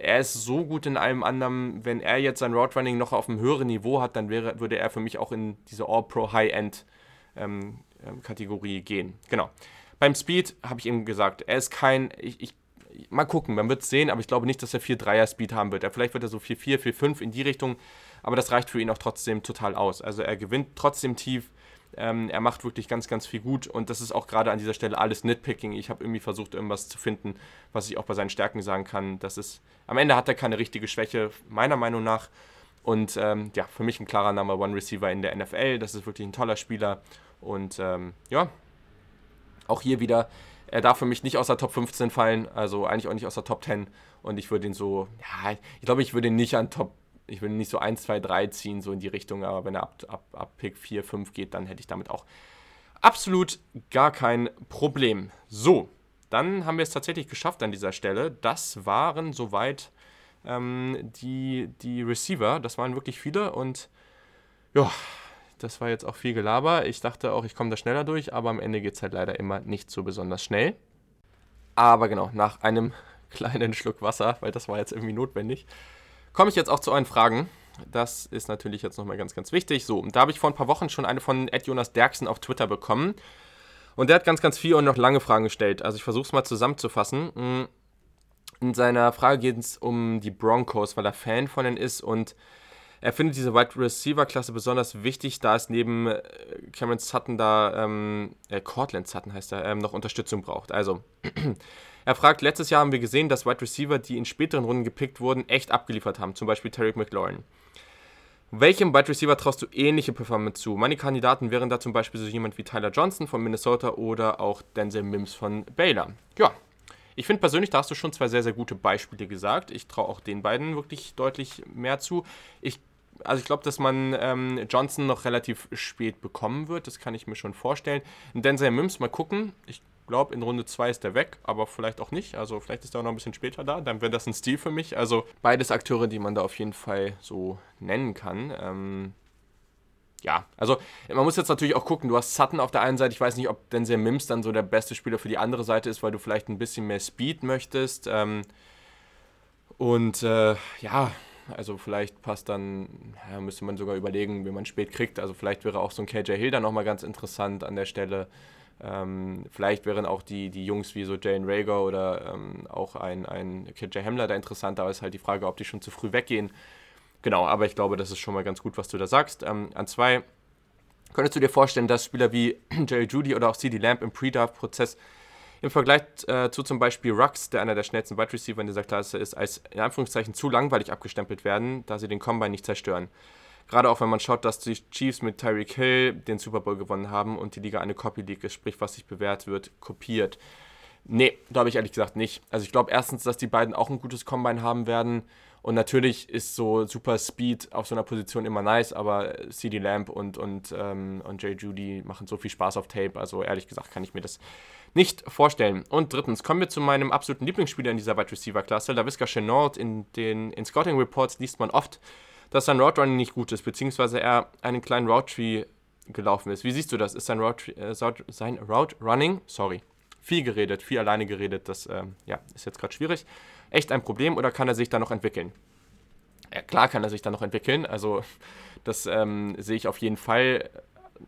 er ist so gut in allem anderen, wenn er jetzt sein Route Running noch auf einem höheren Niveau hat, dann wäre, würde er für mich auch in diese All-Pro High-End ähm, ähm, Kategorie gehen. Genau. Beim Speed habe ich eben gesagt, er ist kein, ich, ich mal gucken, man wird es sehen, aber ich glaube nicht, dass er 4-3er Speed haben wird. Er, vielleicht wird er so 4-4, 4-5 in die Richtung, aber das reicht für ihn auch trotzdem total aus. Also er gewinnt trotzdem tief, ähm, er macht wirklich ganz, ganz viel gut und das ist auch gerade an dieser Stelle alles Nitpicking. Ich habe irgendwie versucht, irgendwas zu finden, was ich auch bei seinen Stärken sagen kann. Das ist, am Ende hat er keine richtige Schwäche, meiner Meinung nach. Und ähm, ja, für mich ein klarer Number One Receiver in der NFL. Das ist wirklich ein toller Spieler. Und ähm, ja, auch hier wieder, er darf für mich nicht aus der Top 15 fallen, also eigentlich auch nicht aus der Top 10. Und ich würde ihn so, ja, ich glaube, ich würde ihn nicht an Top, ich ihn nicht so 1, 2, 3 ziehen, so in die Richtung. Aber wenn er ab, ab, ab Pick 4, 5 geht, dann hätte ich damit auch absolut gar kein Problem. So, dann haben wir es tatsächlich geschafft an dieser Stelle. Das waren soweit ähm, die, die Receiver. Das waren wirklich viele und ja, das war jetzt auch viel Gelaber. Ich dachte auch, ich komme da schneller durch, aber am Ende geht es halt leider immer nicht so besonders schnell. Aber genau, nach einem (laughs) kleinen Schluck Wasser, weil das war jetzt irgendwie notwendig, komme ich jetzt auch zu euren Fragen. Das ist natürlich jetzt nochmal ganz, ganz wichtig. So, da habe ich vor ein paar Wochen schon eine von Ed Jonas Derksen auf Twitter bekommen. Und der hat ganz, ganz viel und noch lange Fragen gestellt. Also ich versuche es mal zusammenzufassen. Mm, in seiner Frage geht es um die Broncos, weil er Fan von ihnen ist und er findet diese Wide Receiver Klasse besonders wichtig, da es neben äh, Cameron Sutton da, ähm, äh, Cortland Sutton heißt er, ähm, noch Unterstützung braucht. Also, (clears throat) er fragt, letztes Jahr haben wir gesehen, dass Wide Receiver, die in späteren Runden gepickt wurden, echt abgeliefert haben, zum Beispiel Tarek McLaurin. Welchem Wide Receiver traust du ähnliche Performance zu? Meine Kandidaten wären da zum Beispiel so jemand wie Tyler Johnson von Minnesota oder auch Denzel Mims von Baylor. Ja, ich finde persönlich, da hast du schon zwei sehr, sehr gute Beispiele gesagt. Ich traue auch den beiden wirklich deutlich mehr zu. Ich also ich glaube, dass man ähm, Johnson noch relativ spät bekommen wird. Das kann ich mir schon vorstellen. Denzel Mims, mal gucken. Ich glaube, in Runde 2 ist er weg, aber vielleicht auch nicht. Also vielleicht ist er auch noch ein bisschen später da. Dann wäre das ein Stil für mich. Also beides Akteure, die man da auf jeden Fall so nennen kann. Ähm, ja, also man muss jetzt natürlich auch gucken, du hast Sutton auf der einen Seite, ich weiß nicht, ob Denzel Mims dann so der beste Spieler für die andere Seite ist, weil du vielleicht ein bisschen mehr Speed möchtest. Ähm, und äh, ja, also vielleicht passt dann, ja, müsste man sogar überlegen, wie man spät kriegt. Also vielleicht wäre auch so ein KJ Hill dann nochmal ganz interessant an der Stelle. Ähm, vielleicht wären auch die, die Jungs wie so Jane Rager oder ähm, auch ein, ein KJ Hamler da interessant. Da ist halt die Frage, ob die schon zu früh weggehen. Genau, aber ich glaube, das ist schon mal ganz gut, was du da sagst. Ähm, an zwei, könntest du dir vorstellen, dass Spieler wie (clears throat) Jerry Judy oder auch CD Lamp im Pre-Draft-Prozess im Vergleich äh, zu zum Beispiel Rux, der einer der schnellsten Wide Receiver in dieser Klasse ist, als in Anführungszeichen zu langweilig abgestempelt werden, da sie den Combine nicht zerstören. Gerade auch wenn man schaut, dass die Chiefs mit Tyreek Hill den Super Bowl gewonnen haben und die Liga eine Copy League ist, sprich, was sich bewährt wird, kopiert. Nee, glaube ich ehrlich gesagt nicht. Also ich glaube erstens, dass die beiden auch ein gutes Combine haben werden. Und natürlich ist so super Speed auf so einer Position immer nice, aber CD Lamp und, und, ähm, und Jay Judy machen so viel Spaß auf Tape. Also ehrlich gesagt kann ich mir das nicht vorstellen. Und drittens kommen wir zu meinem absoluten Lieblingsspieler in dieser Wide Receiver Klasse, LaVisca Chenault. In den in Scouting Reports liest man oft, dass sein Route Running nicht gut ist, beziehungsweise er einen kleinen Route Tree gelaufen ist. Wie siehst du das? Ist sein Route, äh, Running, sorry, viel geredet, viel alleine geredet, das äh, ja, ist jetzt gerade schwierig. Echt ein Problem oder kann er sich da noch entwickeln? Ja, klar kann er sich da noch entwickeln, also das ähm, sehe ich auf jeden Fall.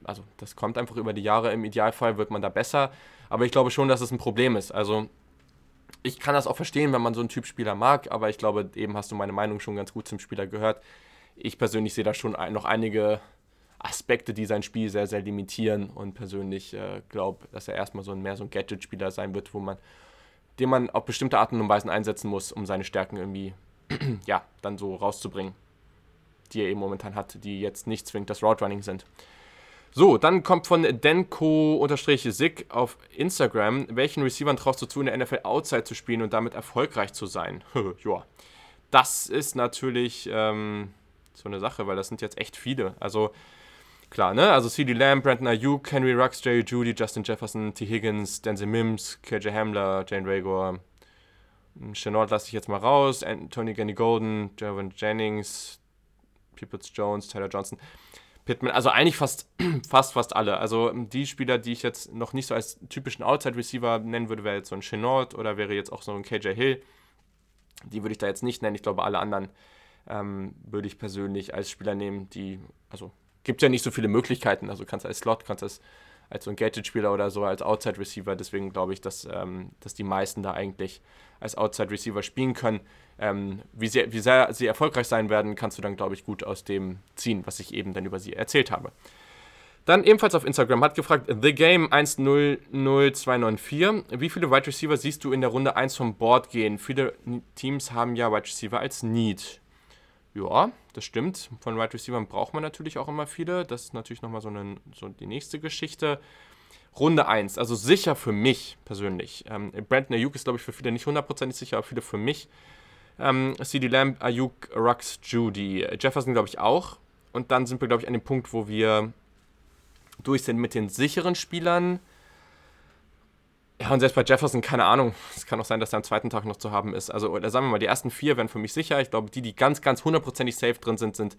Also das kommt einfach über die Jahre, im Idealfall wird man da besser. Aber ich glaube schon, dass es ein Problem ist. Also ich kann das auch verstehen, wenn man so einen Typ Spieler mag, aber ich glaube, eben hast du meine Meinung schon ganz gut zum Spieler gehört. Ich persönlich sehe da schon noch einige Aspekte, die sein Spiel sehr, sehr limitieren und persönlich äh, glaube, dass er erstmal so ein, mehr so ein Gadget-Spieler sein wird, wo man, den man auf bestimmte Arten und Weisen einsetzen muss, um seine Stärken irgendwie, (clears throat) ja, dann so rauszubringen, die er eben momentan hat, die jetzt nicht zwingend das Route Running sind. So, dann kommt von Denko-Sig auf Instagram. Welchen Receivern traust du zu, in der NFL Outside zu spielen und damit erfolgreich zu sein? (laughs) ja, das ist natürlich ähm, so eine Sache, weil das sind jetzt echt viele. Also, klar, ne? Also CD Lamb, Brandon Ayuk, Henry Rux, Jerry Judy, Justin Jefferson, T. Higgins, Denzel Mims, KJ Hamler, Jane Rager. Chenault lasse ich jetzt mal raus. Anthony Ganny Golden, Jervin Jennings, Peoples Jones, Tyler Johnson. Pittman, also eigentlich fast, (clears throat) fast, fast alle. Also ähm, die Spieler, die ich jetzt noch nicht so als typischen Outside-Receiver nennen würde, wäre jetzt so ein Chenault oder wäre jetzt auch so ein KJ Hill. Die würde ich da jetzt nicht nennen. Ich glaube, alle anderen ähm, würde ich persönlich als Spieler nehmen, die, also gibt ja nicht so viele Möglichkeiten. Also kannst als Slot, kannst als, als so ein Gadget-Spieler oder so als Outside-Receiver. Deswegen glaube ich, dass, ähm, dass die meisten da eigentlich als Outside-Receiver spielen können. Ähm, wie, sehr, wie sehr sie erfolgreich sein werden, kannst du dann, glaube ich, gut aus dem ziehen, was ich eben dann über sie erzählt habe. Dann ebenfalls auf Instagram hat gefragt, The Game 100294, wie viele Wide Receiver siehst du in der Runde 1 vom Board gehen? Viele Teams haben ja Wide Receiver als Need. Ja, das stimmt. Von Wide Receivers braucht man natürlich auch immer viele. Das ist natürlich nochmal so, eine, so die nächste Geschichte. Runde 1, also sicher für mich persönlich. Ähm, Brandon Ayuk ist, glaube ich, für viele nicht hundertprozentig sicher, aber viele für mich. Ähm, CD Lamb, Ayuk, Rux, Judy. Jefferson, glaube ich, auch. Und dann sind wir, glaube ich, an dem Punkt, wo wir durch sind mit den sicheren Spielern. Ja, und selbst bei Jefferson, keine Ahnung. (laughs) Es kann auch sein, dass er am zweiten Tag noch zu haben ist. Also, sagen wir mal, die ersten vier wären für mich sicher. Ich glaube, die, die ganz, ganz hundertprozentig safe drin sind, sind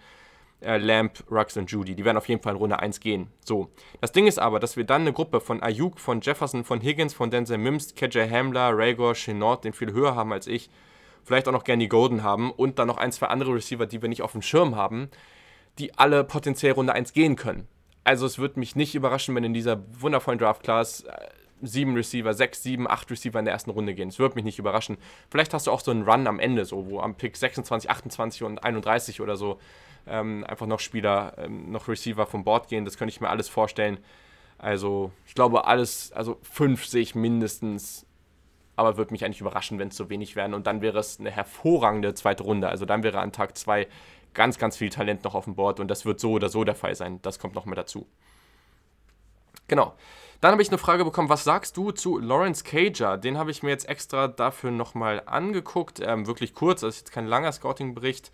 äh, Lamp, Rux und Judy. Die werden auf jeden Fall in Runde 1 gehen. So. Das Ding ist aber, dass wir dann eine Gruppe von Ayuk, von Jefferson, von Higgins, von Denzel Mims, KJ Hamler, Raygor, Chenot, den viel höher haben als ich. Vielleicht auch noch die Golden haben und dann noch ein, zwei andere Receiver, die wir nicht auf dem Schirm haben, die alle potenziell Runde 1 gehen können. Also es würde mich nicht überraschen, wenn in dieser wundervollen Draft-Class äh, sieben Receiver, sechs, sieben, acht Receiver in der ersten Runde gehen. Es würde mich nicht überraschen. Vielleicht hast du auch so einen Run am Ende, so wo am Pick 26, 28 und 31 oder so ähm, einfach noch Spieler, ähm, noch Receiver vom Board gehen. Das könnte ich mir alles vorstellen. Also ich glaube alles, also fünf sehe ich mindestens, aber würde mich eigentlich überraschen, wenn es so wenig wären. Und dann wäre es eine hervorragende zweite Runde. Also dann wäre an Tag zwei ganz, ganz viel Talent noch auf dem Board und das wird so oder so der Fall sein. Das kommt noch mal dazu. Genau. Dann habe ich eine Frage bekommen, was sagst du zu Lawrence Cager? Den habe ich mir jetzt extra dafür nochmal angeguckt. Ähm, wirklich kurz, das ist jetzt kein langer Scouting-Bericht.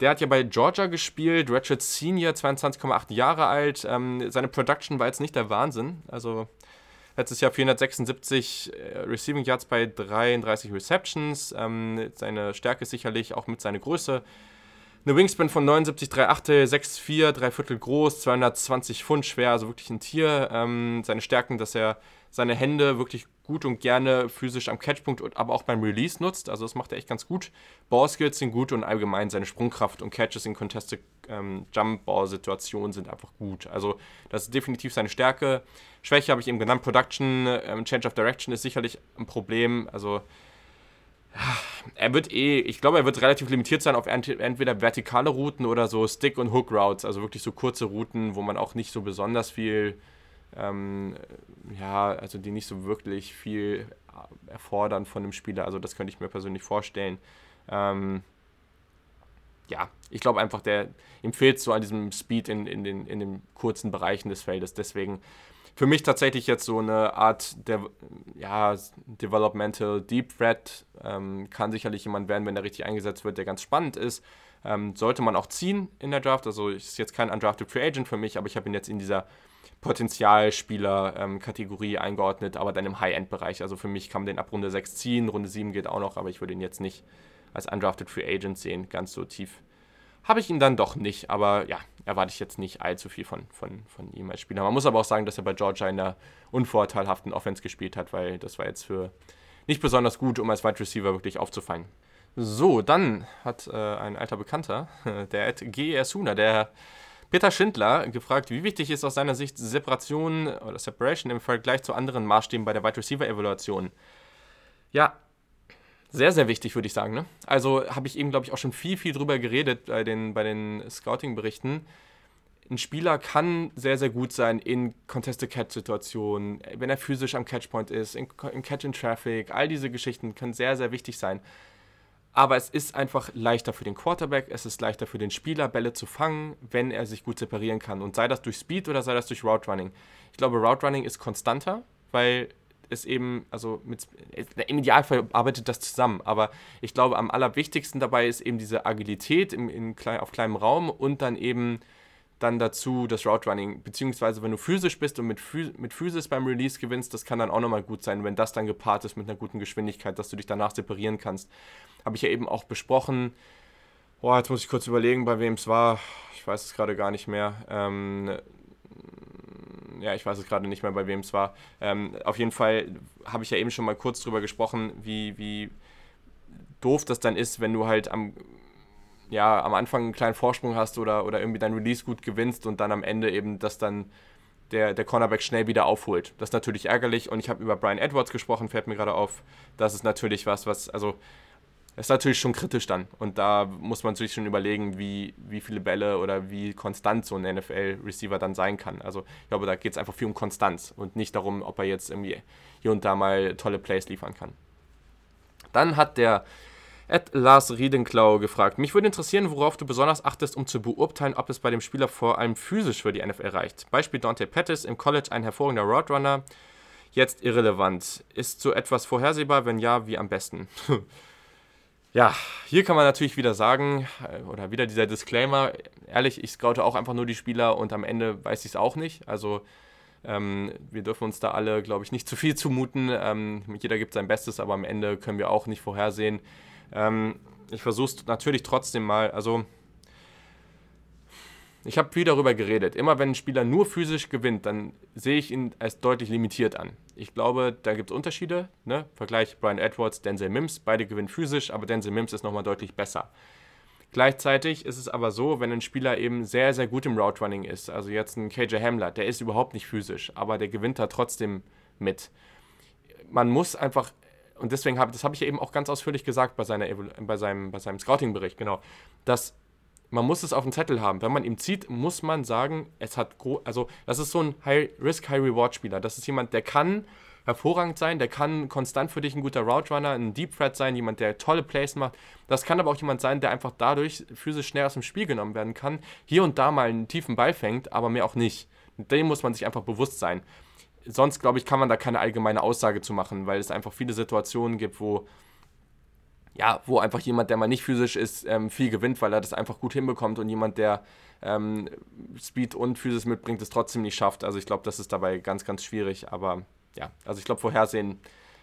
Der hat ja bei Georgia gespielt, Ratchet Senior, 22,8 Jahre alt. Ähm, seine Production war jetzt nicht der Wahnsinn. Also letztes Jahr 476 äh, Receiving Yards bei 33 Receptions. Ähm, seine Stärke sicherlich auch mit seiner Größe eine Wingspan von 79, 3 Achtel, 6,4, 3 Viertel groß, 220 Pfund schwer, also wirklich ein Tier. Ähm, seine Stärken, dass er seine Hände wirklich gut und gerne physisch am Catchpunkt, aber auch beim Release nutzt. Also das macht er echt ganz gut. Ballskills sind gut und allgemein seine Sprungkraft und Catches in Contested ähm, Jump-Ball-Situationen sind einfach gut. Also das ist definitiv seine Stärke. Schwäche habe ich eben genannt. Production, ähm, Change of Direction ist sicherlich ein Problem. Also er wird eh, ich glaube, er wird relativ limitiert sein auf entweder vertikale Routen oder so Stick- und Hook-Routes, also wirklich so kurze Routen, wo man auch nicht so besonders viel, ähm, ja, also die nicht so wirklich viel erfordern von dem Spieler. Also das könnte ich mir persönlich vorstellen. Ähm, ja, ich glaube einfach, der ihm fehlt so an diesem Speed in, in, den, in den kurzen Bereichen des Feldes. Deswegen für mich tatsächlich jetzt so eine Art der ja, Developmental Deep Threat. Ähm, kann sicherlich jemand werden, wenn der richtig eingesetzt wird, der ganz spannend ist. Ähm, sollte man auch ziehen in der Draft. Also ist jetzt kein Undrafted Free Agent für mich, aber ich habe ihn jetzt in dieser Potenzialspieler-Kategorie eingeordnet, aber dann im High-End-Bereich. Also für mich kann man den ab Runde 6 ziehen, Runde 7 geht auch noch, aber ich würde ihn jetzt nicht als Undrafted Free Agent sehen, ganz so tief habe ich ihn dann doch nicht. Aber ja, erwarte ich jetzt nicht allzu viel von, von, von ihm als Spieler. Man muss aber auch sagen, dass er bei Georgia in einer unvorteilhaften Offense gespielt hat, weil das war jetzt für nicht besonders gut, um als Wide Receiver wirklich aufzufallen. So, dann hat äh, ein alter Bekannter, (laughs) der Ed G. Suna, der Peter Schindler, gefragt, wie wichtig ist aus seiner Sicht Separation oder Separation im Vergleich zu anderen Maßstäben bei der Wide Receiver Evaluation? Ja, sehr, sehr wichtig, würde ich sagen. Ne? Also habe ich eben, glaube ich, auch schon viel, viel drüber geredet bei den, bei den Scouting-Berichten. Ein Spieler kann sehr, sehr gut sein in Contested-Catch-Situationen, wenn er physisch am Catchpoint ist, in, in Catch-in-Traffic. All diese Geschichten können sehr, sehr wichtig sein. Aber es ist einfach leichter für den Quarterback, es ist leichter für den Spieler, Bälle zu fangen, wenn er sich gut separieren kann. Und sei das durch Speed oder sei das durch Route Running. Ich glaube, Route Running ist konstanter, weil ist eben, also mit, im Idealfall arbeitet das zusammen, aber ich glaube, am allerwichtigsten dabei ist eben diese Agilität im, in klein, auf kleinem Raum und dann eben dann dazu das Route Running, beziehungsweise wenn du physisch bist und mit, mit Physis beim Release gewinnst, das kann dann auch nochmal gut sein, wenn das dann gepaart ist mit einer guten Geschwindigkeit, dass du dich danach separieren kannst. Habe ich ja eben auch besprochen. Boah, jetzt muss ich kurz überlegen, bei wem es war. Ich weiß es gerade gar nicht mehr. Ähm, ja, ich weiß es gerade nicht mehr, bei wem es war. Ähm, auf jeden Fall habe ich ja eben schon mal kurz drüber gesprochen, wie, wie doof das dann ist, wenn du halt am, ja, am Anfang einen kleinen Vorsprung hast oder, oder irgendwie dein Release gut gewinnst und dann am Ende eben das dann der, der Cornerback schnell wieder aufholt. Das ist natürlich ärgerlich und ich habe über Brian Edwards gesprochen, fällt mir gerade auf. Das ist natürlich was, was, also ist natürlich schon kritisch dann. Und da muss man sich schon überlegen, wie, wie viele Bälle oder wie konstant so ein NFL-Receiver dann sein kann. Also ich glaube, da geht es einfach viel um Konstanz und nicht darum, ob er jetzt irgendwie hier und da mal tolle Plays liefern kann. Dann hat der Ed Lars Riedenklau gefragt, mich würde interessieren, worauf du besonders achtest, um zu beurteilen, ob es bei dem Spieler vor allem physisch für die NFL reicht. Beispiel Dante Pettis, im College ein hervorragender Roadrunner, jetzt irrelevant. Ist so etwas vorhersehbar? Wenn ja, wie am besten? (laughs) Ja, hier kann man natürlich wieder sagen, äh, oder wieder dieser Disclaimer, ehrlich, ich scoute auch einfach nur die Spieler und am Ende weiß ich es auch nicht. Also Ähm, wir dürfen uns da alle, glaube ich, nicht (laughs) zu viel zumuten. Ähm, jeder gibt sein Bestes, aber am Ende können wir auch nicht vorhersehen. Ähm, ich versuche es natürlich trotzdem mal. Also, ich habe viel darüber geredet. Immer wenn ein Spieler nur physisch gewinnt, dann sehe ich ihn als deutlich limitiert an. Ich glaube, da gibt es Unterschiede. Ne? Vergleich Brian Edwards, Denzel Mims. Beide gewinnen physisch, aber Denzel Mims ist nochmal deutlich besser. Gleichzeitig ist es aber so, wenn ein Spieler eben sehr, sehr gut im Route Running ist, also jetzt ein KJ Hamler, der ist überhaupt nicht physisch, aber der gewinnt da trotzdem mit. Man muss einfach, und deswegen habe das habe ich eben auch ganz ausführlich gesagt bei, seiner, bei seinem, bei seinem Scouting-Bericht, genau, dass man muss es auf dem Zettel haben. Wenn man ihm zieht, muss man sagen, es hat, also das ist so ein High-Risk, High-Reward-Spieler. Das ist jemand, der kann hervorragend sein, der kann konstant für dich ein guter Route Runner, ein Deep Threat sein, jemand, der tolle Plays macht. Das kann aber auch jemand sein, der einfach dadurch physisch schnell aus dem Spiel genommen werden kann, hier und da mal einen tiefen Ball fängt, aber mehr auch nicht. Dem muss man sich einfach bewusst sein. Sonst, glaube ich, kann man da keine allgemeine Aussage zu machen, weil es einfach viele Situationen gibt, wo ja, wo einfach jemand, der mal nicht physisch ist, ähm, viel gewinnt, weil er das einfach gut hinbekommt und jemand, der ähm, Speed und Physis mitbringt, es trotzdem nicht schafft. Also ich glaube, das ist dabei ganz, ganz schwierig. Aber ja, also ich glaube, vorhersehen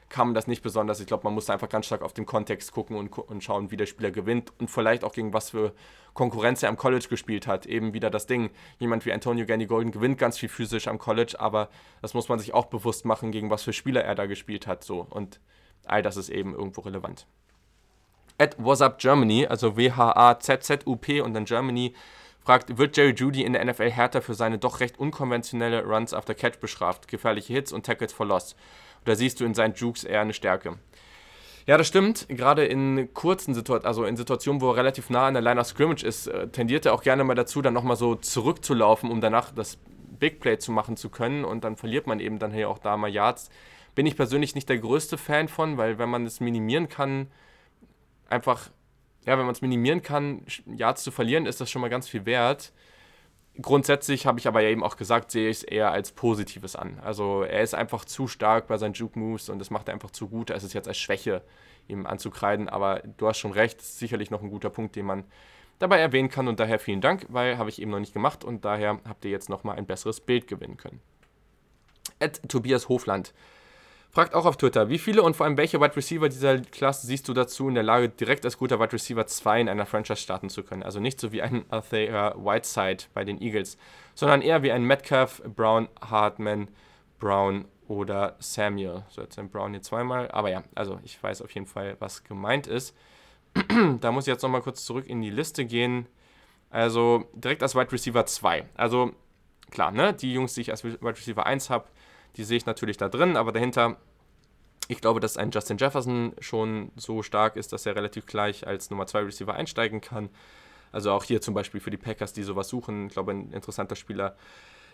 kann man das nicht besonders. Ich glaube, man muss einfach ganz stark auf den Kontext gucken und, und schauen, wie der Spieler gewinnt und vielleicht auch gegen was für Konkurrenz er am College gespielt hat. Eben wieder das Ding, jemand wie Antonio Gandy Golden gewinnt ganz viel physisch am College, aber das muss man sich auch bewusst machen, gegen was für Spieler er da gespielt hat. So. Und all das ist eben irgendwo relevant. At WhatsApp Germany, also W-H-A-Z-Z-U-P und dann Germany, fragt, wird Jerry Judy in der NFL härter für seine doch recht unkonventionelle Runs after Catch bestraft, gefährliche Hits und Tackles for Loss? Oder siehst du in seinen Jukes eher eine Stärke? Ja, das stimmt. Gerade in kurzen Situationen, also in Situationen, wo er relativ nah an der Line of Scrimmage ist, äh, tendiert er auch gerne mal dazu, dann nochmal so zurückzulaufen, um danach das Big Play zu machen zu können. Und dann verliert man eben dann hier auch da mal Yards. Bin ich persönlich nicht der größte Fan von, weil wenn man es minimieren kann, einfach ja, wenn man es minimieren kann, Yards zu verlieren, ist das schon mal ganz viel wert. Grundsätzlich habe ich aber ja eben auch gesagt, sehe ich es eher als Positives an. Also er ist einfach zu stark bei seinen Juke-Moves und das macht er einfach zu gut. Es ist jetzt als Schwäche ihm anzukreiden, aber du hast schon recht, ist sicherlich noch ein guter Punkt, den man dabei erwähnen kann und daher vielen Dank, weil habe ich eben noch nicht gemacht und daher habt ihr jetzt nochmal ein besseres Bild gewinnen können. Ed Tobias Hofland Fragt auch auf Twitter, wie viele und vor allem welche Wide Receiver dieser Klasse siehst du dazu in der Lage, direkt als guter Wide Receiver 2 in einer Franchise starten zu können? Also nicht so wie ein Althea Whiteside bei den Eagles, sondern eher wie ein Metcalf, Brown, Hartman, Brown oder Samuel. So, jetzt ein Brown hier zweimal. Aber ja, also ich weiß auf jeden Fall, was gemeint ist. (clears throat) da muss ich jetzt nochmal kurz zurück in die Liste gehen. Also direkt als Wide Receiver 2. Also klar, ne? Die Jungs, die ich als Wide Receiver 1 habe, die sehe ich natürlich da drin, aber dahinter, ich glaube, dass ein Justin Jefferson schon so stark ist, dass er relativ gleich als Nummer 2 Receiver einsteigen kann. Also auch hier zum Beispiel für die Packers, die sowas suchen, ich glaube, ein interessanter Spieler.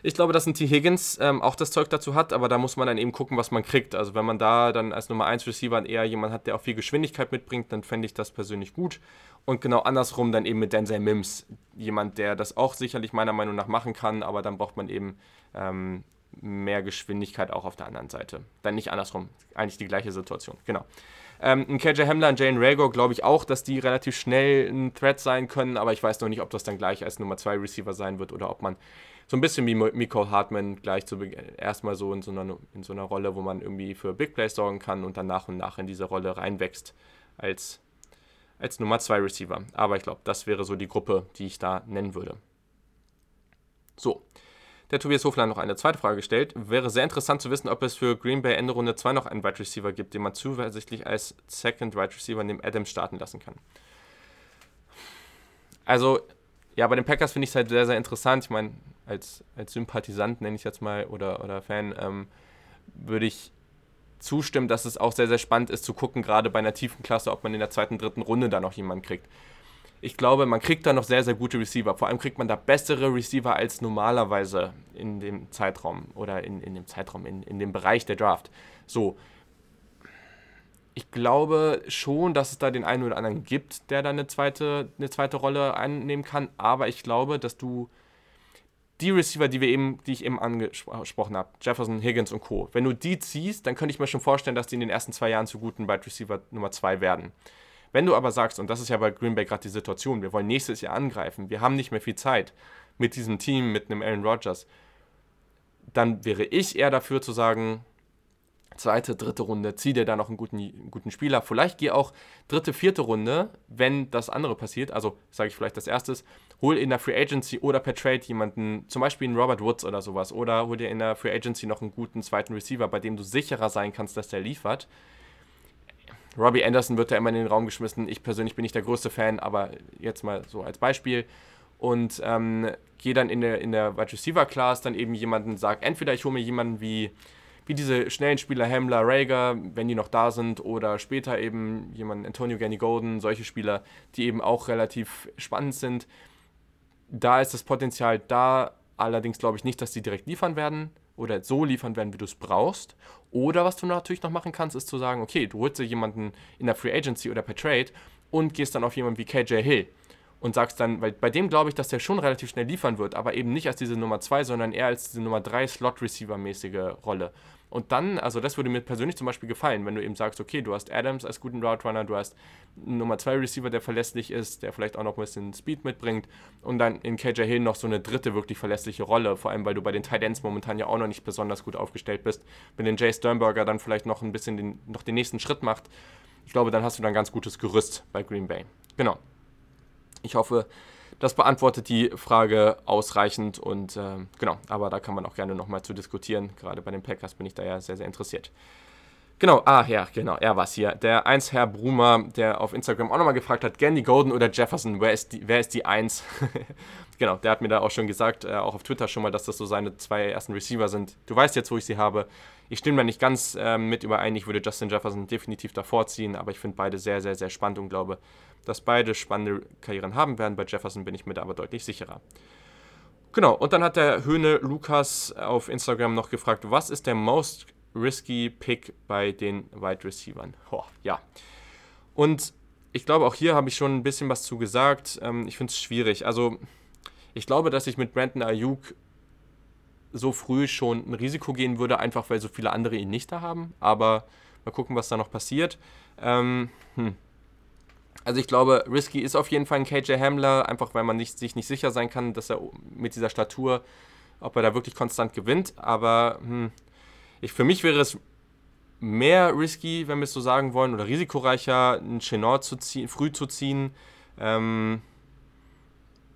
Ich glaube, dass ein T. Higgins ähm, auch das Zeug dazu hat, aber da muss man dann eben gucken, was man kriegt. Also wenn man da dann als Nummer 1 Receiver eher jemand hat, der auch viel Geschwindigkeit mitbringt, dann fände ich das persönlich gut. Und genau andersrum dann eben mit Denzel Mims. Jemand, der das auch sicherlich meiner Meinung nach machen kann, aber dann braucht man eben ähm, mehr Geschwindigkeit auch auf der anderen Seite. Dann nicht andersrum, eigentlich die gleiche Situation, genau. Ähm, KJ Hamler und Jane Rago glaube ich auch, dass die relativ schnell ein Threat sein können, aber ich weiß noch nicht, ob das dann gleich als Nummer 2 Receiver sein wird oder ob man so ein bisschen wie Miko Hartman gleich zu erstmal so in so, einer, in so einer Rolle, wo man irgendwie für Big Plays sorgen kann und dann nach und nach in diese Rolle reinwächst als, als Nummer 2 Receiver. Aber ich glaube, das wäre so die Gruppe, die ich da nennen würde. So, der Tobias Hofland noch eine zweite Frage gestellt. Wäre sehr interessant zu wissen, ob es für Green Bay Ende Runde 2 noch einen Wide Receiver gibt, den man zuversichtlich als Second Wide Receiver neben Adams starten lassen kann. Also, ja, bei den Packers finde ich es halt sehr, sehr interessant. Ich meine, als, als Sympathisant nenne ich jetzt mal oder, oder Fan, ähm, würde ich zustimmen, dass es auch sehr, sehr spannend ist zu gucken, gerade bei einer tiefen Klasse, ob man in der zweiten, dritten Runde da noch jemanden kriegt ich glaube, man kriegt da noch sehr, sehr gute Receiver. Vor allem kriegt man da bessere Receiver als normalerweise in dem Zeitraum oder in, in dem Zeitraum, in, in dem Bereich der Draft. So. Ich glaube schon, dass es da den einen oder anderen gibt, der da eine zweite, eine zweite Rolle einnehmen kann. Aber ich glaube, dass du die Receiver, die, wir eben, die ich eben angesprochen habe, Jefferson, Higgins und Co., wenn du die ziehst, dann könnte ich mir schon vorstellen, dass die in den ersten zwei Jahren zu guten Wide Receiver Nummer 2 werden. Wenn du aber sagst, und das ist ja bei Green Bay gerade die Situation, wir wollen nächstes Jahr angreifen, wir haben nicht mehr viel Zeit mit diesem Team, mit einem Aaron Rodgers, dann wäre ich eher dafür zu sagen, zweite, dritte Runde, zieh dir da noch einen guten, einen guten Spieler. Vielleicht geh auch dritte, vierte Runde, wenn das andere passiert. Also sage ich vielleicht das erste, hol in der Free Agency oder per Trade jemanden, zum Beispiel einen Robert Woods oder sowas. Oder hol dir in der Free Agency noch einen guten zweiten Receiver, bei dem du sicherer sein kannst, dass der liefert. Robbie Anderson wird da immer in den Raum geschmissen. Ich persönlich bin nicht der größte Fan, aber jetzt mal so als Beispiel. Und ähm, gehe dann in der, in der Wide Receiver Class dann eben jemanden, sag entweder ich hole mir jemanden wie wie diese schnellen Spieler Hamler, Rager, wenn die noch da sind, oder später eben jemand Antonio Ganny Golden, solche Spieler, die eben auch relativ spannend sind. Da ist das Potenzial da, allerdings glaube ich nicht, dass die direkt liefern werden oder so liefern werden, wie du es brauchst. Oder was du natürlich noch machen kannst, ist zu sagen, okay, du holst dir jemanden in der Free Agency oder per Trade und gehst dann auf jemanden wie KJ Hill und sagst dann, weil bei dem glaube ich, dass der schon relativ schnell liefern wird, aber eben nicht als diese Nummer 2, sondern eher als diese Nummer 3 Slot-Receiver-mäßige Rolle. Und dann, also das würde mir persönlich zum Beispiel gefallen, wenn du eben sagst, okay, du hast Adams als guten Route Runner, du hast Nummer 2 Receiver, der verlässlich ist, der vielleicht auch noch ein bisschen Speed mitbringt und dann in KJ Hill noch so eine dritte wirklich verlässliche Rolle, vor allem weil du bei den Tight Ends momentan ja auch noch nicht besonders gut aufgestellt bist. Wenn den Jay Sternberger dann vielleicht noch ein bisschen den, noch den nächsten Schritt macht, ich glaube, dann hast du dann ganz gutes Gerüst bei Green Bay. Genau. Ich hoffe, das beantwortet die Frage ausreichend und äh, genau, aber da kann man auch gerne nochmal zu diskutieren. Gerade bei den Packers bin ich da ja sehr, sehr interessiert. Genau, ah ja, genau, er war es hier. Der 1 Herr Brumer, der auf Instagram auch nochmal gefragt hat, Gandy Golden oder Jefferson, wer ist die, wer ist die 1? (laughs) genau, der hat mir da auch schon gesagt, äh, auch auf Twitter schon mal, dass das so seine zwei ersten Receiver sind. Du weißt jetzt, wo ich sie habe. Ich stimme da nicht ganz äh, mit überein, ich würde Justin Jefferson definitiv davor ziehen, aber ich finde beide sehr, sehr, sehr spannend und glaube, dass beide spannende Karrieren haben werden. Bei Jefferson bin ich mir da aber deutlich sicherer. Genau, und dann hat der Höhne Lukas auf Instagram noch gefragt, was ist der most risky Pick bei den Wide Receivers? Ja. Und ich glaube, auch hier habe ich schon ein bisschen was zu gesagt. Ähm, ich finde es schwierig. Also, ich glaube, dass ich mit Brandon Ayuk so früh schon ein Risiko gehen würde, einfach weil so viele andere ihn nicht da haben. Aber mal gucken, was da noch passiert. Ähm, hm. Also ich glaube, Risky ist auf jeden Fall ein KJ Hamler, einfach weil man nicht, sich nicht sicher sein kann, dass er mit dieser Statur, ob er da wirklich konstant gewinnt. Aber hm, ich, für mich wäre es mehr risky, wenn wir es so sagen wollen, oder risikoreicher, einen Chenor zu ziehen, früh zu ziehen. Ähm,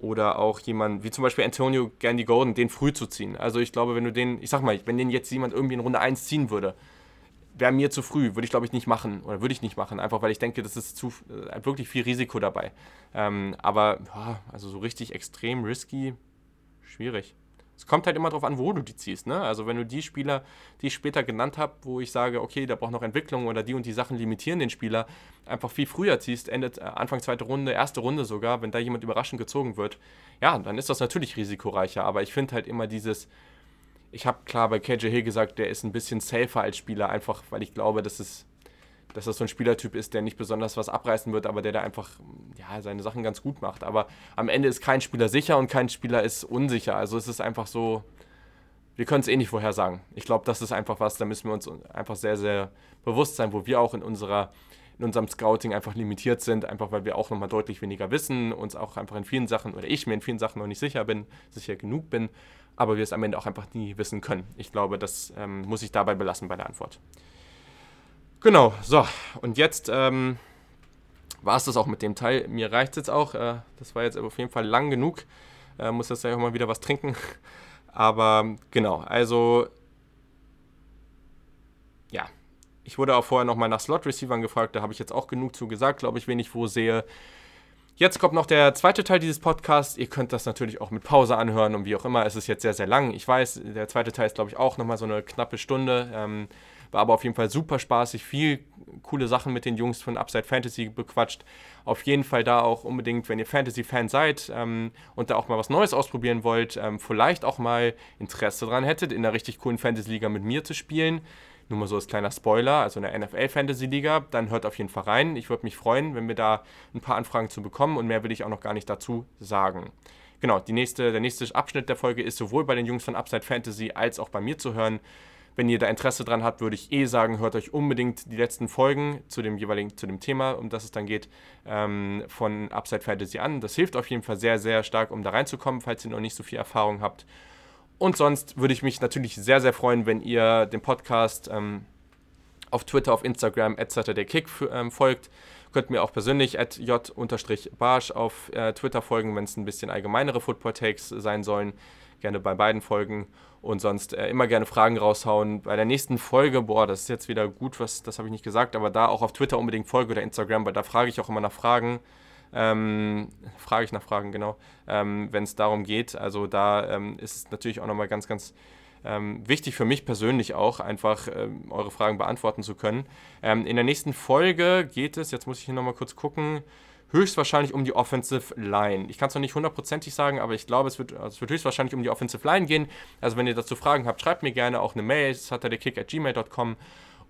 oder auch jemand wie zum Beispiel Antonio Gandy Golden, den früh zu ziehen. Also ich glaube, wenn du den, ich sag mal, wenn den jetzt jemand irgendwie in Runde 1 ziehen würde, wäre mir zu früh, würde ich glaube ich nicht machen oder würde ich nicht machen, einfach weil ich denke, das ist zu äh, wirklich viel Risiko dabei. Ähm, aber ja, also so richtig extrem risky, schwierig. Es kommt halt immer darauf an, wo du die ziehst. Ne? Also wenn du die Spieler, die ich später genannt habe, wo ich sage, okay, da braucht noch Entwicklung oder die und die Sachen limitieren den Spieler, einfach viel früher ziehst, endet äh, Anfang zweite Runde, erste Runde sogar, wenn da jemand überraschend gezogen wird, ja, dann ist das natürlich risikoreicher. Aber ich finde halt immer dieses, ich habe klar bei KJ Hill gesagt, der ist ein bisschen safer als Spieler, einfach weil ich glaube, dass es dass das so ein Spielertyp ist, der nicht besonders was abreißen wird, aber der da einfach ja, seine Sachen ganz gut macht. Aber am Ende ist kein Spieler sicher und kein Spieler ist unsicher. Also es ist einfach so, wir können es eh nicht vorhersagen. Ich glaube, das ist einfach was, da müssen wir uns einfach sehr, sehr bewusst sein, wo wir auch in unserer in unserem Scouting einfach limitiert sind, einfach weil wir auch nochmal deutlich weniger wissen, uns auch einfach in vielen Sachen oder ich mir in vielen Sachen noch nicht sicher bin, sicher genug bin aber wir es am Ende auch einfach nie wissen können. Ich glaube, das ähm, muss ich dabei belassen bei der Antwort. Genau, so, und jetzt ähm, war es das auch mit dem Teil. Mir reicht es jetzt auch. Äh, das war jetzt auf jeden Fall lang genug. Äh, muss jetzt ja auch mal wieder was trinken. (laughs) Aber genau, also ja, ich wurde auch vorher nochmal nach Slot-Receivern gefragt. Da habe ich jetzt auch genug zu gesagt, glaube ich, wen ich wo sehe. Jetzt kommt noch der zweite Teil dieses Podcasts. Ihr könnt das natürlich auch mit Pause anhören und wie auch immer. Es ist jetzt sehr, sehr lang. Ich weiß, der zweite Teil ist, glaube ich, auch nochmal so eine knappe Stunde. Ähm, war aber auf jeden Fall super spaßig. Viel coole Sachen mit den Jungs von Upside Fantasy bequatscht. Auf jeden Fall da auch unbedingt, wenn ihr Fantasy-Fan seid ähm, und da auch mal was Neues ausprobieren wollt, ähm, vielleicht auch mal Interesse daran hättet, in einer richtig coolen Fantasy-Liga mit mir zu spielen nur mal so als kleiner Spoiler, also in der NFL Fantasy Liga, dann hört auf jeden Fall rein. Ich würde mich freuen, wenn wir da ein paar Anfragen zu bekommen und mehr will ich auch noch gar nicht dazu sagen. Genau, nächste, der nächste Abschnitt der Folge ist sowohl bei den Jungs von Upside Fantasy als auch bei mir zu hören. Wenn ihr da Interesse dran habt, würde ich eh sagen, hört euch unbedingt die letzten Folgen zu dem jeweiligen, zu dem Thema, um das es dann geht, ähm, von Upside Fantasy an. Das hilft auf jeden Fall sehr, sehr stark, um da reinzukommen, falls ihr noch nicht so viel Erfahrung habt. Und sonst würde ich mich natürlich sehr, sehr freuen, wenn ihr dem Podcast ähm, auf Twitter, auf Instagram, etc. Kick ähm, folgt. Könnt mir auch persönlich at j-barsch auf äh, Twitter folgen, wenn es ein bisschen allgemeinere Football-Takes sein sollen. Gerne bei beiden Folgen. Und sonst äh, immer gerne Fragen raushauen. Bei der nächsten Folge, boah, das ist jetzt wieder gut, was, das habe ich nicht gesagt, aber da auch auf Twitter unbedingt folge oder Instagram, weil da frage ich auch immer nach Fragen. Ähm, frage ich nach Fragen, genau, ähm, wenn es darum geht. Also da ähm, ist es natürlich auch nochmal ganz, ganz ähm, wichtig für mich persönlich auch, einfach ähm, eure Fragen beantworten zu können. Ähm, in der nächsten Folge geht es, jetzt muss ich hier nochmal kurz gucken, höchstwahrscheinlich um die Offensive Line. Ich kann es noch nicht hundertprozentig sagen, aber ich glaube, es wird, also es wird höchstwahrscheinlich um die Offensive Line gehen. Also wenn ihr dazu Fragen habt, schreibt mir gerne auch eine Mail, saturdaykick.gmail.com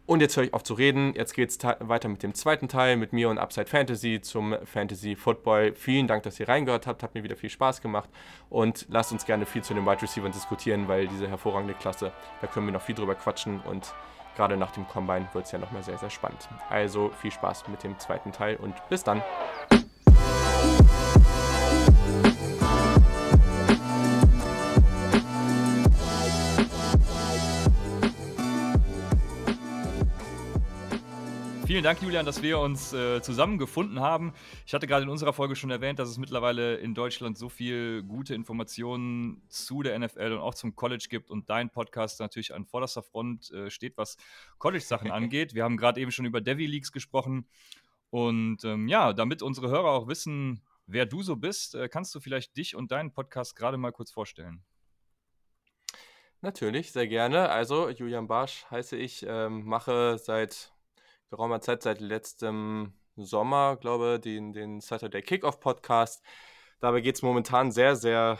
und jetzt höre ich auf zu reden. Jetzt geht es weiter mit dem zweiten Teil, mit mir und Upside Fantasy zum Fantasy Football. Vielen Dank, dass ihr reingehört habt. Hat mir wieder viel Spaß gemacht. Und lasst uns gerne viel zu den Wide Receivers diskutieren, weil diese hervorragende Klasse, da können wir noch viel drüber quatschen. Und gerade nach dem Combine wird es ja nochmal sehr, sehr spannend. Also viel Spaß mit dem zweiten Teil und bis dann. Vielen Dank, Julian, dass wir uns äh, zusammengefunden haben. Ich hatte gerade in unserer Folge schon erwähnt, dass es mittlerweile in Deutschland so viel gute Informationen zu der NFL und auch zum College gibt und dein Podcast natürlich an vorderster Front äh, steht, was College-Sachen (laughs) angeht. Wir haben gerade eben schon über Devi Leagues gesprochen. Und ähm, ja, damit unsere Hörer auch wissen, wer du so bist, äh, kannst du vielleicht dich und deinen Podcast gerade mal kurz vorstellen. Natürlich, sehr gerne. Also, Julian Barsch heiße ich, ähm, mache seit geraumer Zeit, seit letztem Sommer, glaube ich, den, den Saturday Kickoff Podcast. Dabei geht es momentan sehr, sehr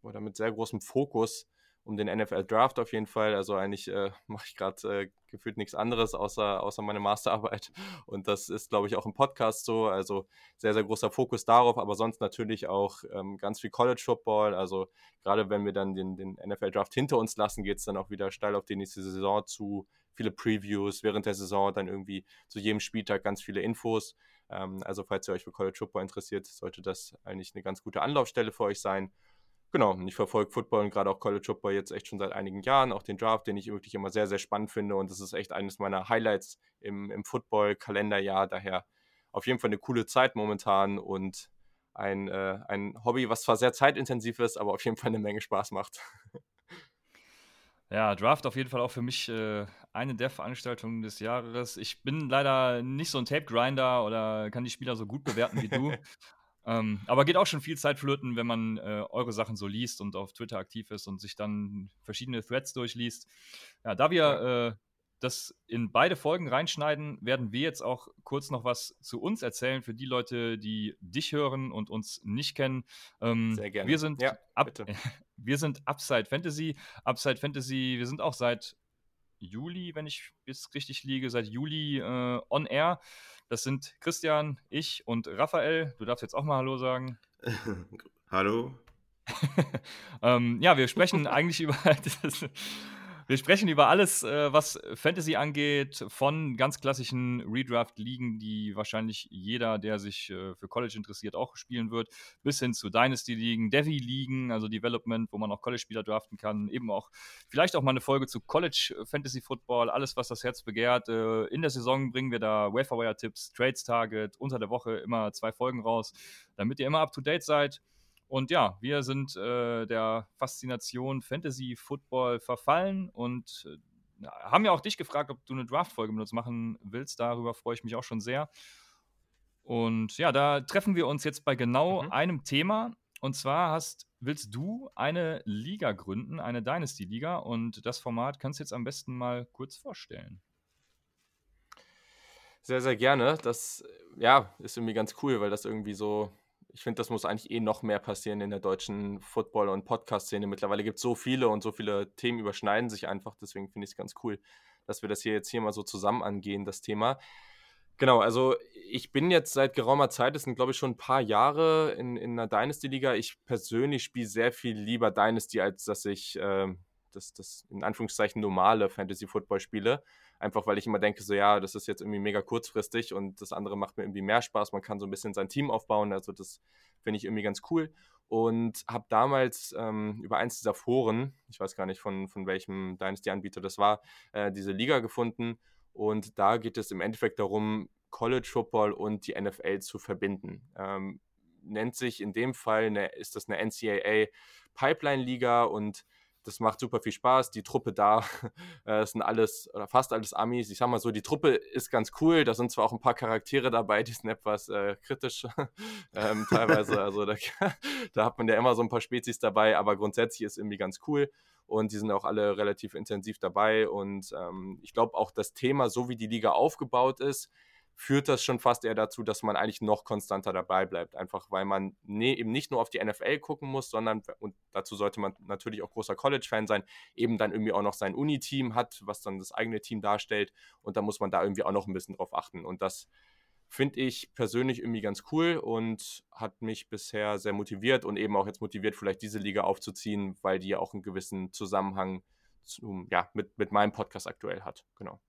oder mit sehr großem Fokus um den NFL Draft auf jeden Fall. Also eigentlich äh, mache ich gerade äh, gefühlt nichts anderes außer, außer meine Masterarbeit. Und das ist, glaube ich, auch im Podcast so. Also sehr, sehr großer Fokus darauf, aber sonst natürlich auch ähm, ganz viel College Football. Also gerade wenn wir dann den, den NFL Draft hinter uns lassen, geht es dann auch wieder steil auf die nächste Saison zu viele Previews während der Saison, dann irgendwie zu jedem Spieltag ganz viele Infos. Ähm, also falls ihr euch für College Football interessiert, sollte das eigentlich eine ganz gute Anlaufstelle für euch sein. Genau, ich verfolge Football und gerade auch College Football jetzt echt schon seit einigen Jahren, auch den Draft, den ich wirklich immer sehr, sehr spannend finde und das ist echt eines meiner Highlights im, im Football-Kalenderjahr. Daher auf jeden Fall eine coole Zeit momentan und ein, äh, ein Hobby, was zwar sehr zeitintensiv ist, aber auf jeden Fall eine Menge Spaß macht. (laughs) Ja, Draft auf jeden Fall auch für mich äh, eine der Veranstaltungen des Jahres. Ich bin leider nicht so ein Tape-Grinder oder kann die Spieler so gut bewerten wie du. (laughs) ähm, aber geht auch schon viel Zeit flöten, wenn man äh, eure Sachen so liest und auf Twitter aktiv ist und sich dann verschiedene Threads durchliest. Ja, da wir äh, das in beide Folgen reinschneiden, werden wir jetzt auch kurz noch was zu uns erzählen für die Leute, die dich hören und uns nicht kennen. Ähm, Sehr gerne. Wir sind, ja, ab, (laughs) wir sind Upside Fantasy. Upside Fantasy, wir sind auch seit Juli, wenn ich jetzt richtig liege, seit Juli äh, on air. Das sind Christian, ich und Raphael. Du darfst jetzt auch mal Hallo sagen. (laughs) Hallo. (laughs) ähm, ja, wir sprechen (laughs) eigentlich über das, wir sprechen über alles, äh, was Fantasy angeht, von ganz klassischen Redraft-Ligen, die wahrscheinlich jeder, der sich äh, für College interessiert, auch spielen wird, bis hin zu Dynasty-Ligen, Devi-Ligen, also Development, wo man auch College-Spieler draften kann, eben auch vielleicht auch mal eine Folge zu College Fantasy Football, alles, was das Herz begehrt. Äh, in der Saison bringen wir da Waferwire-Tipps, Trades-Target, unter der Woche immer zwei Folgen raus, damit ihr immer up-to-date seid. Und ja, wir sind äh, der Faszination Fantasy Football verfallen und äh, haben ja auch dich gefragt, ob du eine Draft-Folge mit uns machen willst. Darüber freue ich mich auch schon sehr. Und ja, da treffen wir uns jetzt bei genau mhm. einem Thema. Und zwar hast, willst du eine Liga gründen, eine Dynasty-Liga. Und das Format kannst du jetzt am besten mal kurz vorstellen. Sehr, sehr gerne. Das ja, ist irgendwie ganz cool, weil das irgendwie so ich finde, das muss eigentlich eh noch mehr passieren in der deutschen Football- und Podcast-Szene. Mittlerweile gibt es so viele und so viele Themen überschneiden sich einfach. Deswegen finde ich es ganz cool, dass wir das hier jetzt hier mal so zusammen angehen, das Thema. Genau, also ich bin jetzt seit geraumer Zeit, das sind glaube ich schon ein paar Jahre in, in einer Dynasty-Liga. Ich persönlich spiele sehr viel lieber Dynasty, als dass ich äh, das, das in Anführungszeichen normale Fantasy-Football spiele. Einfach weil ich immer denke, so ja, das ist jetzt irgendwie mega kurzfristig und das andere macht mir irgendwie mehr Spaß. Man kann so ein bisschen sein Team aufbauen. Also das finde ich irgendwie ganz cool. und habe damals ähm, über eins dieser Foren, ich weiß gar nicht von, von welchem Dynasty-Anbieter das war, äh, diese Liga gefunden. Und da geht es im Endeffekt darum, College Football und die NFL zu verbinden. Ähm, nennt sich in dem Fall, eine, ist das eine NCAA Pipeline-Liga und das macht super viel Spaß. Die Truppe da (laughs) äh, sind alles oder fast alles Amis. Ich sag mal so, die Truppe ist ganz cool. Da sind zwar auch ein paar Charaktere dabei, die sind etwas äh, kritisch (laughs) ähm, teilweise. Also da, (laughs) da, hat man ja immer so ein paar Spezies dabei, aber grundsätzlich ist irgendwie ganz cool. Und die sind auch alle relativ intensiv dabei. Und ähm, ich glaube auch das Thema, so wie die Liga aufgebaut ist, führt das schon fast eher dazu, dass man eigentlich noch konstanter dabei bleibt. Einfach weil man nee, eben nicht nur auf die NFL gucken muss, sondern, und dazu sollte man natürlich auch großer College-Fan sein, eben dann irgendwie auch noch sein Uni-Team hat, was dann das eigene Team darstellt. Und da muss man da irgendwie auch noch ein bisschen drauf achten. Und das finde ich persönlich irgendwie ganz cool und hat mich bisher sehr motiviert und eben auch jetzt motiviert, vielleicht diese Liga aufzuziehen, weil die ja auch einen gewissen Zusammenhang zum, ja, mit, mit meinem Podcast aktuell hat. Genau.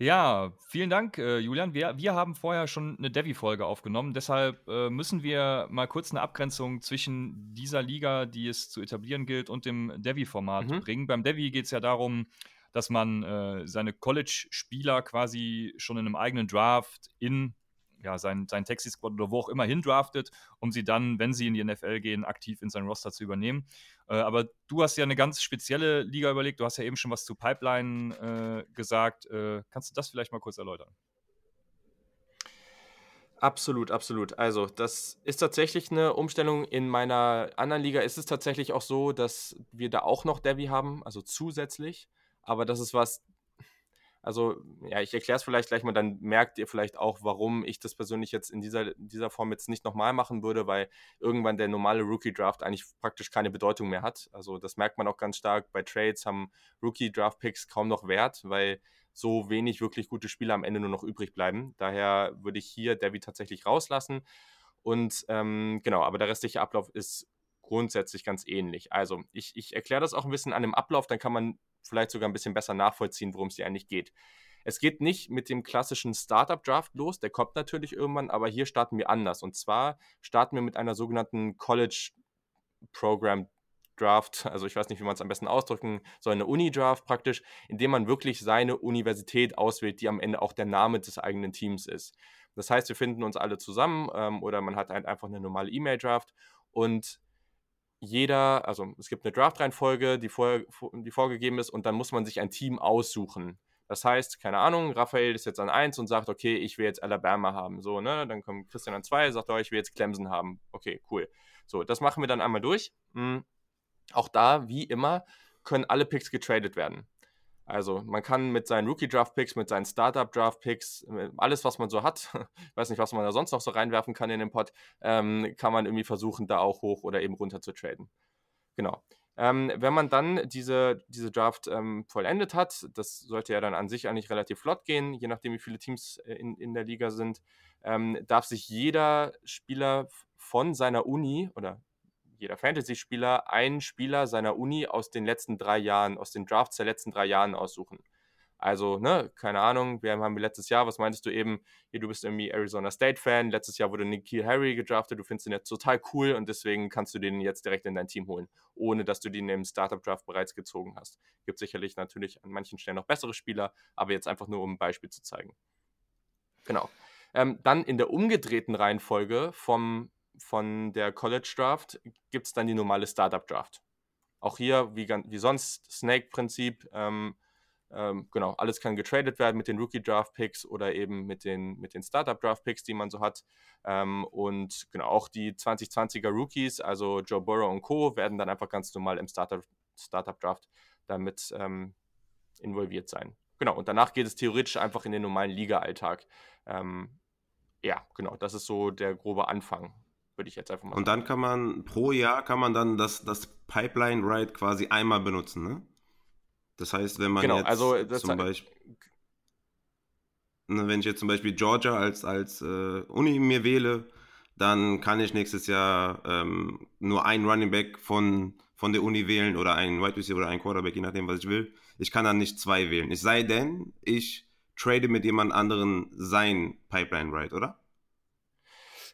Ja, vielen Dank, äh, Julian. Wir, wir haben vorher schon eine Devi-Folge aufgenommen. Deshalb äh, müssen wir mal kurz eine Abgrenzung zwischen dieser Liga, die es zu etablieren gilt, und dem Devi-Format mhm. bringen. Beim Devi geht es ja darum, dass man äh, seine College-Spieler quasi schon in einem eigenen Draft in ja, sein, sein Taxi-Squad oder wo auch immer hindraftet, um sie dann, wenn sie in die NFL gehen, aktiv in sein Roster zu übernehmen. Äh, aber du hast ja eine ganz spezielle Liga überlegt. Du hast ja eben schon was zu Pipeline äh, gesagt. Äh, kannst du das vielleicht mal kurz erläutern? Absolut, absolut. Also, das ist tatsächlich eine Umstellung. In meiner anderen Liga ist es tatsächlich auch so, dass wir da auch noch Devi haben, also zusätzlich. Aber das ist was, also, ja, ich erkläre es vielleicht gleich mal, dann merkt ihr vielleicht auch, warum ich das persönlich jetzt in dieser, dieser Form jetzt nicht nochmal machen würde, weil irgendwann der normale Rookie-Draft eigentlich praktisch keine Bedeutung mehr hat. Also, das merkt man auch ganz stark. Bei Trades haben Rookie-Draft-Picks kaum noch Wert, weil so wenig wirklich gute Spieler am Ende nur noch übrig bleiben. Daher würde ich hier David tatsächlich rauslassen. Und ähm, genau, aber der restliche Ablauf ist grundsätzlich ganz ähnlich. Also, ich, ich erkläre das auch ein bisschen an dem Ablauf, dann kann man vielleicht sogar ein bisschen besser nachvollziehen, worum es hier eigentlich geht. Es geht nicht mit dem klassischen Startup-Draft los, der kommt natürlich irgendwann, aber hier starten wir anders. Und zwar starten wir mit einer sogenannten College Program Draft, also ich weiß nicht, wie man es am besten ausdrücken soll, eine Uni-Draft praktisch, indem man wirklich seine Universität auswählt, die am Ende auch der Name des eigenen Teams ist. Das heißt, wir finden uns alle zusammen ähm, oder man hat halt einfach eine normale E-Mail-Draft und jeder, also es gibt eine Draft-Reihenfolge, die, vor, die vorgegeben ist, und dann muss man sich ein Team aussuchen. Das heißt, keine Ahnung, Raphael ist jetzt an 1 und sagt, okay, ich will jetzt Alabama haben. So, ne? Dann kommt Christian an 2, sagt, oh, ich will jetzt Clemson haben. Okay, cool. So, das machen wir dann einmal durch. Mhm. Auch da, wie immer, können alle Picks getradet werden. Also man kann mit seinen Rookie-Draft-Picks, mit seinen Startup-Draft-Picks, alles, was man so hat, (laughs) ich weiß nicht, was man da sonst noch so reinwerfen kann in den Pod, ähm, kann man irgendwie versuchen, da auch hoch oder eben runter zu traden. Genau. Ähm, wenn man dann diese, diese Draft ähm, vollendet hat, das sollte ja dann an sich eigentlich relativ flott gehen, je nachdem, wie viele Teams äh, in, in der Liga sind, ähm, darf sich jeder Spieler von seiner Uni oder jeder Fantasy-Spieler einen Spieler seiner Uni aus den letzten drei Jahren, aus den Drafts der letzten drei Jahren aussuchen. Also, ne, keine Ahnung, wir haben letztes Jahr, was meintest du eben, hier, du bist irgendwie Arizona State-Fan, letztes Jahr wurde Nikhil Harry gedraftet, du findest ihn jetzt total cool und deswegen kannst du den jetzt direkt in dein Team holen, ohne dass du den im Startup-Draft bereits gezogen hast. Gibt sicherlich natürlich an manchen Stellen noch bessere Spieler, aber jetzt einfach nur, um ein Beispiel zu zeigen. Genau. Ähm, dann in der umgedrehten Reihenfolge vom von der College Draft gibt es dann die normale Startup Draft. Auch hier, wie, wie sonst, Snake-Prinzip, ähm, ähm, genau, alles kann getradet werden mit den Rookie-Draft-Picks oder eben mit den, mit den Startup-Draft-Picks, die man so hat. Ähm, und genau, auch die 2020er Rookies, also Joe Burrow und Co., werden dann einfach ganz normal im Startup-Draft damit ähm, involviert sein. Genau, und danach geht es theoretisch einfach in den normalen Liga-Alltag. Ähm, ja, genau, das ist so der grobe Anfang würde ich jetzt einfach mal Und dann kann man pro Jahr kann man dann das, das Pipeline Ride quasi einmal benutzen, ne? Das heißt, wenn man genau, jetzt also zum Beispiel ne, wenn ich jetzt zum Beispiel Georgia als, als äh, Uni mir wähle, dann kann ich nächstes Jahr ähm, nur einen Running Back von, von der Uni wählen oder einen Wide Receiver oder einen Quarterback, je nachdem, was ich will. Ich kann dann nicht zwei wählen. Es sei denn, ich trade mit jemand anderen sein Pipeline Ride, oder?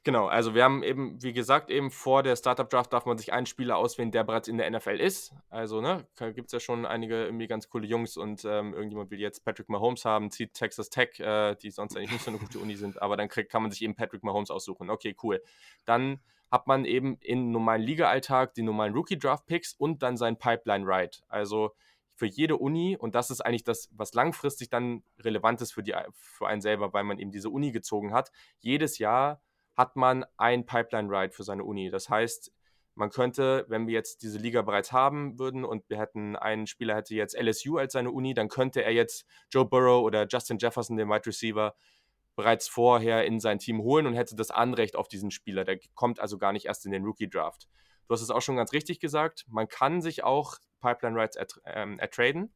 Genau, also wir haben eben, wie gesagt, eben vor der Startup Draft darf man sich einen Spieler auswählen, der bereits in der NFL ist. Also, ne, gibt es ja schon einige irgendwie ganz coole Jungs und ähm, irgendjemand will jetzt Patrick Mahomes haben, zieht Texas Tech, äh, die sonst eigentlich nicht so eine gute Uni sind, aber dann krieg, kann man sich eben Patrick Mahomes aussuchen. Okay, cool. Dann hat man eben im normalen Liga-Alltag die normalen Rookie-Draft-Picks und dann sein Pipeline-Ride. Also für jede Uni, und das ist eigentlich das, was langfristig dann relevant ist für, die, für einen selber, weil man eben diese Uni gezogen hat. Jedes Jahr hat man ein Pipeline-Ride für seine Uni. Das heißt, man könnte, wenn wir jetzt diese Liga bereits haben würden und wir hätten einen Spieler hätte jetzt LSU als seine Uni, dann könnte er jetzt Joe Burrow oder Justin Jefferson, den Wide Receiver, bereits vorher in sein Team holen und hätte das Anrecht auf diesen Spieler. Der kommt also gar nicht erst in den Rookie Draft. Du hast es auch schon ganz richtig gesagt. Man kann sich auch Pipeline Rights ähm, ertraden.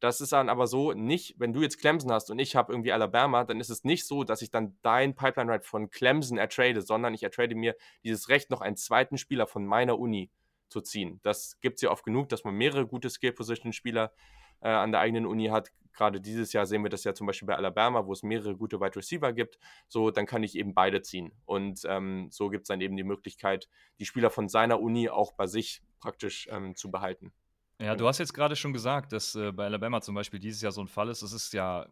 Das ist dann aber so nicht, wenn du jetzt Clemson hast und ich habe irgendwie Alabama, dann ist es nicht so, dass ich dann dein Pipeline Right von Clemson ertrade, sondern ich ertrade mir dieses Recht, noch einen zweiten Spieler von meiner Uni zu ziehen. Das gibt es ja oft genug, dass man mehrere gute Skill-Position-Spieler äh, an der eigenen Uni hat. Gerade dieses Jahr sehen wir das ja zum Beispiel bei Alabama, wo es mehrere gute Wide Receiver gibt. So, dann kann ich eben beide ziehen. Und ähm, so gibt es dann eben die Möglichkeit, die Spieler von seiner Uni auch bei sich praktisch ähm, zu behalten. Ja, du hast jetzt gerade schon gesagt, dass äh, bei Alabama zum Beispiel dieses Jahr so ein Fall ist. Das ist ja,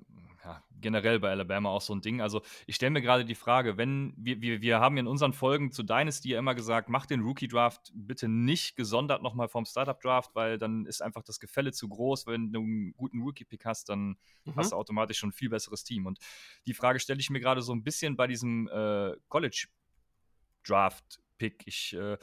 ja generell bei Alabama auch so ein Ding. Also ich stelle mir gerade die Frage, wenn wir, wir, wir haben in unseren Folgen zu Dynasty ja immer gesagt, mach den Rookie-Draft bitte nicht gesondert nochmal vom Startup-Draft, weil dann ist einfach das Gefälle zu groß. Wenn du einen guten Rookie-Pick hast, dann mhm. hast du automatisch schon ein viel besseres Team. Und die Frage stelle ich mir gerade so ein bisschen bei diesem äh, College-Draft-Pick. Ich äh,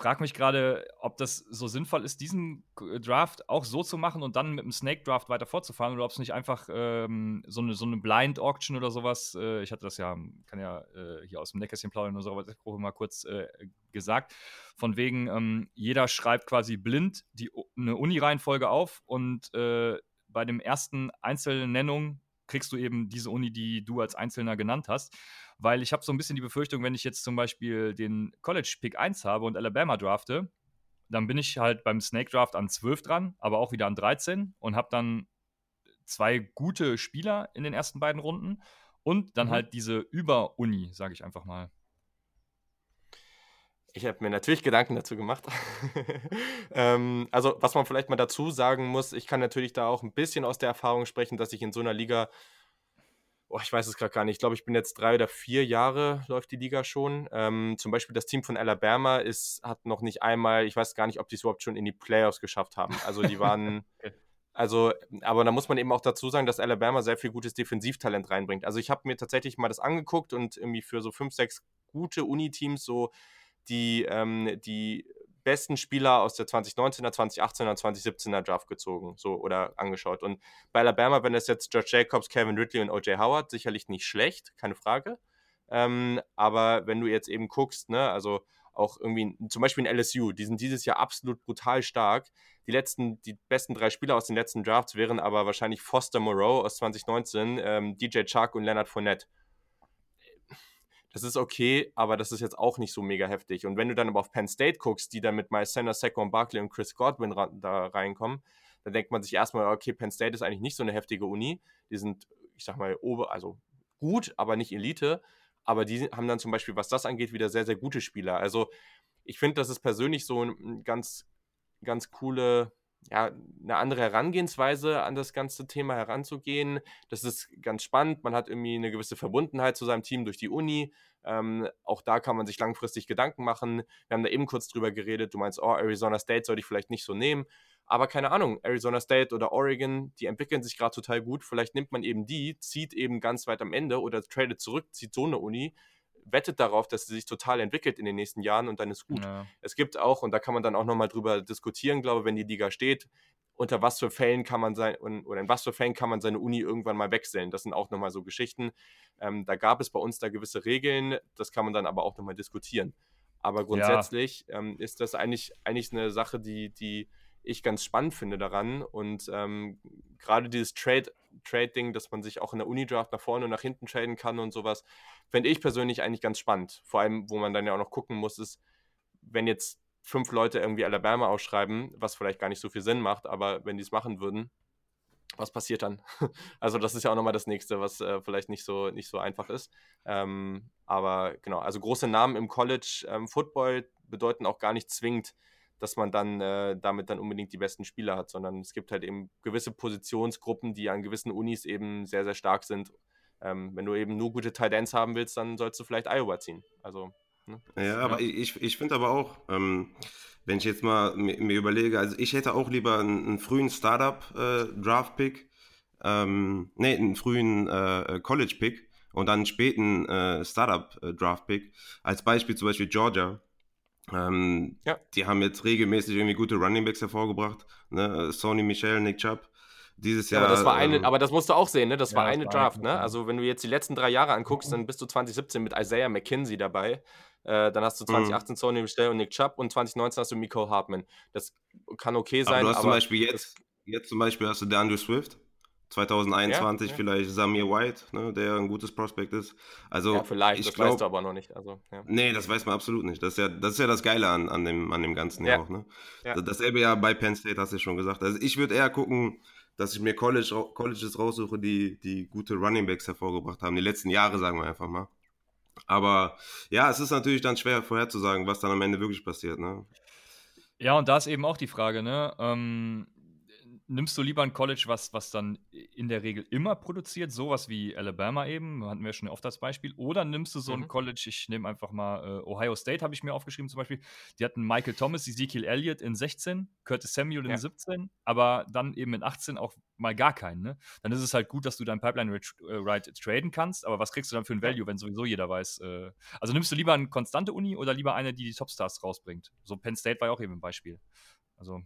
frage mich gerade, ob das so sinnvoll ist, diesen Draft auch so zu machen und dann mit dem Snake Draft weiter fortzufahren oder ob es nicht einfach ähm, so, eine, so eine Blind Auction oder sowas, äh, ich hatte das ja, kann ja äh, hier aus dem Näckerchen plaudern oder so, mal kurz äh, gesagt, von wegen, ähm, jeder schreibt quasi blind die, eine Uni-Reihenfolge auf und äh, bei dem ersten Einzelnennung kriegst du eben diese Uni, die du als Einzelner genannt hast. Weil ich habe so ein bisschen die Befürchtung, wenn ich jetzt zum Beispiel den College-Pick 1 habe und Alabama drafte, dann bin ich halt beim Snake Draft an 12 dran, aber auch wieder an 13 und habe dann zwei gute Spieler in den ersten beiden Runden und dann mhm. halt diese Über-Uni, sage ich einfach mal. Ich habe mir natürlich Gedanken dazu gemacht. (laughs) ähm, also, was man vielleicht mal dazu sagen muss, ich kann natürlich da auch ein bisschen aus der Erfahrung sprechen, dass ich in so einer Liga, oh, ich weiß es gerade gar nicht, ich glaube, ich bin jetzt drei oder vier Jahre, läuft die Liga schon. Ähm, zum Beispiel das Team von Alabama ist, hat noch nicht einmal, ich weiß gar nicht, ob die es überhaupt schon in die Playoffs geschafft haben. Also, die waren. (laughs) Also, aber da muss man eben auch dazu sagen, dass Alabama sehr viel gutes Defensivtalent reinbringt. Also ich habe mir tatsächlich mal das angeguckt und irgendwie für so fünf, sechs gute Uni-Teams so die, ähm, die besten Spieler aus der 2019er, 2018er, 2017er Draft gezogen, so oder angeschaut. Und bei Alabama, wenn das jetzt George Jacobs, Kevin Ridley und OJ Howard, sicherlich nicht schlecht, keine Frage. Ähm, aber wenn du jetzt eben guckst, ne, also auch irgendwie, zum Beispiel in LSU, die sind dieses Jahr absolut brutal stark. Die letzten, die besten drei Spieler aus den letzten Drafts wären aber wahrscheinlich Foster Moreau aus 2019, ähm, DJ Chuck und Leonard Fournette das ist okay, aber das ist jetzt auch nicht so mega heftig. Und wenn du dann aber auf Penn State guckst, die dann mit Miles Sanders, Saquon Barkley und Chris Godwin da reinkommen, dann denkt man sich erstmal, okay, Penn State ist eigentlich nicht so eine heftige Uni. Die sind, ich sag mal, ober, also gut, aber nicht Elite. Aber die haben dann zum Beispiel, was das angeht, wieder sehr, sehr gute Spieler. Also ich finde, das ist persönlich so ein ganz, ganz coole, ja, eine andere Herangehensweise an das ganze Thema heranzugehen. Das ist ganz spannend. Man hat irgendwie eine gewisse Verbundenheit zu seinem Team durch die Uni. Ähm, auch da kann man sich langfristig Gedanken machen. Wir haben da eben kurz drüber geredet. Du meinst, oh, Arizona State sollte ich vielleicht nicht so nehmen. Aber keine Ahnung, Arizona State oder Oregon, die entwickeln sich gerade total gut. Vielleicht nimmt man eben die, zieht eben ganz weit am Ende oder tradet zurück, zieht so eine Uni wettet darauf, dass sie sich total entwickelt in den nächsten Jahren und dann ist gut. Ja. Es gibt auch, und da kann man dann auch nochmal drüber diskutieren, glaube ich, wenn die Liga steht, unter was für Fällen kann man sein, oder in was für Fällen kann man seine Uni irgendwann mal wechseln. Das sind auch nochmal so Geschichten. Ähm, da gab es bei uns da gewisse Regeln, das kann man dann aber auch nochmal diskutieren. Aber grundsätzlich ja. ähm, ist das eigentlich, eigentlich eine Sache, die, die ich ganz spannend finde daran. Und ähm, gerade dieses Trade, Trade-Ding, dass man sich auch in der Uni-Draft nach vorne und nach hinten traden kann und sowas, fände ich persönlich eigentlich ganz spannend. Vor allem, wo man dann ja auch noch gucken muss, ist, wenn jetzt fünf Leute irgendwie Alabama ausschreiben, was vielleicht gar nicht so viel Sinn macht, aber wenn die es machen würden, was passiert dann? (laughs) also das ist ja auch nochmal das nächste, was äh, vielleicht nicht so, nicht so einfach ist. Ähm, aber genau, also große Namen im College ähm, Football bedeuten auch gar nicht zwingend, dass man dann äh, damit dann unbedingt die besten Spieler hat, sondern es gibt halt eben gewisse Positionsgruppen, die an gewissen Unis eben sehr, sehr stark sind. Ähm, wenn du eben nur gute Tight Ends haben willst, dann sollst du vielleicht Iowa ziehen. Also, ne? Ja, aber ja. ich, ich finde aber auch, ähm, wenn ich jetzt mal mir, mir, überlege, also ich hätte auch lieber einen, einen frühen Startup-Draft-Pick, äh, ähm, nee, einen frühen äh, College-Pick und dann einen späten äh, Startup-Draft-Pick. Als Beispiel zum Beispiel Georgia. Ähm, ja. Die haben jetzt regelmäßig irgendwie gute Runningbacks hervorgebracht. Ne? Sony Michel, Nick Chubb. Dieses Jahr. Ja, aber, das war eine, ähm, aber das musst du auch sehen, ne? Das ja, war eine das Draft, war ne? Also, wenn du jetzt die letzten drei Jahre anguckst, dann bist du 2017 mit Isaiah McKinsey dabei. Äh, dann hast du 2018 mhm. Sony Michel und Nick Chubb und 2019 hast du Miko Hartman. Das kann okay sein. Aber du hast zum Beispiel jetzt, jetzt zum Beispiel hast du DeAndre Swift. 2021 ja, ja. vielleicht Samir White, ne, der ein gutes Prospekt ist. Also, ja, vielleicht, das glaub, weißt du aber noch nicht. Also, ja. Nee, das weiß man absolut nicht. Das ist ja das, ist ja das Geile an, an, dem, an dem Ganzen ja. auch. Ne? Ja. Dasselbe ja bei Penn State, hast du schon gesagt. Also ich würde eher gucken, dass ich mir College, Colleges raussuche, die, die gute Running Backs hervorgebracht haben. Die letzten Jahre, sagen wir einfach mal. Aber ja, es ist natürlich dann schwer vorherzusagen, was dann am Ende wirklich passiert. Ne? Ja, und da ist eben auch die Frage, ne? Ähm, nimmst du lieber ein College, was, was dann in der Regel immer produziert, sowas wie Alabama eben, hatten wir schon oft das Beispiel, oder nimmst du so mhm. ein College, ich nehme einfach mal äh, Ohio State, habe ich mir aufgeschrieben zum Beispiel, die hatten Michael Thomas, Ezekiel Elliott in 16, Curtis Samuel in ja. 17, aber dann eben in 18 auch mal gar keinen. Ne? Dann ist es halt gut, dass du dein Pipeline-Ride traden kannst, aber was kriegst du dann für ein Value, wenn sowieso jeder weiß? Äh, also nimmst du lieber eine konstante Uni oder lieber eine, die die Topstars rausbringt? So Penn State war ja auch eben ein Beispiel. Also.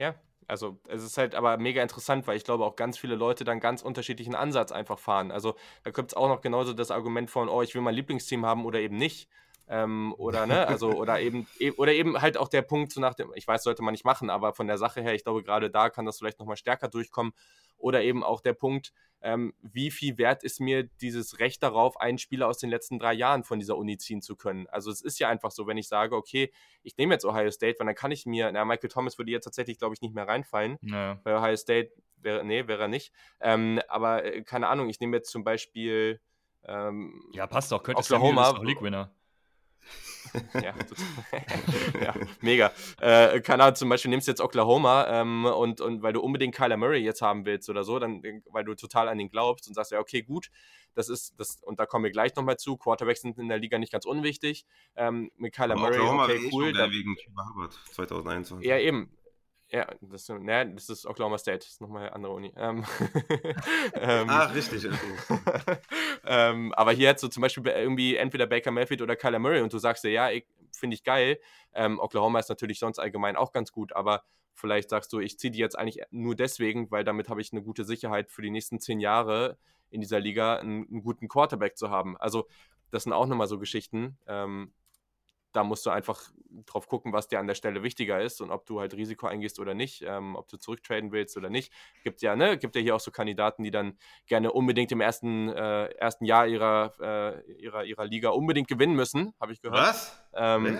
Ja, also es ist halt aber mega interessant, weil ich glaube auch ganz viele Leute dann ganz unterschiedlichen Ansatz einfach fahren. Also da gibt es auch noch genauso das Argument von, oh, ich will mein Lieblingsteam haben oder eben nicht. Ähm, oder (laughs) ne, also oder eben e, oder eben halt auch der Punkt so nach dem, ich weiß, sollte man nicht machen, aber von der Sache her, ich glaube gerade da kann das vielleicht nochmal stärker durchkommen. Oder eben auch der Punkt, ähm, wie viel wert ist mir dieses Recht darauf, einen Spieler aus den letzten drei Jahren von dieser Uni ziehen zu können. Also es ist ja einfach so, wenn ich sage, okay, ich nehme jetzt Ohio State, weil dann kann ich mir, na, Michael Thomas würde jetzt tatsächlich, glaube ich, nicht mehr reinfallen. Naja. Bei Ohio State wäre, nee, wäre er nicht. Ähm, aber äh, keine Ahnung, ich nehme jetzt zum Beispiel ähm, ja, passt doch. Curtis Oklahoma. Samuel ist doch League-Winner. (laughs) ja, (laughs) ja, mega. Äh, keine Ahnung, zum Beispiel nimmst du jetzt Oklahoma ähm, und, und weil du unbedingt Kyler Murray jetzt haben willst oder so, dann, weil du total an ihn glaubst und sagst, ja, okay, gut, das ist, das, und da kommen wir gleich nochmal zu, Quarterbacks sind in der Liga nicht ganz unwichtig. Ähm, mit Kyler Murray, Oklahoma okay, cool. Da, wegen 2021. Ja, eben. Ja, das, ne, das ist Oklahoma State, das ist nochmal eine andere Uni. Ähm, (laughs) ähm, Ach, richtig. (laughs) ähm, aber hier hättest du zum Beispiel irgendwie entweder Baker Mayfield oder Kyler Murray und du sagst dir, ja, finde ich geil. Ähm, Oklahoma ist natürlich sonst allgemein auch ganz gut, aber vielleicht sagst du, ich ziehe die jetzt eigentlich nur deswegen, weil damit habe ich eine gute Sicherheit für die nächsten zehn Jahre in dieser Liga einen, einen guten Quarterback zu haben. Also das sind auch nochmal so Geschichten. Ähm, da musst du einfach drauf gucken, was dir an der Stelle wichtiger ist und ob du halt Risiko eingehst oder nicht, ähm, ob du zurücktraden willst oder nicht. Gibt ja, ne, gibt ja hier auch so Kandidaten, die dann gerne unbedingt im ersten, äh, ersten Jahr ihrer, äh, ihrer, ihrer Liga unbedingt gewinnen müssen, habe ich gehört. Was? Ähm,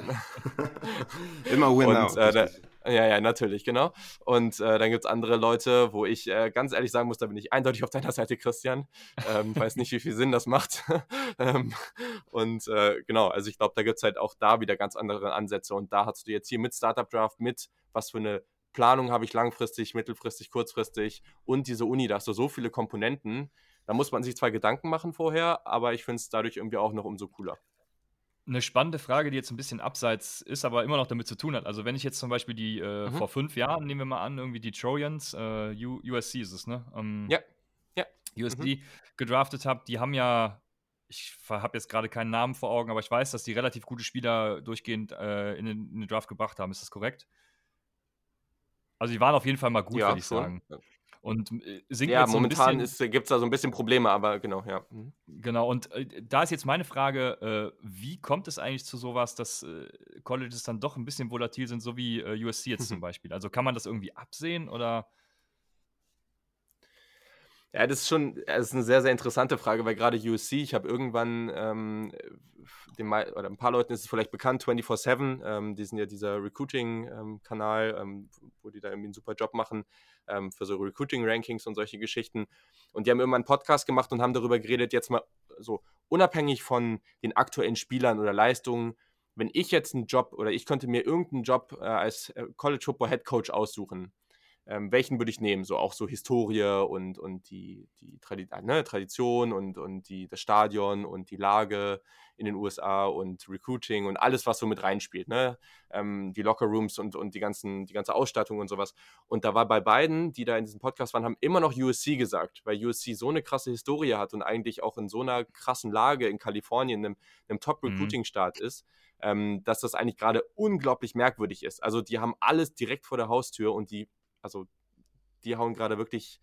(laughs) Immer win und, äh, ja, ja, natürlich, genau. Und äh, dann gibt es andere Leute, wo ich äh, ganz ehrlich sagen muss, da bin ich eindeutig auf deiner Seite, Christian. Ähm, weiß nicht, wie viel Sinn das macht. (laughs) ähm, und äh, genau, also ich glaube, da gibt es halt auch da wieder ganz andere Ansätze. Und da hast du jetzt hier mit Startup Draft, mit was für eine Planung habe ich langfristig, mittelfristig, kurzfristig und diese Uni, da hast du so viele Komponenten. Da muss man sich zwar Gedanken machen vorher, aber ich finde es dadurch irgendwie auch noch umso cooler eine spannende Frage, die jetzt ein bisschen abseits ist, aber immer noch damit zu tun hat. Also wenn ich jetzt zum Beispiel die äh, mhm. vor fünf Jahren, nehmen wir mal an, irgendwie die Trojans, äh, USC ist es, ne? Ähm, ja. ja. USC mhm. gedraftet habe, die haben ja, ich habe jetzt gerade keinen Namen vor Augen, aber ich weiß, dass die relativ gute Spieler durchgehend äh, in, den, in, den, Draft gebracht haben. Ist das korrekt? Also die waren auf jeden Fall mal gut, ja, würde ich sagen. Und äh, singt ja, momentan so gibt es da so ein bisschen Probleme, aber genau, ja. Mhm. Genau, und äh, da ist jetzt meine Frage, äh, wie kommt es eigentlich zu sowas, dass äh, Colleges dann doch ein bisschen volatil sind, so wie äh, USC jetzt zum (laughs) Beispiel? Also kann man das irgendwie absehen oder? Ja, das ist schon das ist eine sehr, sehr interessante Frage, weil gerade USC, ich habe irgendwann ähm, dem, oder ein paar Leuten ist es vielleicht bekannt, 24-7, ähm, die sind ja dieser Recruiting-Kanal, ähm, wo die da irgendwie einen super Job machen ähm, für so Recruiting-Rankings und solche Geschichten. Und die haben immer einen Podcast gemacht und haben darüber geredet, jetzt mal so unabhängig von den aktuellen Spielern oder Leistungen, wenn ich jetzt einen Job oder ich könnte mir irgendeinen Job äh, als äh, College Football Head Coach aussuchen, ähm, welchen würde ich nehmen? So auch so Historie und, und die, die Tradi ne, Tradition und, und die, das Stadion und die Lage in den USA und Recruiting und alles, was so mit reinspielt, ne? Ähm, die Locker Rooms und, und die, ganzen, die ganze Ausstattung und sowas. Und da war bei beiden, die da in diesem Podcast waren, haben immer noch USC gesagt, weil USC so eine krasse Historie hat und eigentlich auch in so einer krassen Lage in Kalifornien, einem, einem Top-Recruiting-Staat mhm. ist. Ähm, dass das eigentlich gerade unglaublich merkwürdig ist. Also die haben alles direkt vor der Haustür und die also die hauen gerade wirklich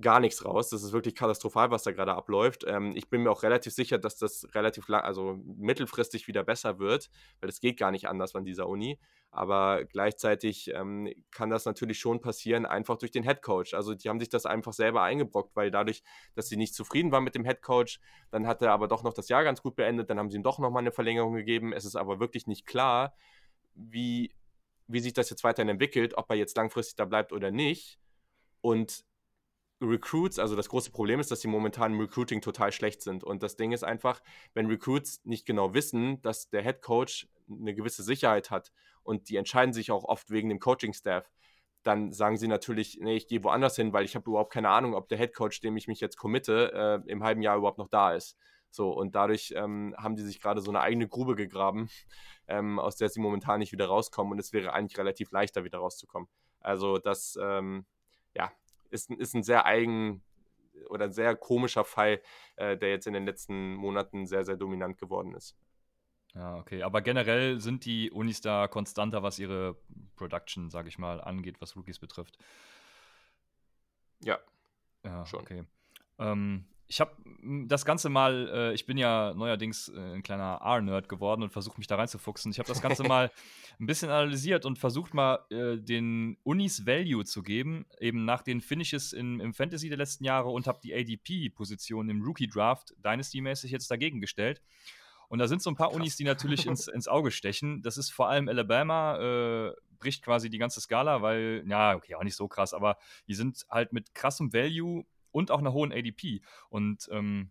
gar nichts raus. Das ist wirklich katastrophal, was da gerade abläuft. Ähm, ich bin mir auch relativ sicher, dass das relativ lang, also mittelfristig wieder besser wird, weil das geht gar nicht anders an dieser Uni. Aber gleichzeitig ähm, kann das natürlich schon passieren, einfach durch den Head Coach. Also die haben sich das einfach selber eingebrockt, weil dadurch, dass sie nicht zufrieden waren mit dem Head Coach, dann hat er aber doch noch das Jahr ganz gut beendet, dann haben sie ihm doch nochmal eine Verlängerung gegeben. Es ist aber wirklich nicht klar, wie wie sich das jetzt weiterhin entwickelt, ob er jetzt langfristig da bleibt oder nicht. Und Recruits, also das große Problem ist, dass sie momentan im Recruiting total schlecht sind. Und das Ding ist einfach, wenn Recruits nicht genau wissen, dass der Head Coach eine gewisse Sicherheit hat und die entscheiden sich auch oft wegen dem Coaching-Staff, dann sagen sie natürlich, nee, ich gehe woanders hin, weil ich habe überhaupt keine Ahnung, ob der Head Coach, dem ich mich jetzt committe, äh, im halben Jahr überhaupt noch da ist. So, und dadurch ähm, haben die sich gerade so eine eigene Grube gegraben, (laughs) ähm, aus der sie momentan nicht wieder rauskommen. Und es wäre eigentlich relativ leichter, wieder rauszukommen. Also, das ähm, ja, ist, ist ein sehr eigen oder ein sehr komischer Fall, äh, der jetzt in den letzten Monaten sehr, sehr dominant geworden ist. Ja, okay. Aber generell sind die Unis da konstanter, was ihre Production, sage ich mal, angeht, was Rookies betrifft. Ja. Ja, schon. Okay. Ähm, ich habe das Ganze mal, äh, ich bin ja neuerdings äh, ein kleiner R-Nerd geworden und versuche mich da reinzufuchsen. Ich habe das Ganze (laughs) mal ein bisschen analysiert und versucht mal äh, den Unis Value zu geben, eben nach den Finishes in, im Fantasy der letzten Jahre und habe die ADP-Position im Rookie-Draft Dynasty-mäßig jetzt dagegen gestellt. Und da sind so ein paar Krass. Unis, die natürlich ins, (laughs) ins Auge stechen. Das ist vor allem Alabama, äh, bricht quasi die ganze Skala, weil, ja, okay, auch nicht so krass, aber die sind halt mit krassem Value und auch einer hohen ADP. Und ähm,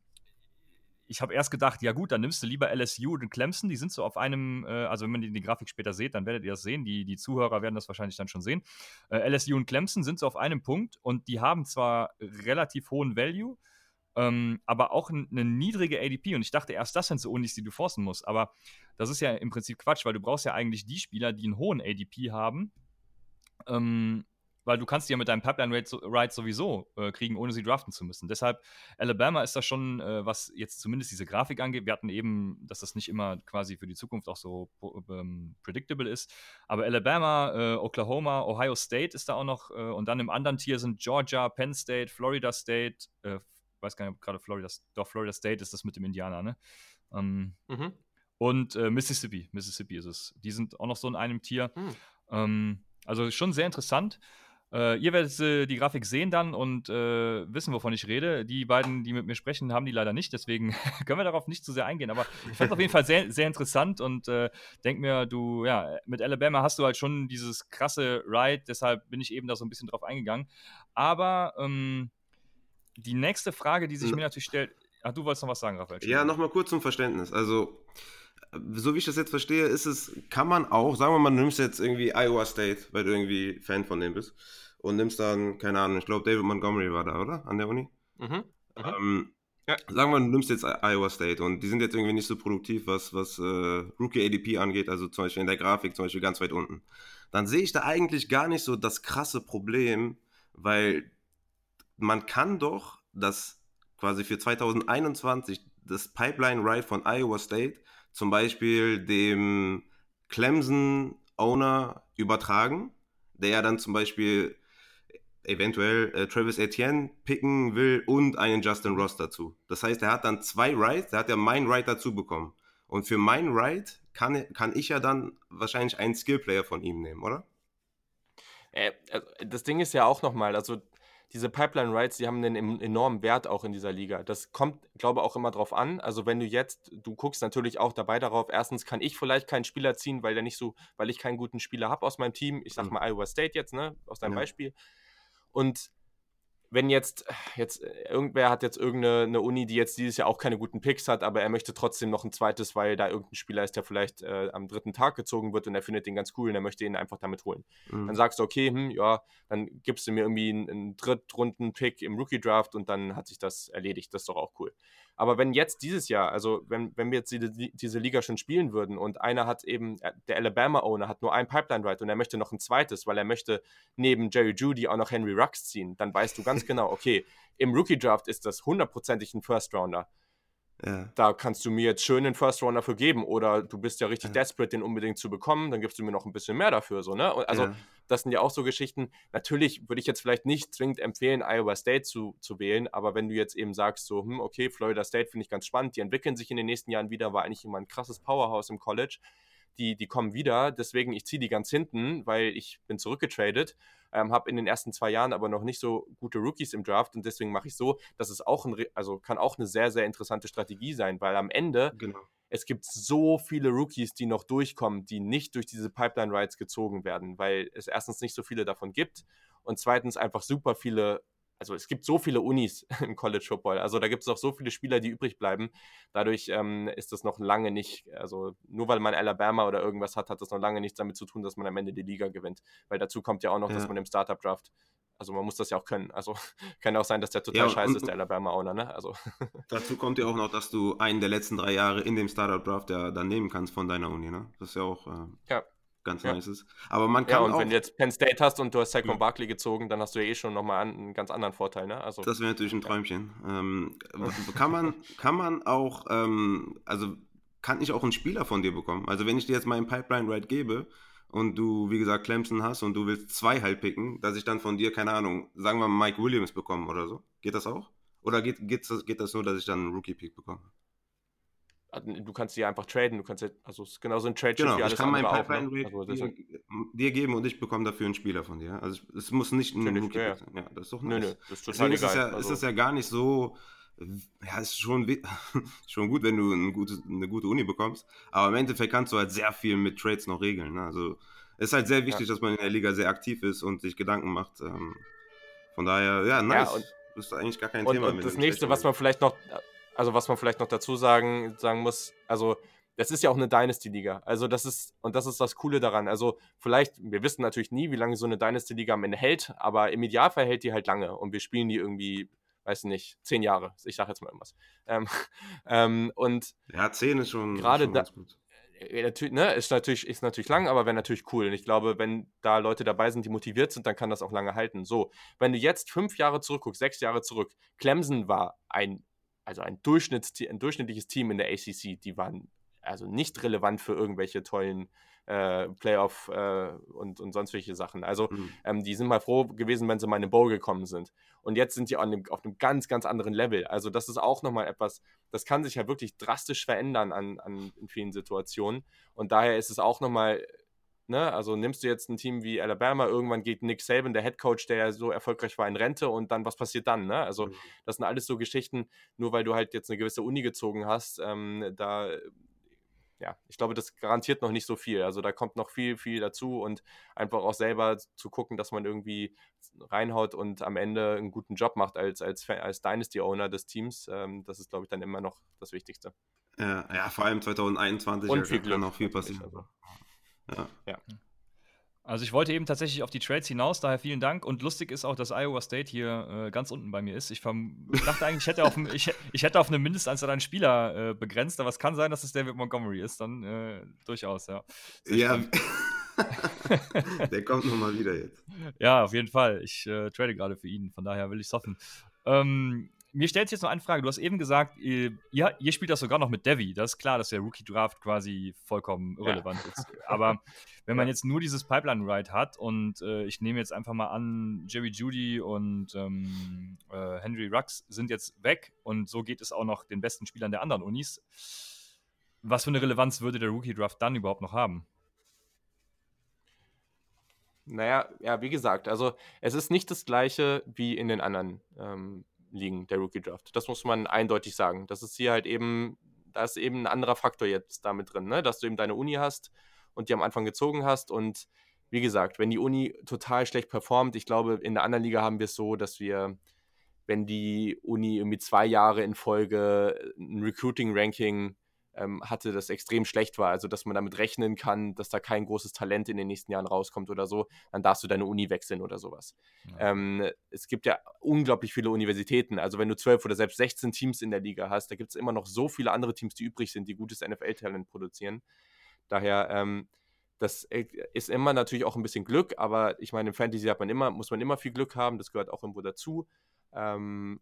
ich habe erst gedacht, ja gut, dann nimmst du lieber LSU und Clemson, die sind so auf einem, äh, also wenn man die, die, Grafik später seht, dann werdet ihr das sehen, die, die Zuhörer werden das wahrscheinlich dann schon sehen. Äh, LSU und Clemson sind so auf einem Punkt und die haben zwar relativ hohen Value, ähm, aber auch eine niedrige ADP und ich dachte erst, das sind so Unis, die du forcen musst, aber das ist ja im Prinzip Quatsch, weil du brauchst ja eigentlich die Spieler, die einen hohen ADP haben, ähm, weil du kannst die ja mit deinem Pipeline-Ride sowieso äh, kriegen, ohne sie draften zu müssen. Deshalb, Alabama ist da schon, äh, was jetzt zumindest diese Grafik angeht, wir hatten eben, dass das nicht immer quasi für die Zukunft auch so ähm, predictable ist, aber Alabama, äh, Oklahoma, Ohio State ist da auch noch äh, und dann im anderen Tier sind Georgia, Penn State, Florida State, äh, weiß gar nicht, ob gerade Florida, doch Florida State ist das mit dem Indianer, ne? Ähm, mhm. Und äh, Mississippi, Mississippi ist es. Die sind auch noch so in einem Tier. Mhm. Ähm, also schon sehr interessant. Äh, ihr werdet äh, die Grafik sehen dann und äh, wissen, wovon ich rede. Die beiden, die mit mir sprechen, haben die leider nicht, deswegen (laughs) können wir darauf nicht zu sehr eingehen. Aber ich fand es auf jeden Fall sehr, sehr interessant und äh, denk mir, du, ja, mit Alabama hast du halt schon dieses krasse Ride, deshalb bin ich eben da so ein bisschen drauf eingegangen. Aber ähm, die nächste Frage, die sich mir natürlich stellt, ach, du wolltest noch was sagen, Raphael. Ja, nochmal kurz zum Verständnis. Also, so wie ich das jetzt verstehe, ist es, kann man auch, sagen wir mal, du nimmst jetzt irgendwie Iowa State, weil du irgendwie Fan von dem bist, und nimmst dann, keine Ahnung, ich glaube, David Montgomery war da, oder? An der Uni? Mhm. mhm. Ähm, ja. Sagen wir, du nimmst jetzt Iowa State und die sind jetzt irgendwie nicht so produktiv, was, was äh, Rookie ADP angeht, also zum Beispiel in der Grafik, zum Beispiel ganz weit unten. Dann sehe ich da eigentlich gar nicht so das krasse Problem, weil man kann doch das quasi für 2021 das Pipeline Ride von Iowa State zum Beispiel dem Clemson Owner übertragen, der ja dann zum Beispiel eventuell äh, Travis Etienne picken will und einen Justin Ross dazu. Das heißt, er hat dann zwei Rides, er hat ja mein Ride dazu bekommen. Und für mein Ride kann, kann ich ja dann wahrscheinlich einen Skillplayer von ihm nehmen, oder? Äh, also das Ding ist ja auch nochmal, also diese Pipeline Rights, die haben einen enormen Wert auch in dieser Liga. Das kommt, glaube ich, auch immer drauf an. Also wenn du jetzt, du guckst natürlich auch dabei darauf, erstens kann ich vielleicht keinen Spieler ziehen, weil der nicht so, weil ich keinen guten Spieler habe aus meinem Team. Ich sag mhm. mal Iowa State jetzt, ne, aus deinem ja. Beispiel. Und wenn jetzt, jetzt irgendwer hat jetzt irgendeine Uni, die jetzt dieses Jahr auch keine guten Picks hat, aber er möchte trotzdem noch ein zweites, weil da irgendein Spieler ist, der vielleicht äh, am dritten Tag gezogen wird und er findet den ganz cool und er möchte ihn einfach damit holen. Mhm. Dann sagst du, okay, hm, ja, dann gibst du mir irgendwie einen, einen Drittrunden-Pick im Rookie-Draft und dann hat sich das erledigt. Das ist doch auch cool. Aber wenn jetzt dieses Jahr, also wenn, wenn wir jetzt die, diese Liga schon spielen würden und einer hat eben, äh, der Alabama-Owner hat nur ein Pipeline-Right und er möchte noch ein zweites, weil er möchte neben Jerry Judy auch noch Henry Rux ziehen, dann weißt du ganz (laughs) genau, okay, im Rookie-Draft ist das hundertprozentig ein First-Rounder. Ja. Da kannst du mir jetzt schön einen First Runner für geben oder du bist ja richtig ja. desperate, den unbedingt zu bekommen, dann gibst du mir noch ein bisschen mehr dafür, so, ne? Also, ja. das sind ja auch so Geschichten. Natürlich würde ich jetzt vielleicht nicht zwingend empfehlen, Iowa State zu, zu wählen, aber wenn du jetzt eben sagst, so, hm, okay, Florida State finde ich ganz spannend, die entwickeln sich in den nächsten Jahren wieder, war eigentlich immer ein krasses Powerhouse im College, die, die kommen wieder, deswegen ich ziehe die ganz hinten, weil ich bin zurückgetradet ähm, habe in den ersten zwei Jahren aber noch nicht so gute Rookies im Draft und deswegen mache ich so, dass es auch ein, also kann auch eine sehr, sehr interessante Strategie sein, weil am Ende genau. es gibt so viele Rookies, die noch durchkommen, die nicht durch diese Pipeline Rides gezogen werden, weil es erstens nicht so viele davon gibt und zweitens einfach super viele also es gibt so viele Unis (laughs) im College Football, also da gibt es auch so viele Spieler, die übrig bleiben. Dadurch ähm, ist das noch lange nicht, also nur weil man Alabama oder irgendwas hat, hat das noch lange nichts damit zu tun, dass man am Ende die Liga gewinnt. Weil dazu kommt ja auch noch, ja. dass man im Startup Draft, also man muss das ja auch können. Also (laughs) kann auch sein, dass der total ja, scheiße ist, der Alabama Owner, ne? Also. (laughs) Dazu kommt ja auch noch, dass du einen der letzten drei Jahre in dem Startup Draft ja dann nehmen kannst von deiner Uni, ne? Das ist ja auch. Äh, ja ganz ja. nice ist. Aber man kann ja, und auch, wenn du jetzt Penn State hast und du hast Saquon ja. Barkley gezogen, dann hast du ja eh schon nochmal einen ganz anderen Vorteil. Ne? Also, das wäre natürlich ein Träumchen. Ja. Ähm, (laughs) kann, man, kann man auch, ähm, also kann ich auch einen Spieler von dir bekommen? Also wenn ich dir jetzt mal einen Pipeline Ride gebe und du, wie gesagt, Clemson hast und du willst zwei halt picken, dass ich dann von dir, keine Ahnung, sagen wir mal Mike Williams bekomme oder so. Geht das auch? Oder geht, geht, das, geht das nur, dass ich dann einen Rookie-Pick bekomme? Also, du kannst die einfach traden, du kannst ja, also es ist genauso ein Trade genau, wie alles ich kann meinen Pipeline auch, ne? also dir, dir, geben und ich bekomme dafür einen Spieler von dir. Also es muss nicht ein Rookie ja. sein. Ja, das ist doch nice. Nö, nö, das ist total Deswegen ist es, ja, also, ist es ja gar nicht so, ja, ist schon, (laughs) schon gut, wenn du eine gute, eine gute Uni bekommst, aber im Endeffekt kannst du halt sehr viel mit Trades noch regeln. Ne? Also es ist halt sehr wichtig, ja. dass man in der Liga sehr aktiv ist und sich Gedanken macht. Ähm, von daher, ja, nice. Ja, das ist eigentlich gar kein und, Thema. Und das nächste, was man vielleicht noch also was man vielleicht noch dazu sagen, sagen muss, also das ist ja auch eine Dynasty-Liga. Also das ist, und das ist das Coole daran. Also vielleicht, wir wissen natürlich nie, wie lange so eine Dynasty-Liga am Ende hält, aber im Idealfall hält die halt lange und wir spielen die irgendwie, weiß nicht, zehn Jahre. Ich sage jetzt mal irgendwas. Ähm, (laughs) ähm, und ja, zehn ist schon, gerade da, äh, natürlich, ne, ist natürlich, ist natürlich lang, aber wäre natürlich cool. Und ich glaube, wenn da Leute dabei sind, die motiviert sind, dann kann das auch lange halten. So, wenn du jetzt fünf Jahre zurückguckst, sechs Jahre zurück, Clemson war ein also ein, Durchschnitts ein durchschnittliches Team in der ACC, die waren also nicht relevant für irgendwelche tollen äh, Playoff äh, und, und sonst welche Sachen. Also mhm. ähm, die sind mal froh gewesen, wenn sie mal in den Bowl gekommen sind. Und jetzt sind die auf einem, auf einem ganz, ganz anderen Level. Also das ist auch nochmal etwas, das kann sich ja wirklich drastisch verändern an, an in vielen Situationen. Und daher ist es auch nochmal Ne? Also nimmst du jetzt ein Team wie Alabama, irgendwann geht Nick Saban, der Head Coach, der ja so erfolgreich war, in Rente und dann, was passiert dann? Ne? Also mhm. das sind alles so Geschichten, nur weil du halt jetzt eine gewisse Uni gezogen hast, ähm, da, ja, ich glaube, das garantiert noch nicht so viel. Also da kommt noch viel, viel dazu und einfach auch selber zu gucken, dass man irgendwie reinhaut und am Ende einen guten Job macht als, als, als Dynasty-Owner des Teams. Ähm, das ist, glaube ich, dann immer noch das Wichtigste. Ja, ja vor allem 2021 und viel kann noch viel passieren. Also. Ja. ja. Also ich wollte eben tatsächlich auf die Trades hinaus, daher vielen Dank. Und lustig ist auch, dass Iowa State hier äh, ganz unten bei mir ist. Ich, dachte eigentlich, ich hätte auf, ich, ich hätte auf eine Mindestanzahl an Spieler äh, begrenzt, aber es kann sein, dass es David Montgomery ist, dann äh, durchaus, ja. Sehr ja. (laughs) Der kommt nochmal wieder jetzt. Ja, auf jeden Fall. Ich äh, trade gerade für ihn, von daher will ich es hoffen. Ähm, mir stellt sich jetzt noch eine Frage. Du hast eben gesagt, ihr, ihr, spielt das sogar noch mit Devi. Das ist klar, dass der Rookie-Draft quasi vollkommen irrelevant ja. ist. Aber (laughs) wenn man jetzt nur dieses Pipeline-Ride hat und äh, ich nehme jetzt einfach mal an, Jerry Judy und ähm, äh, Henry Rux sind jetzt weg und so geht es auch noch den besten Spielern der anderen Unis. Was für eine Relevanz würde der Rookie-Draft dann überhaupt noch haben? Naja, ja, wie gesagt, also es ist nicht das gleiche wie in den anderen ähm, Ligen der Rookie Draft. Das muss man eindeutig sagen. Das ist hier halt eben, da ist eben ein anderer Faktor jetzt damit drin, ne? dass du eben deine Uni hast und die am Anfang gezogen hast und wie gesagt, wenn die Uni total schlecht performt, ich glaube, in der anderen Liga haben wir es so, dass wir, wenn die Uni irgendwie zwei Jahre in Folge ein Recruiting-Ranking ähm, hatte, das extrem schlecht war, also dass man damit rechnen kann, dass da kein großes Talent in den nächsten Jahren rauskommt oder so, dann darfst du deine Uni wechseln oder sowas. Ja. Ähm, es gibt ja unglaublich viele Universitäten, also wenn du zwölf oder selbst 16 Teams in der Liga hast, da gibt es immer noch so viele andere Teams, die übrig sind, die gutes NFL-Talent produzieren. Daher, ähm, das äh, ist immer natürlich auch ein bisschen Glück, aber ich meine, im Fantasy hat man immer, muss man immer viel Glück haben, das gehört auch irgendwo dazu. Ähm,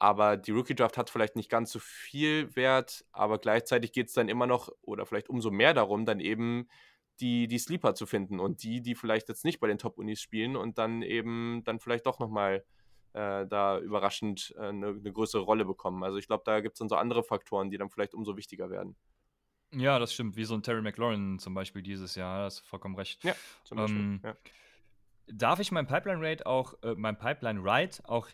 aber die Rookie Draft hat vielleicht nicht ganz so viel Wert, aber gleichzeitig geht es dann immer noch oder vielleicht umso mehr darum, dann eben die, die Sleeper zu finden und die, die vielleicht jetzt nicht bei den Top-Unis spielen und dann eben dann vielleicht doch nochmal äh, da überraschend äh, eine, eine, größere Rolle bekommen. Also ich glaube, da gibt es dann so andere Faktoren, die dann vielleicht umso wichtiger werden. Ja, das stimmt, wie so ein Terry McLaurin zum Beispiel dieses Jahr, das ist vollkommen recht. Ja, zum Beispiel. Ähm, ja. Darf ich mein Pipeline Rate auch, äh, mein Pipeline Ride auch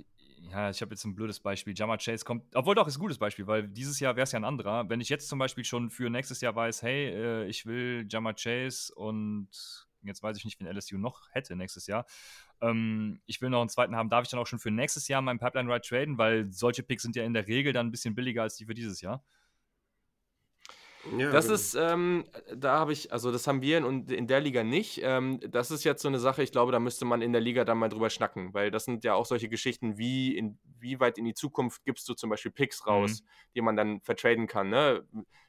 ja, ich habe jetzt ein blödes Beispiel. Jammer Chase kommt, obwohl doch, ist ein gutes Beispiel, weil dieses Jahr wäre es ja ein anderer. Wenn ich jetzt zum Beispiel schon für nächstes Jahr weiß, hey, äh, ich will Jammer Chase und jetzt weiß ich nicht, wen LSU noch hätte nächstes Jahr. Ähm, ich will noch einen zweiten haben, darf ich dann auch schon für nächstes Jahr meinen Pipeline Ride traden, weil solche Picks sind ja in der Regel dann ein bisschen billiger als die für dieses Jahr. Ja, das genau. ist, ähm, da habe ich, also das haben wir in, in der Liga nicht. Ähm, das ist jetzt so eine Sache, ich glaube, da müsste man in der Liga dann mal drüber schnacken, weil das sind ja auch solche Geschichten, wie, in, wie weit in die Zukunft gibst du zum Beispiel Picks raus, mhm. die man dann vertraden kann. Ne?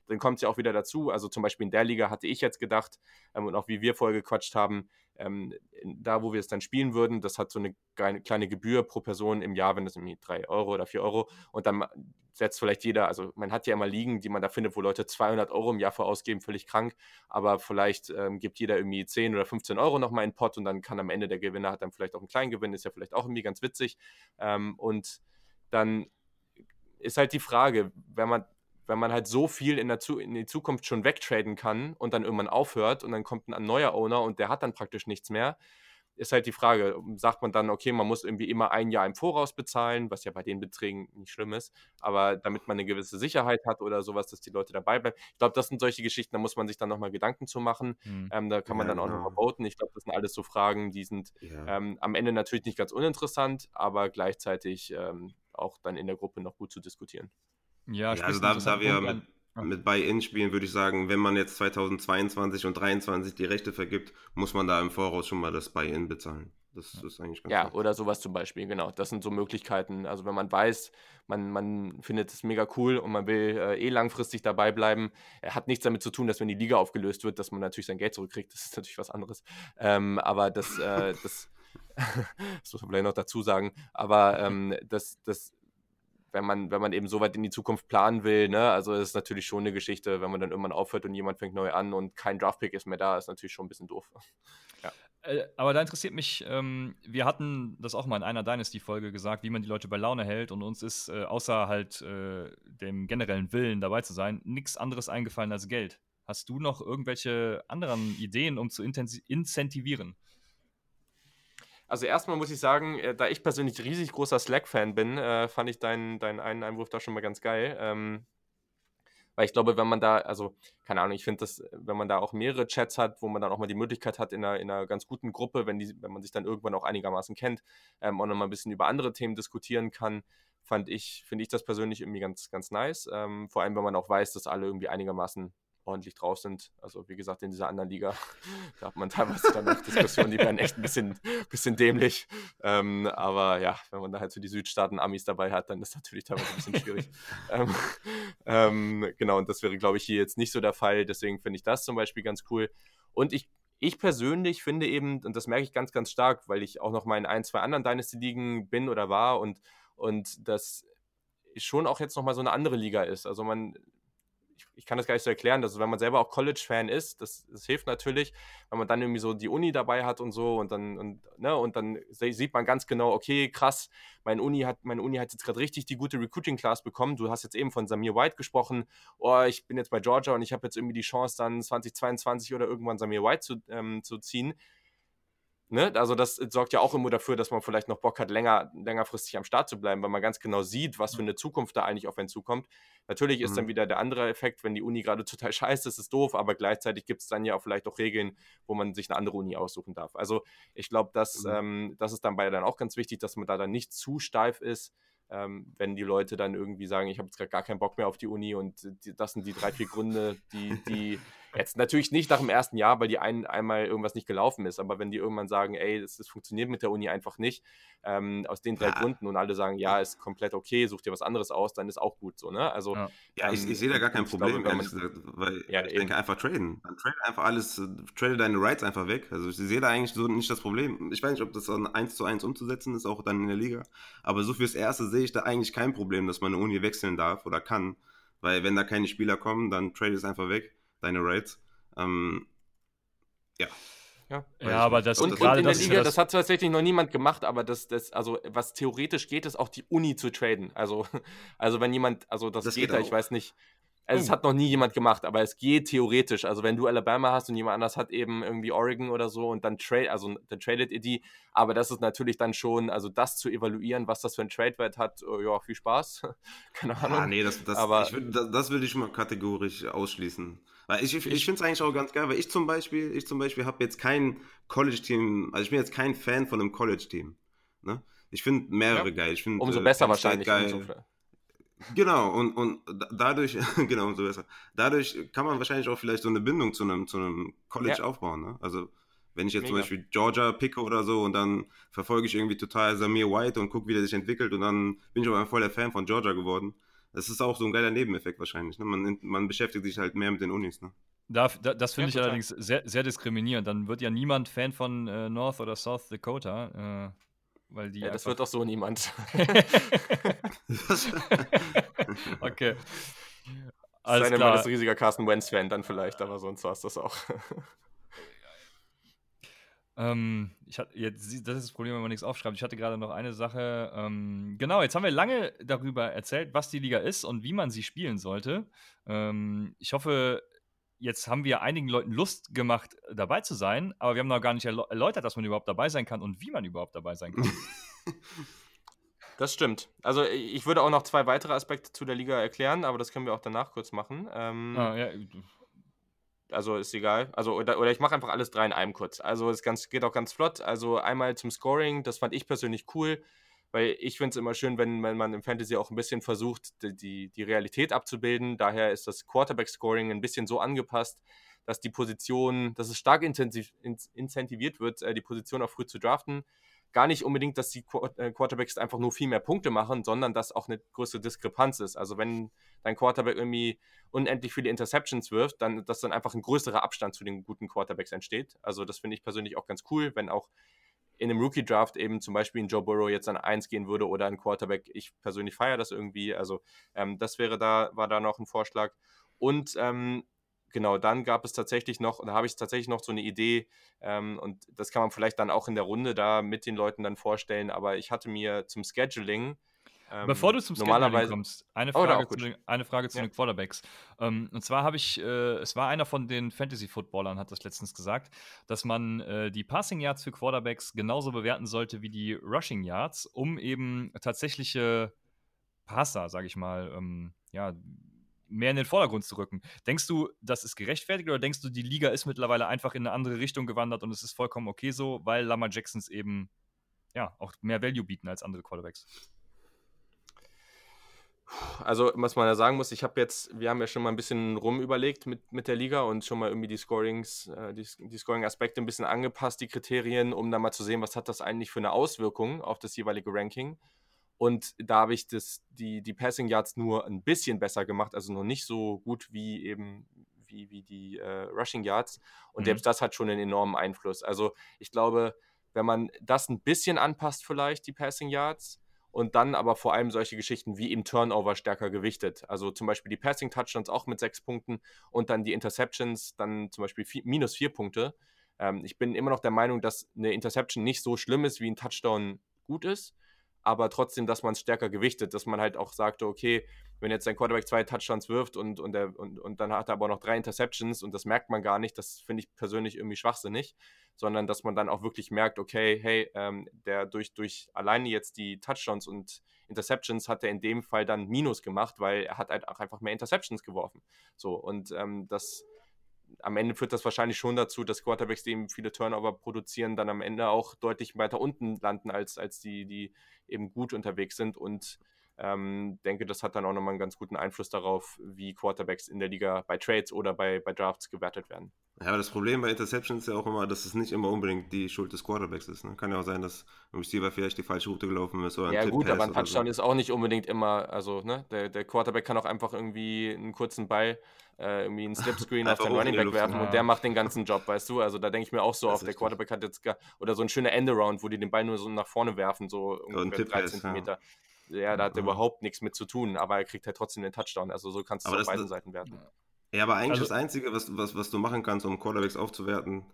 Dann kommt es ja auch wieder dazu, also zum Beispiel in der Liga hatte ich jetzt gedacht, ähm, und auch wie wir vorher gequatscht haben, ähm, da, wo wir es dann spielen würden, das hat so eine kleine Gebühr pro Person im Jahr, wenn das irgendwie 3 Euro oder 4 Euro. Und dann setzt vielleicht jeder, also man hat ja immer Ligen, die man da findet, wo Leute 200 Euro im Jahr für ausgeben, völlig krank, aber vielleicht ähm, gibt jeder irgendwie 10 oder 15 Euro nochmal in den Pot und dann kann am Ende der Gewinner hat dann vielleicht auch einen kleinen Gewinn, ist ja vielleicht auch irgendwie ganz witzig. Ähm, und dann ist halt die Frage, wenn man wenn man halt so viel in, der Zu in die Zukunft schon wegtraden kann und dann irgendwann aufhört und dann kommt ein neuer Owner und der hat dann praktisch nichts mehr, ist halt die Frage, sagt man dann, okay, man muss irgendwie immer ein Jahr im Voraus bezahlen, was ja bei den Beträgen nicht schlimm ist, aber damit man eine gewisse Sicherheit hat oder sowas, dass die Leute dabei bleiben. Ich glaube, das sind solche Geschichten, da muss man sich dann nochmal Gedanken zu machen. Mhm. Ähm, da kann man ja, dann auch genau. nochmal voten. Ich glaube, das sind alles so Fragen, die sind ja. ähm, am Ende natürlich nicht ganz uninteressant, aber gleichzeitig ähm, auch dann in der Gruppe noch gut zu diskutieren. Ja, ja also da, da wir mit, mit Buy-In spielen, würde ich sagen, wenn man jetzt 2022 und 2023 die Rechte vergibt, muss man da im Voraus schon mal das Buy-In bezahlen. Das ist eigentlich ganz Ja, klar. oder sowas zum Beispiel, genau. Das sind so Möglichkeiten. Also wenn man weiß, man, man findet es mega cool und man will äh, eh langfristig dabei bleiben, er hat nichts damit zu tun, dass wenn die Liga aufgelöst wird, dass man natürlich sein Geld zurückkriegt. Das ist natürlich was anderes. Ähm, aber das, äh, das, (laughs) das muss man vielleicht noch dazu sagen. Aber (laughs) ähm, das, das wenn man, wenn man eben so weit in die Zukunft planen will, ne, also ist natürlich schon eine Geschichte, wenn man dann irgendwann aufhört und jemand fängt neu an und kein Draftpick ist mehr da, ist natürlich schon ein bisschen doof. (laughs) ja. Äh, aber da interessiert mich, ähm, wir hatten das auch mal in einer Dynasty-Folge gesagt, wie man die Leute bei Laune hält und uns ist äh, außer halt äh, dem generellen Willen dabei zu sein, nichts anderes eingefallen als Geld. Hast du noch irgendwelche anderen Ideen, um zu incentivieren? Also erstmal muss ich sagen, äh, da ich persönlich riesig großer Slack-Fan bin, äh, fand ich deinen, deinen einen Einwurf da schon mal ganz geil. Ähm, weil ich glaube, wenn man da, also, keine Ahnung, ich finde das, wenn man da auch mehrere Chats hat, wo man dann auch mal die Möglichkeit hat, in einer, in einer ganz guten Gruppe, wenn, die, wenn man sich dann irgendwann auch einigermaßen kennt, ähm, und dann ein bisschen über andere Themen diskutieren kann, fand ich, finde ich das persönlich irgendwie ganz, ganz nice. Ähm, vor allem, wenn man auch weiß, dass alle irgendwie einigermaßen ordentlich drauf sind. Also wie gesagt, in dieser anderen Liga, (laughs) da hat man teilweise dann auch Diskussionen, die werden echt ein bisschen, bisschen dämlich. Ähm, aber ja, wenn man da halt so die Südstaaten-Amis dabei hat, dann ist das natürlich teilweise ein bisschen schwierig. (laughs) ähm, ähm, genau, und das wäre, glaube ich, hier jetzt nicht so der Fall. Deswegen finde ich das zum Beispiel ganz cool. Und ich, ich persönlich finde eben, und das merke ich ganz, ganz stark, weil ich auch noch mal in ein, zwei anderen Dynasty-Ligen bin oder war und, und das schon auch jetzt noch mal so eine andere Liga ist. Also man ich, ich, kann das gar nicht so erklären. Also wenn man selber auch College-Fan ist, das, das, hilft natürlich, wenn man dann irgendwie so die Uni dabei hat und so und dann, und, ne, und dann sieht man ganz genau, okay, krass, meine Uni hat, meine Uni hat jetzt gerade richtig die gute Recruiting-Class bekommen. Du hast jetzt eben von Samir White gesprochen. Oh, ich bin jetzt bei Georgia und ich habe jetzt irgendwie die Chance, dann 2022 oder irgendwann Samir White zu, ähm, zu ziehen Ne? Also das sorgt ja auch immer dafür, dass man vielleicht noch Bock hat, länger, längerfristig am Start zu bleiben, weil man ganz genau sieht, was für eine Zukunft da eigentlich auf einen zukommt. Natürlich ist mhm. dann wieder der andere Effekt, wenn die Uni gerade (laughs) total scheiße ist, ist doof, aber gleichzeitig gibt es dann ja auch vielleicht auch Regeln, wo man sich eine andere Uni aussuchen darf. Also ich glaube, dass, mhm. ähm, das ist dann bei dann auch ganz wichtig, dass man da dann nicht zu steif ist, ähm, wenn die Leute dann irgendwie sagen, ich habe jetzt gar keinen Bock mehr auf die Uni und die, das sind die drei, vier Gründe, die, die (laughs) jetzt natürlich nicht nach dem ersten Jahr, weil die ein, einmal irgendwas nicht gelaufen ist, aber wenn die irgendwann sagen, ey, das, das funktioniert mit der Uni einfach nicht, ähm, aus den drei ja. Gründen und alle sagen, ja, ist komplett okay, such dir was anderes aus, dann ist auch gut so, ne? Also, ja, ja ich, ähm, ich sehe da gar kein Problem, glaube, ehrlich gesagt, weil ja, ich eben. denke einfach traden. Dann trade einfach alles, äh, trade deine Rights einfach weg. Also ich sehe da eigentlich so nicht das Problem. Ich weiß nicht, ob das dann eins zu eins umzusetzen ist, auch dann in der Liga, aber so fürs Erste sehe ich da eigentlich kein Problem, dass man eine Uni wechseln darf oder kann, weil wenn da keine Spieler kommen, dann trade es einfach weg, deine Rights. Ähm, ja. Ja, ja aber das und, und in der Liga, das, das, hat tatsächlich noch niemand gemacht, aber das, das, also was theoretisch geht, ist auch die Uni zu traden. Also, (laughs) also wenn jemand, also das, das geht, da, ich weiß nicht. Also, es oh. hat noch nie jemand gemacht, aber es geht theoretisch. Also, wenn du Alabama hast und jemand anders hat eben irgendwie Oregon oder so und dann trade, also dann tradet ihr die. Aber das ist natürlich dann schon, also das zu evaluieren, was das für ein Trade-Wert hat, oh, ja, viel Spaß. (laughs) Keine Ahnung. Ah, nee, das, das, aber, ich würd, das, das würde ich mal kategorisch ausschließen. Weil ich, ich, ich finde es eigentlich auch ganz geil, weil ich zum Beispiel, ich zum Beispiel habe jetzt kein College-Team, also ich bin jetzt kein Fan von einem College-Team. Ne? Ich finde mehrere ja. geil. Ich find, umso äh, besser wahrscheinlich. Geil. Umso genau, und, und dadurch, (laughs) genau, umso besser. Dadurch kann man wahrscheinlich auch vielleicht so eine Bindung zu einem, zu einem College ja. aufbauen. Ne? Also wenn ich jetzt Mega. zum Beispiel Georgia picke oder so und dann verfolge ich irgendwie total Samir White und gucke, wie der sich entwickelt und dann bin ich aber voll der Fan von Georgia geworden. Das ist auch so ein geiler Nebeneffekt wahrscheinlich. Ne? Man, man beschäftigt sich halt mehr mit den Unis. Ne? Da, da, das finde ja, ich total. allerdings sehr, sehr diskriminierend. Dann wird ja niemand Fan von äh, North oder South Dakota. Äh, weil die ja, das wird auch so niemand. (laughs) okay. Alles Sei klar. Mal ist riesiger Carsten Wentz-Fan dann vielleicht, aber sonst war es das auch. Ähm, ich hatte, jetzt, das ist das Problem, wenn man nichts aufschreibt. Ich hatte gerade noch eine Sache. Ähm, genau, jetzt haben wir lange darüber erzählt, was die Liga ist und wie man sie spielen sollte. Ähm, ich hoffe, jetzt haben wir einigen Leuten Lust gemacht, dabei zu sein, aber wir haben noch gar nicht erläutert, dass man überhaupt dabei sein kann und wie man überhaupt dabei sein kann. (laughs) Das stimmt. Also ich würde auch noch zwei weitere Aspekte zu der Liga erklären, aber das können wir auch danach kurz machen. Ähm, ah, ja, also ist egal. Also, oder, oder ich mache einfach alles drei in einem kurz. Also es ganz, geht auch ganz flott. Also einmal zum Scoring, das fand ich persönlich cool, weil ich finde es immer schön, wenn, wenn man im Fantasy auch ein bisschen versucht, die, die Realität abzubilden. Daher ist das Quarterback-Scoring ein bisschen so angepasst, dass die Position, dass es stark intensiv, incentiviert wird, äh, die Position auch früh zu draften gar nicht unbedingt, dass die äh, Quarterbacks einfach nur viel mehr Punkte machen, sondern dass auch eine größere Diskrepanz ist. Also wenn dein Quarterback irgendwie unendlich viele Interceptions wirft, dann dass dann einfach ein größerer Abstand zu den guten Quarterbacks entsteht. Also das finde ich persönlich auch ganz cool, wenn auch in einem Rookie-Draft eben zum Beispiel ein Joe Burrow jetzt an 1 gehen würde oder ein Quarterback. Ich persönlich feiere das irgendwie. Also ähm, das wäre da, war da noch ein Vorschlag. Und ähm, genau, dann gab es tatsächlich noch, da habe ich tatsächlich noch so eine Idee ähm, und das kann man vielleicht dann auch in der Runde da mit den Leuten dann vorstellen, aber ich hatte mir zum Scheduling ähm, Bevor du zum Scheduling kommst, eine oh, Frage, oh, zu, den, eine Frage zu ja. den Quarterbacks. Ähm, und zwar habe ich, äh, es war einer von den Fantasy-Footballern, hat das letztens gesagt, dass man äh, die Passing Yards für Quarterbacks genauso bewerten sollte wie die Rushing Yards, um eben tatsächliche Passer, sage ich mal, ähm, ja, mehr in den Vordergrund zu rücken. Denkst du, das ist gerechtfertigt oder denkst du, die Liga ist mittlerweile einfach in eine andere Richtung gewandert und es ist vollkommen okay so, weil Lamar Jacksons eben ja auch mehr Value bieten als andere Quarterbacks? Also, was man da sagen muss, ich habe jetzt, wir haben ja schon mal ein bisschen rumüberlegt mit, mit der Liga und schon mal irgendwie die Scorings, äh, die, die Scoring-Aspekte ein bisschen angepasst, die Kriterien, um dann mal zu sehen, was hat das eigentlich für eine Auswirkung auf das jeweilige Ranking. Und da habe ich das, die, die Passing Yards nur ein bisschen besser gemacht, also noch nicht so gut wie eben wie, wie die äh, Rushing Yards. Und mhm. selbst das hat schon einen enormen Einfluss. Also ich glaube, wenn man das ein bisschen anpasst, vielleicht die Passing Yards, und dann aber vor allem solche Geschichten wie im Turnover stärker gewichtet. Also zum Beispiel die Passing Touchdowns auch mit sechs Punkten und dann die Interceptions dann zum Beispiel vier, minus vier Punkte. Ähm, ich bin immer noch der Meinung, dass eine Interception nicht so schlimm ist, wie ein Touchdown gut ist aber trotzdem, dass man es stärker gewichtet, dass man halt auch sagte, okay, wenn jetzt dein Quarterback zwei Touchdowns wirft und, und, der, und, und dann hat er aber noch drei Interceptions und das merkt man gar nicht, das finde ich persönlich irgendwie schwachsinnig, sondern dass man dann auch wirklich merkt, okay, hey, ähm, der durch, durch alleine jetzt die Touchdowns und Interceptions hat er in dem Fall dann Minus gemacht, weil er hat halt auch einfach mehr Interceptions geworfen. So, und ähm, das am Ende führt das wahrscheinlich schon dazu, dass Quarterbacks, die eben viele Turnover produzieren, dann am Ende auch deutlich weiter unten landen als, als die, die eben gut unterwegs sind. Und ähm, denke, das hat dann auch nochmal einen ganz guten Einfluss darauf, wie Quarterbacks in der Liga bei Trades oder bei, bei Drafts gewertet werden. Ja, aber das Problem bei Interceptions ist ja auch immer, dass es nicht immer unbedingt die Schuld des Quarterbacks ist. Ne? Kann ja auch sein, dass ein Receiver vielleicht die falsche Route gelaufen ist oder ein Ja, gut, aber ein Touchdown so. ist auch nicht unbedingt immer, also ne, der, der Quarterback kann auch einfach irgendwie einen kurzen Ball äh, irgendwie einen Slipscreen (laughs) auf den Running Back werfen ja. und der macht den ganzen Job, (laughs) weißt du? Also da denke ich mir auch so auf, der Quarterback hat jetzt gar, oder so ein schöner Endaround, wo die den Ball nur so nach vorne werfen, so ungefähr drei Zentimeter. Ja ja, da hat er mhm. überhaupt nichts mit zu tun, aber er kriegt halt trotzdem den Touchdown. Also so kannst du es auf beiden Seiten werten. Ja, aber eigentlich also, das Einzige, was, was, was du machen kannst, um Quarterbacks aufzuwerten,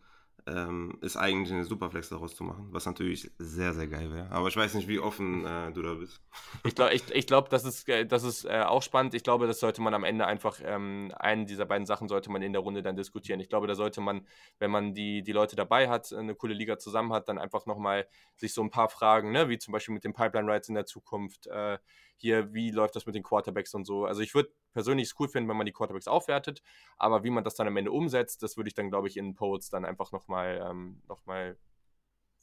ähm, ist eigentlich eine Superflex daraus zu machen, was natürlich sehr, sehr geil wäre. Aber ich weiß nicht, wie offen äh, du da bist. Ich glaube, ich, ich glaub, das ist, äh, das ist äh, auch spannend. Ich glaube, das sollte man am Ende einfach, ähm, einen dieser beiden Sachen sollte man in der Runde dann diskutieren. Ich glaube, da sollte man, wenn man die, die Leute dabei hat, eine coole Liga zusammen hat, dann einfach nochmal sich so ein paar Fragen, ne, wie zum Beispiel mit den Pipeline Rides in der Zukunft, äh, hier, wie läuft das mit den Quarterbacks und so. Also ich würde persönlich es cool finden, wenn man die Quarterbacks aufwertet, aber wie man das dann am Ende umsetzt, das würde ich dann, glaube ich, in Polls dann einfach nochmal ähm, noch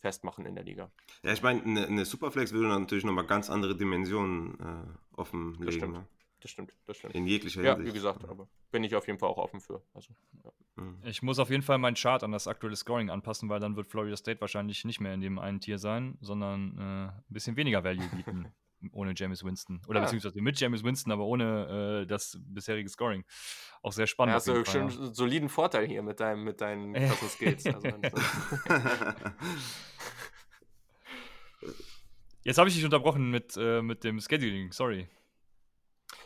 festmachen in der Liga. Ja, ich meine, eine, eine, Superflex würde natürlich nochmal ganz andere Dimensionen äh, offenlegen. Das stimmt. Ne? Das stimmt, das stimmt. In jeglicher Hinsicht. Ja, wie gesagt, aber bin ich auf jeden Fall auch offen für. Also, ja. Mhm. Ich muss auf jeden Fall meinen Chart an das aktuelle Scoring anpassen, weil dann wird Florida State wahrscheinlich nicht mehr in dem einen Tier sein, sondern äh, ein bisschen weniger Value bieten. (laughs) ohne James Winston. Oder ja. beziehungsweise mit James Winston, aber ohne äh, das bisherige Scoring. Auch sehr spannend. Ja, hast du schon einen soliden Vorteil hier mit, deinem, mit deinen (laughs) krassen Skills. Also, (laughs) Jetzt habe ich dich unterbrochen mit, äh, mit dem Scheduling, sorry.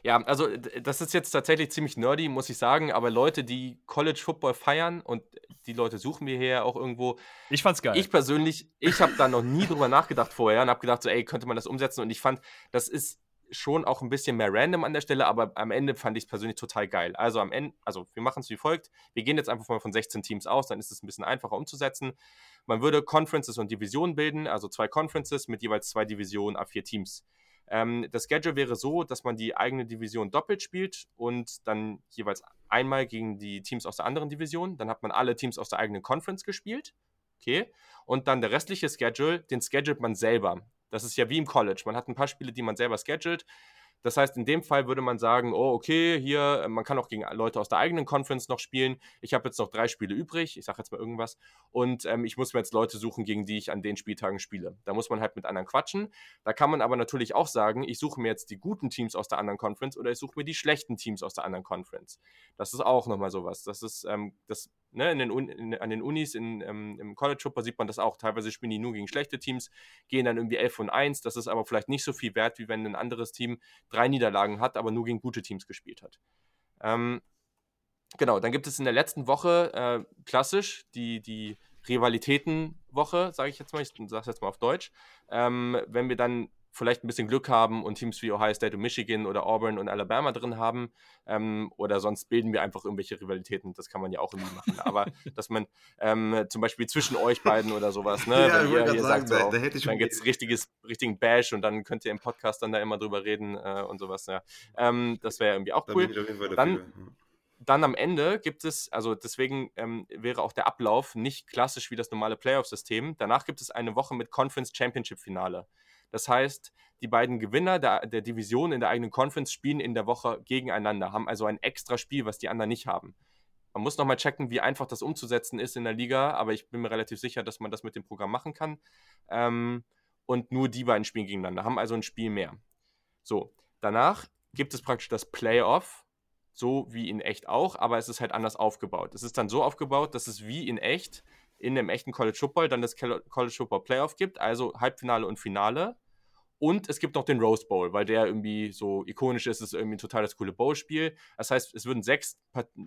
Ja, also das ist jetzt tatsächlich ziemlich nerdy, muss ich sagen, aber Leute, die College Football feiern und die Leute suchen wir hier auch irgendwo. Ich fand's geil. Ich persönlich, ich habe da noch nie drüber nachgedacht vorher und habe gedacht, so, ey, könnte man das umsetzen? Und ich fand, das ist schon auch ein bisschen mehr random an der Stelle, aber am Ende fand ich es persönlich total geil. Also am Ende, also wir machen es wie folgt. Wir gehen jetzt einfach mal von 16 Teams aus, dann ist es ein bisschen einfacher umzusetzen. Man würde Conferences und Divisionen bilden, also zwei Conferences mit jeweils zwei Divisionen a vier Teams. Ähm, das Schedule wäre so, dass man die eigene Division doppelt spielt und dann jeweils einmal gegen die Teams aus der anderen Division. Dann hat man alle Teams aus der eigenen Conference gespielt. Okay. Und dann der restliche Schedule, den schedult man selber. Das ist ja wie im College. Man hat ein paar Spiele, die man selber schedult. Das heißt, in dem Fall würde man sagen, oh, okay, hier, äh, man kann auch gegen Leute aus der eigenen Conference noch spielen. Ich habe jetzt noch drei Spiele übrig, ich sage jetzt mal irgendwas, und ähm, ich muss mir jetzt Leute suchen, gegen die ich an den Spieltagen spiele. Da muss man halt mit anderen quatschen. Da kann man aber natürlich auch sagen, ich suche mir jetzt die guten Teams aus der anderen Conference oder ich suche mir die schlechten Teams aus der anderen Conference. Das ist auch nochmal sowas. Das ist, ähm, das ne, in den in, an den Unis, in, ähm, im College Football sieht man das auch. Teilweise spielen die nur gegen schlechte Teams, gehen dann irgendwie 11 und 1. Das ist aber vielleicht nicht so viel wert, wie wenn ein anderes Team drei Niederlagen hat, aber nur gegen gute Teams gespielt hat. Ähm, genau, dann gibt es in der letzten Woche äh, klassisch die, die Rivalitätenwoche, sage ich jetzt mal, ich sage es jetzt mal auf Deutsch. Ähm, wenn wir dann vielleicht ein bisschen Glück haben und Teams wie Ohio State und Michigan oder Auburn und Alabama drin haben. Ähm, oder sonst bilden wir einfach irgendwelche Rivalitäten. Das kann man ja auch irgendwie machen. Aber (laughs) dass man ähm, zum Beispiel zwischen euch beiden oder sowas, ne, (laughs) ja, wenn ihr, ihr sagt, so, da, da dann gibt es richtiges, richtigen Bash und dann könnt ihr im Podcast dann da immer drüber reden äh, und sowas. Ja. Ähm, das wäre irgendwie auch cool. Dann, dann am Ende gibt es, also deswegen ähm, wäre auch der Ablauf nicht klassisch wie das normale Playoff-System. Danach gibt es eine Woche mit Conference Championship Finale. Das heißt, die beiden Gewinner der, der Division in der eigenen Conference spielen in der Woche gegeneinander, haben also ein extra Spiel, was die anderen nicht haben. Man muss nochmal checken, wie einfach das umzusetzen ist in der Liga, aber ich bin mir relativ sicher, dass man das mit dem Programm machen kann. Ähm, und nur die beiden spielen gegeneinander, haben also ein Spiel mehr. So, danach gibt es praktisch das Playoff, so wie in echt auch, aber es ist halt anders aufgebaut. Es ist dann so aufgebaut, dass es wie in echt in dem echten College Football dann das College Football Playoff gibt, also Halbfinale und Finale. Und es gibt noch den Rose Bowl, weil der irgendwie so ikonisch ist, ist irgendwie ein total das coole Bowl-Spiel. Das heißt, es würden sechs,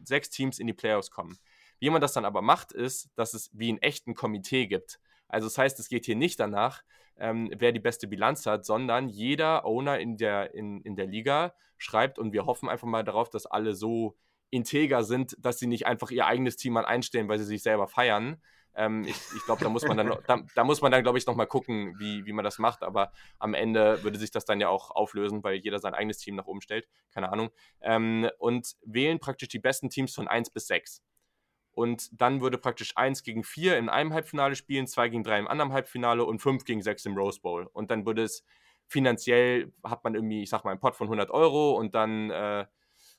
sechs Teams in die Playoffs kommen. Wie man das dann aber macht, ist, dass es wie ein echten Komitee gibt. Also das heißt, es geht hier nicht danach, ähm, wer die beste Bilanz hat, sondern jeder Owner in der, in, in der Liga schreibt und wir hoffen einfach mal darauf, dass alle so integer sind, dass sie nicht einfach ihr eigenes Team mal einstellen, weil sie sich selber feiern. Ähm, ich, ich glaube, da muss man dann, da, da muss man dann, glaube ich, nochmal gucken, wie, wie man das macht. Aber am Ende würde sich das dann ja auch auflösen, weil jeder sein eigenes Team nach oben stellt. Keine Ahnung. Ähm, und wählen praktisch die besten Teams von 1 bis 6. Und dann würde praktisch 1 gegen 4 in einem Halbfinale spielen, 2 gegen 3 im anderen Halbfinale und 5 gegen 6 im Rose Bowl. Und dann würde es finanziell, hat man irgendwie, ich sag mal, einen Pot von 100 Euro und dann äh,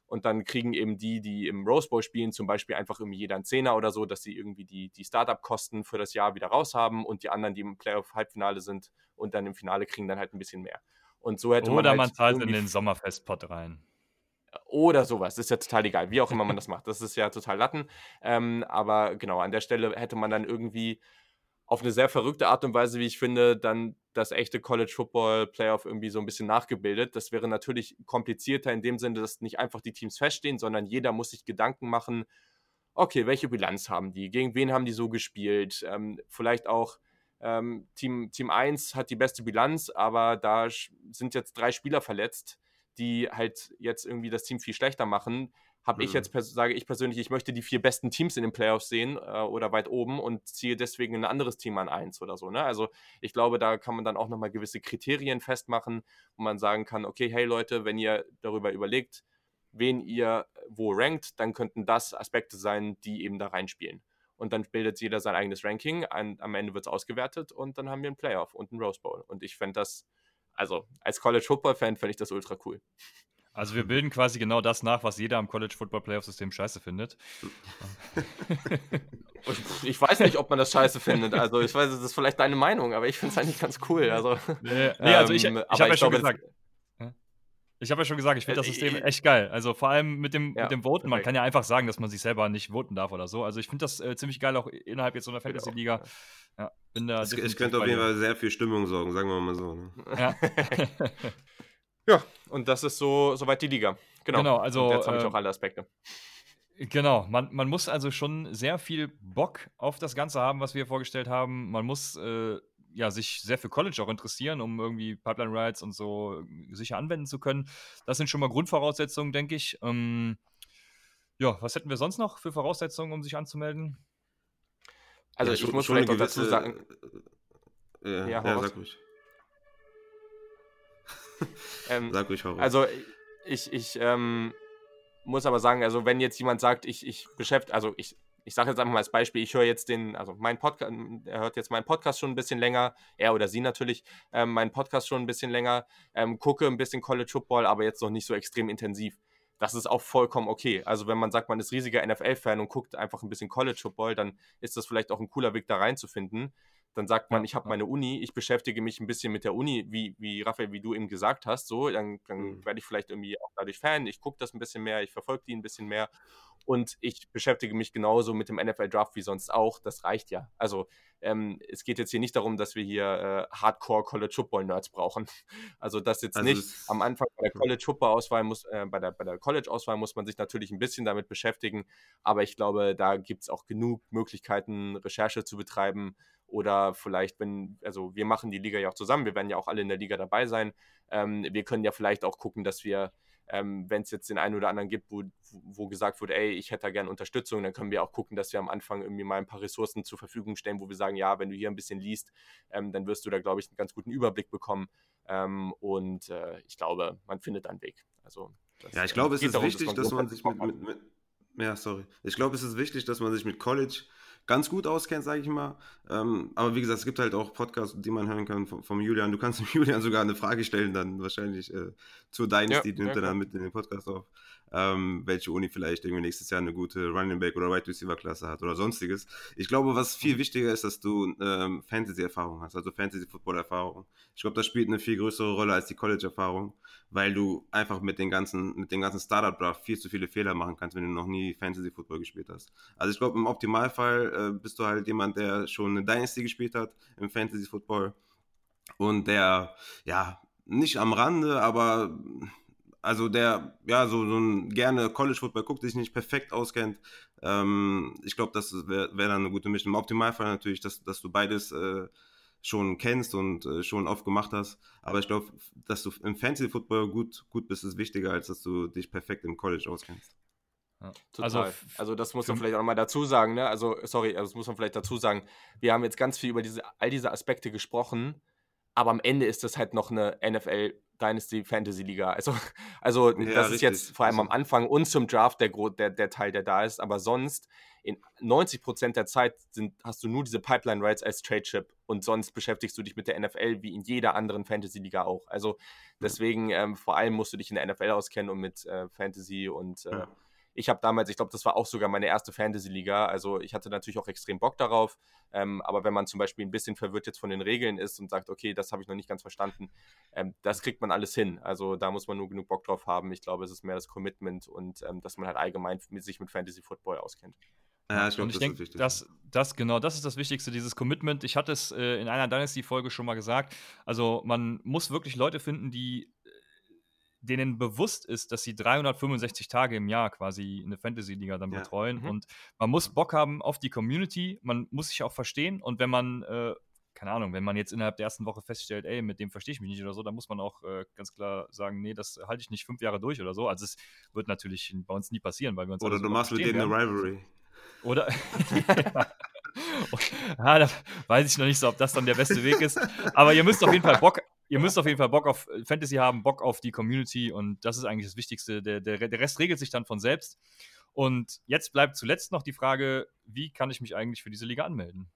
und dann kriegen eben die, die im Rose Bowl spielen, zum Beispiel einfach irgendwie jeder einen Zehner oder so, dass sie irgendwie die, die Startup-Kosten für das Jahr wieder raus haben und die anderen, die im Playoff-Halbfinale sind und dann im Finale kriegen dann halt ein bisschen mehr. Und so hätte oder man, halt man zahlt in den Sommerfestpot rein. Oder sowas, das ist ja total egal, wie auch immer man das macht. Das ist ja total Latten. Ähm, aber genau, an der Stelle hätte man dann irgendwie auf eine sehr verrückte Art und Weise, wie ich finde, dann das echte College Football Playoff irgendwie so ein bisschen nachgebildet. Das wäre natürlich komplizierter in dem Sinne, dass nicht einfach die Teams feststehen, sondern jeder muss sich Gedanken machen, okay, welche Bilanz haben die, gegen wen haben die so gespielt, ähm, vielleicht auch ähm, Team, Team 1 hat die beste Bilanz, aber da sind jetzt drei Spieler verletzt, die halt jetzt irgendwie das Team viel schlechter machen habe mhm. ich jetzt, sage ich persönlich, ich möchte die vier besten Teams in den Playoffs sehen äh, oder weit oben und ziehe deswegen ein anderes Team an eins oder so. Ne? Also ich glaube, da kann man dann auch nochmal gewisse Kriterien festmachen, wo man sagen kann, okay, hey Leute, wenn ihr darüber überlegt, wen ihr wo rankt, dann könnten das Aspekte sein, die eben da reinspielen. Und dann bildet jeder sein eigenes Ranking, ein, am Ende wird es ausgewertet und dann haben wir einen Playoff und einen Rose Bowl. Und ich fände das, also als College Football Fan fände ich das ultra cool. Also wir bilden quasi genau das nach, was jeder am College Football Playoff System scheiße findet. ich weiß nicht, ob man das scheiße findet. Also ich weiß, das ist vielleicht deine Meinung, aber ich finde es eigentlich ganz cool. Also, nee, nee also ich, ich ähm, habe ja schon gesagt. Ich habe ja schon gesagt, ich finde das System echt geil. Also vor allem mit dem, ja, mit dem Voten. Man kann ja einfach sagen, dass man sich selber nicht voten darf oder so. Also ich finde das äh, ziemlich geil, auch innerhalb jetzt so einer Fantasy-Liga. Ja, bin da ich könnte auf jeden Fall sehr viel Stimmung sorgen, sagen wir mal so. Ne? Ja. (laughs) (laughs) Ja, und das ist so soweit die Liga. Genau. genau also, und jetzt habe ich auch alle Aspekte. Genau, man, man muss also schon sehr viel Bock auf das Ganze haben, was wir vorgestellt haben. Man muss äh, ja, sich sehr für College auch interessieren, um irgendwie Pipeline Rides und so sicher anwenden zu können. Das sind schon mal Grundvoraussetzungen, denke ich. Ähm, ja, was hätten wir sonst noch für Voraussetzungen, um sich anzumelden? Also, ja, ich muss vielleicht gewisse, dazu sagen. Äh, ja, ja, ja sag ruhig. (laughs) ähm, Sag ruhig warum. Also ich, ich ähm, muss aber sagen, also wenn jetzt jemand sagt, ich, ich beschäftige, also ich, ich sage jetzt einfach mal als Beispiel, ich höre jetzt den, also mein Podcast, er hört jetzt meinen Podcast schon ein bisschen länger, er oder sie natürlich, ähm, meinen Podcast schon ein bisschen länger, ähm, gucke ein bisschen College Football, aber jetzt noch nicht so extrem intensiv. Das ist auch vollkommen okay. Also wenn man sagt, man ist riesiger NFL-Fan und guckt einfach ein bisschen College Football, dann ist das vielleicht auch ein cooler Weg da reinzufinden. Dann sagt man, ich habe meine Uni, ich beschäftige mich ein bisschen mit der Uni, wie, wie Raphael, wie du eben gesagt hast, so, dann, dann mhm. werde ich vielleicht irgendwie auch dadurch Fan, ich gucke das ein bisschen mehr, ich verfolge die ein bisschen mehr und ich beschäftige mich genauso mit dem NFL-Draft wie sonst auch, das reicht ja. Also ähm, es geht jetzt hier nicht darum, dass wir hier äh, Hardcore College Football Nerds brauchen. (laughs) Also das jetzt also nicht. Am Anfang bei der College Football Auswahl muss, äh, bei der, bei der College Auswahl muss man sich natürlich ein bisschen damit beschäftigen, aber ich glaube, da gibt es auch genug Möglichkeiten, Recherche zu betreiben oder vielleicht, wenn, also wir machen die Liga ja auch zusammen, wir werden ja auch alle in der Liga dabei sein. Ähm, wir können ja vielleicht auch gucken, dass wir, ähm, wenn es jetzt den einen oder anderen gibt, wo, wo gesagt wurde, ey, ich hätte da gerne Unterstützung, dann können wir auch gucken, dass wir am Anfang irgendwie mal ein paar Ressourcen zur Verfügung stellen, wo wir sagen, ja, wenn du hier ein bisschen liest, ähm, dann wirst du da, glaube ich, einen ganz guten Überblick bekommen. Ähm, und äh, ich glaube, man findet einen Weg. Also, das, ja, ich glaube, es ist darum, wichtig, dass man, dass man sich mit, mit, mit, ja, sorry. Ich glaube, es ist wichtig, dass man sich mit College ganz gut auskennt, sage ich mal. Ähm, aber wie gesagt, es gibt halt auch Podcasts, die man hören kann vom, vom Julian. Du kannst (laughs) dem Julian sogar eine Frage stellen, dann wahrscheinlich äh, zur Dynasty, ja, die nimmt ja, er dann mit in den Podcast auf. Ähm, welche Uni vielleicht irgendwie nächstes Jahr eine gute Running Back oder Right Receiver Klasse hat oder sonstiges. Ich glaube, was viel mhm. wichtiger ist, dass du ähm, Fantasy-Erfahrung hast, also Fantasy-Football-Erfahrung. Ich glaube, das spielt eine viel größere Rolle als die College-Erfahrung, weil du einfach mit den ganzen, mit den ganzen Startup-Draft viel zu viele Fehler machen kannst, wenn du noch nie Fantasy-Football gespielt hast. Also ich glaube, im Optimalfall äh, bist du halt jemand, der schon eine Dynasty gespielt hat im Fantasy Football und der, ja, nicht am Rande, aber also der ja so, so ein gerne College Football guckt, sich nicht perfekt auskennt. Ähm, ich glaube, das wäre wär dann eine gute Mischung. Im Optimalfall natürlich, dass, dass du beides äh, schon kennst und äh, schon oft gemacht hast. Aber ich glaube, dass du im Fantasy Football gut, gut bist, ist wichtiger, als dass du dich perfekt im College auskennst. Ja, also, also das muss man vielleicht auch nochmal dazu sagen, ne? Also, sorry, also das muss man vielleicht dazu sagen. Wir haben jetzt ganz viel über diese, all diese Aspekte gesprochen, aber am Ende ist das halt noch eine NFL Dynasty Fantasy Liga. Also, (laughs) also ja, das richtig. ist jetzt vor allem am also Anfang und zum Draft der, der, der Teil, der da ist, aber sonst in 90 Prozent der Zeit sind, hast du nur diese Pipeline Rights als Trade Chip und sonst beschäftigst du dich mit der NFL wie in jeder anderen Fantasy Liga auch. Also deswegen ähm, vor allem musst du dich in der NFL auskennen und mit äh, Fantasy und äh, ja ich habe damals, ich glaube, das war auch sogar meine erste Fantasy-Liga. Also ich hatte natürlich auch extrem Bock darauf. Ähm, aber wenn man zum Beispiel ein bisschen verwirrt jetzt von den Regeln ist und sagt, okay, das habe ich noch nicht ganz verstanden, ähm, das kriegt man alles hin. Also da muss man nur genug Bock drauf haben. Ich glaube, es ist mehr das Commitment und ähm, dass man halt allgemein mit sich mit Fantasy Football auskennt. Ja, ich glaub, und ich denke, das, das, genau, das ist das Wichtigste, dieses Commitment. Ich hatte es äh, in einer Dynasty-Folge schon mal gesagt. Also man muss wirklich Leute finden, die denen bewusst ist, dass sie 365 Tage im Jahr quasi eine Fantasy-Liga dann ja. betreuen. Mhm. Und man muss Bock haben auf die Community, man muss sich auch verstehen. Und wenn man, äh, keine Ahnung, wenn man jetzt innerhalb der ersten Woche feststellt, ey, mit dem verstehe ich mich nicht oder so, dann muss man auch äh, ganz klar sagen, nee, das halte ich nicht fünf Jahre durch oder so. Also es wird natürlich bei uns nie passieren, weil wir uns Oder du machst mit denen eine Rivalry. Oder (laughs) ja, da weiß ich noch nicht so, ob das dann der beste Weg ist. Aber ihr müsst auf jeden Fall Bock, ihr müsst auf jeden Fall Bock auf äh, Fantasy haben, Bock auf die Community und das ist eigentlich das Wichtigste. Der, der, der Rest regelt sich dann von selbst. Und jetzt bleibt zuletzt noch die Frage, wie kann ich mich eigentlich für diese Liga anmelden?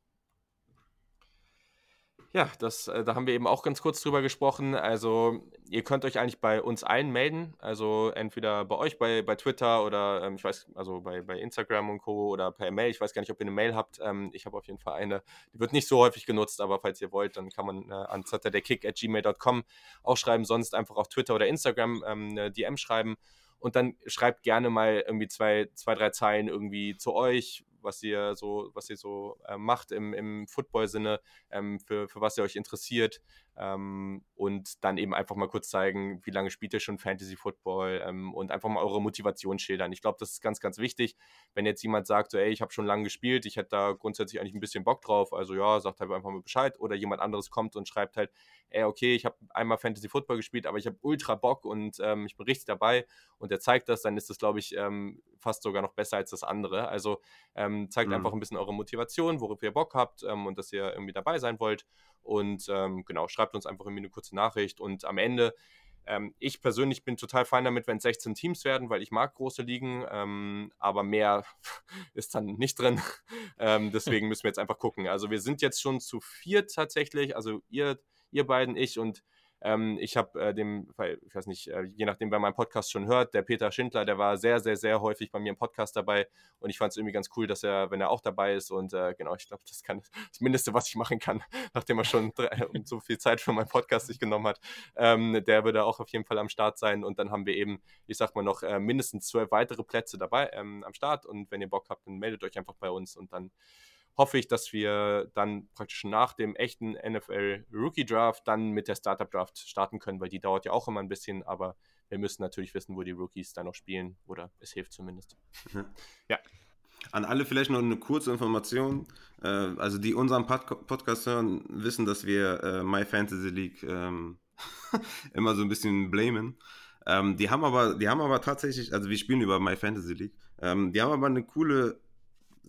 Ja, das, äh, da haben wir eben auch ganz kurz drüber gesprochen. Also, ihr könnt euch eigentlich bei uns allen melden. Also, entweder bei euch bei, bei Twitter oder ähm, ich weiß, also bei, bei Instagram und Co. oder per Mail. Ich weiß gar nicht, ob ihr eine Mail habt. Ähm, ich habe auf jeden Fall eine. Die wird nicht so häufig genutzt, aber falls ihr wollt, dann kann man äh, an saturdaykick.gmail.com auch schreiben. Sonst einfach auf Twitter oder Instagram ähm, eine DM schreiben. Und dann schreibt gerne mal irgendwie zwei, zwei, drei Zeilen irgendwie zu euch, was ihr so, was ihr so äh, macht im, im Football-Sinne, ähm, für, für was ihr euch interessiert. Ähm, und dann eben einfach mal kurz zeigen, wie lange spielt ihr schon Fantasy Football ähm, und einfach mal eure Motivation schildern. Ich glaube, das ist ganz, ganz wichtig. Wenn jetzt jemand sagt, so, ey, ich habe schon lange gespielt, ich hätte da grundsätzlich eigentlich ein bisschen Bock drauf, also ja, sagt halt einfach mal Bescheid. Oder jemand anderes kommt und schreibt halt, ey, okay, ich habe einmal Fantasy Football gespielt, aber ich habe ultra Bock und ähm, ich bin richtig dabei und der zeigt das, dann ist das, glaube ich, ähm, fast sogar noch besser als das andere. Also ähm, zeigt mhm. einfach ein bisschen eure Motivation, worauf ihr Bock habt ähm, und dass ihr irgendwie dabei sein wollt. Und ähm, genau, schreibt uns einfach irgendwie eine kurze Nachricht. Und am Ende, ähm, ich persönlich bin total fein damit, wenn es 16 Teams werden, weil ich mag große Ligen, ähm, aber mehr (laughs) ist dann nicht drin. (laughs) Ähm, deswegen müssen wir jetzt einfach gucken. Also wir sind jetzt schon zu vier tatsächlich, also ihr, ihr beiden, ich und ähm, ich habe äh, dem, ich weiß nicht, äh, je nachdem, wer meinen Podcast schon hört, der Peter Schindler, der war sehr, sehr, sehr häufig bei mir im Podcast dabei und ich fand es irgendwie ganz cool, dass er, wenn er auch dabei ist und äh, genau, ich glaube, das kann das Mindeste, was ich machen kann, (laughs) nachdem er schon drei, (laughs) so viel Zeit für meinen Podcast sich genommen hat, ähm, der würde auch auf jeden Fall am Start sein und dann haben wir eben, ich sag mal noch, äh, mindestens zwölf weitere Plätze dabei ähm, am Start und wenn ihr Bock habt, dann meldet euch einfach bei uns und dann hoffe ich, dass wir dann praktisch nach dem echten NFL Rookie Draft dann mit der Startup Draft starten können, weil die dauert ja auch immer ein bisschen, aber wir müssen natürlich wissen, wo die Rookies dann noch spielen oder es hilft zumindest. Ja. An alle vielleicht noch eine kurze Information. Äh, also die unseren Pod Podcast hören, wissen, dass wir äh, My Fantasy League ähm, (laughs) immer so ein bisschen blamen. Ähm, die haben aber, die haben aber tatsächlich, also wir spielen über My Fantasy League. Ähm, die haben aber eine coole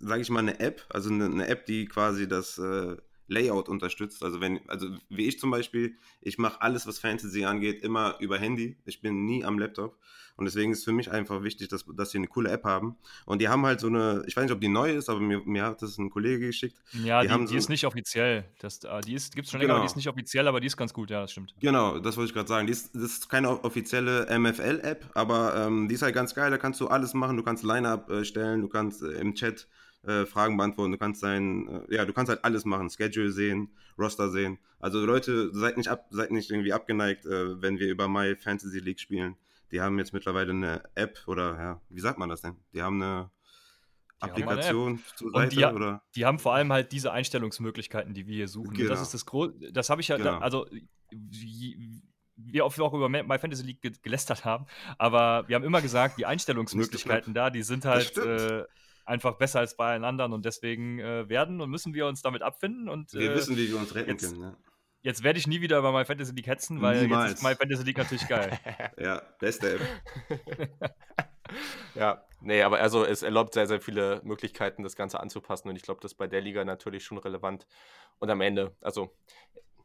sage ich mal, eine App, also eine, eine App, die quasi das äh, Layout unterstützt. Also wenn, also wie ich zum Beispiel, ich mache alles, was Fantasy angeht, immer über Handy. Ich bin nie am Laptop. Und deswegen ist für mich einfach wichtig, dass, dass sie eine coole App haben. Und die haben halt so eine, ich weiß nicht, ob die neu ist, aber mir, mir hat das ein Kollege geschickt. Ja, die, die, die so ist nicht offiziell. Das, äh, die gibt es schon länger, genau. die ist nicht offiziell, aber die ist ganz gut, ja, das stimmt. Genau, das wollte ich gerade sagen. Die ist, das ist keine offizielle MFL-App, aber ähm, die ist halt ganz geil. Da kannst du alles machen. Du kannst Line-Up äh, stellen, du kannst äh, im Chat äh, Fragen beantworten, du kannst sein, äh, ja, du kannst halt alles machen, Schedule sehen, Roster sehen. Also Leute, seid nicht ab, seid nicht irgendwie abgeneigt, äh, wenn wir über My Fantasy League spielen. Die haben jetzt mittlerweile eine App oder ja, wie sagt man das denn? Die haben eine die Applikation haben zur Seite die, oder? Die haben vor allem halt diese Einstellungsmöglichkeiten, die wir hier suchen. Genau. Das ist das Große. Das habe ich ja, genau. also wie wir auch über My Fantasy League gelästert haben, aber wir haben immer gesagt, die (laughs) Einstellungsmöglichkeiten da, die sind halt äh, einfach besser als bei allen anderen und deswegen äh, werden und müssen wir uns damit abfinden. Und, wir äh, wissen, wie wir uns retten jetzt, können. Ja. Jetzt werde ich nie wieder über My Fantasy League hetzen, weil Niemals. jetzt ist My Fantasy League natürlich geil. (laughs) ja, beste App. ja, nee, aber also es erlaubt sehr, sehr viele Möglichkeiten, das Ganze anzupassen und ich glaube, das ist bei der Liga natürlich schon relevant. Und am Ende, also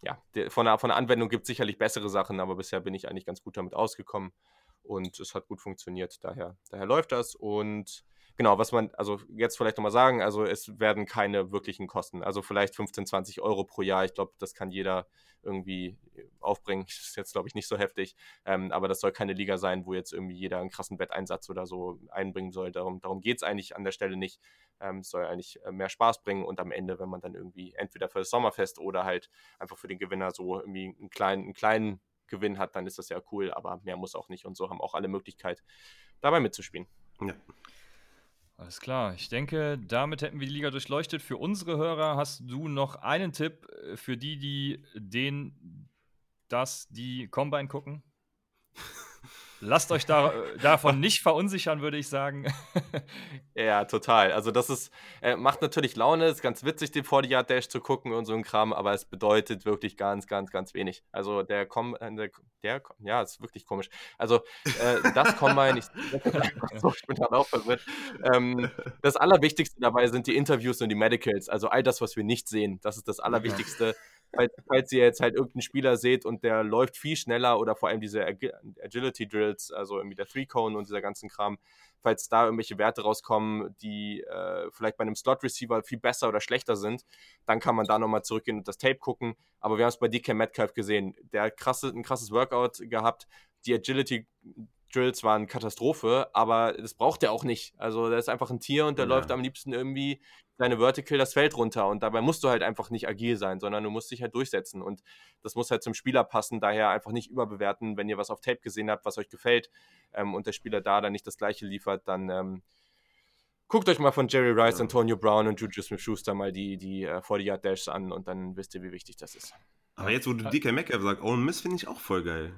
ja, von der, von der Anwendung gibt es sicherlich bessere Sachen, aber bisher bin ich eigentlich ganz gut damit ausgekommen und es hat gut funktioniert. Daher, daher läuft das und genau, was man, also jetzt vielleicht nochmal sagen, also es werden keine wirklichen Kosten, also vielleicht 15, 20 Euro pro Jahr. Ich glaube, das kann jeder irgendwie aufbringen. (laughs) Das ist jetzt, glaube ich, nicht so heftig, ähm, aber das soll keine Liga sein, wo jetzt irgendwie jeder einen krassen Wetteinsatz oder so einbringen soll. Darum, darum geht es eigentlich an der Stelle nicht. Ähm, es soll eigentlich äh, mehr Spaß bringen und am Ende, wenn man dann irgendwie entweder für das Sommerfest oder halt einfach für den Gewinner so irgendwie einen kleinen, einen kleinen Gewinn hat, dann ist das ja cool, aber mehr muss auch nicht und so haben auch alle Möglichkeit, dabei mitzuspielen. Ja. Alles klar. Ich denke, damit hätten wir die Liga durchleuchtet. Für unsere Hörer hast du noch einen Tipp äh, für die, die den, das, die Combine gucken? (laughs) Lasst euch da, äh, davon nicht verunsichern, würde ich sagen. (laughs) ja, total. Also das ist, äh, macht natürlich Laune, ist ganz witzig, den 40 Yard Dash zu gucken und so ein Kram, aber es bedeutet wirklich ganz, ganz, ganz wenig. Also der Com, äh, der, der ja, ist wirklich komisch. Also äh, das Combine, ich, (laughs) ich bin gerade auch verwirrt. Ähm, das Allerwichtigste dabei sind die Interviews und die Medicals, also all das, was wir nicht sehen. Das ist das Allerwichtigste falls, falls ihr jetzt halt irgendeinen Spieler seht und der läuft viel schneller oder vor allem diese Ag Agility Drills, also irgendwie der Three Cone und dieser ganzen Kram, falls da irgendwelche Werte rauskommen, die äh, vielleicht bei einem Slot Receiver viel besser oder schlechter sind, dann kann man da nochmal zurückgehen und das Tape gucken. Aber wir haben es bei DK Metcalf gesehen. Der hat krasse, ein krasses Workout gehabt. Die Agility Drills waren Katastrophe, aber das braucht er auch nicht. Also der ist einfach ein Tier und der ja. läuft am liebsten irgendwie deine Vertical das Feld runter und dabei musst du halt einfach nicht agil sein, sondern du musst dich halt durchsetzen und das muss halt zum Spieler passen, daher einfach nicht überbewerten, wenn ihr was auf Tape gesehen habt, was euch gefällt ähm, und der Spieler da dann nicht das gleiche liefert, dann ähm, guckt euch mal von Jerry Rice, ja. Antonio Brown und Juju Smith-Schuster mal die, die äh, 40-Yard-Dashs an und dann wisst ihr, wie wichtig das ist. Aber jetzt, wo du DK Metcalf sagst, Ole Miss finde ich auch voll geil.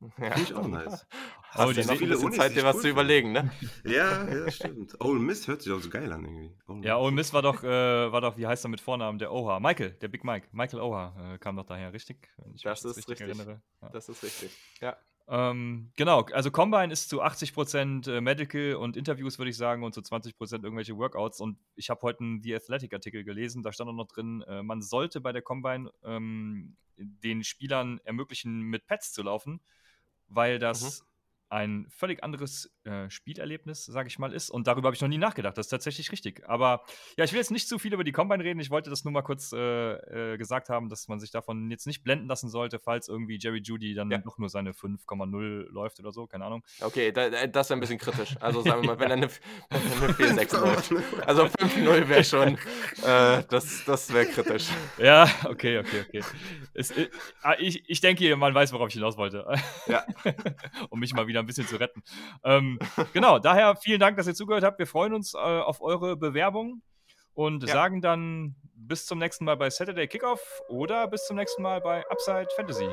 Ja. Finde ich auch nice. (laughs) Hast oh, die noch viele Unis, Zeit, dir was zu überlegen, ne? (laughs) Ja, ja, stimmt. Ole Miss hört sich auch so geil an irgendwie. Ole ja, Ole Miss war doch, äh, war doch, wie heißt er mit Vornamen? Der Oha. Michael, der Big Mike. Michael Oha äh, kam doch daher, richtig? das ist richtig. richtig. Ja. Das ist richtig, ja. Ähm, genau, also Combine ist zu 80% äh, Medical und Interviews, würde ich sagen, und zu 20% irgendwelche Workouts. Und ich habe heute einen The Athletic-Artikel gelesen, da stand auch noch drin, äh, man sollte bei der Combine ähm, den Spielern ermöglichen, mit Pads zu laufen weil das mhm. Ein völlig anderes äh, Spielerlebnis, sage ich mal, ist. Und darüber habe ich noch nie nachgedacht. Das ist tatsächlich richtig. Aber ja, ich will jetzt nicht zu viel über die Combine reden. Ich wollte das nur mal kurz äh, äh, gesagt haben, dass man sich davon jetzt nicht blenden lassen sollte, falls irgendwie Jerry Judy dann ja. doch nur seine 5,0 läuft oder so. Keine Ahnung. Okay, da, das wäre ein bisschen kritisch. Also sagen wir mal, wenn (laughs) er eine, eine 4,6 (laughs) läuft. Also 5,0 wäre schon, äh, das, das wäre kritisch. Ja, okay, okay, okay. Es, äh, ah, ich, ich denke, man weiß, worauf ich hinaus wollte. Ja. (laughs) um mich mal wieder ein bisschen zu retten. Ähm, genau, daher vielen Dank, dass ihr zugehört habt. Wir freuen uns äh, auf eure Bewerbung und ja. sagen dann bis zum nächsten Mal bei Saturday Kickoff oder bis zum nächsten Mal bei Upside Fantasy.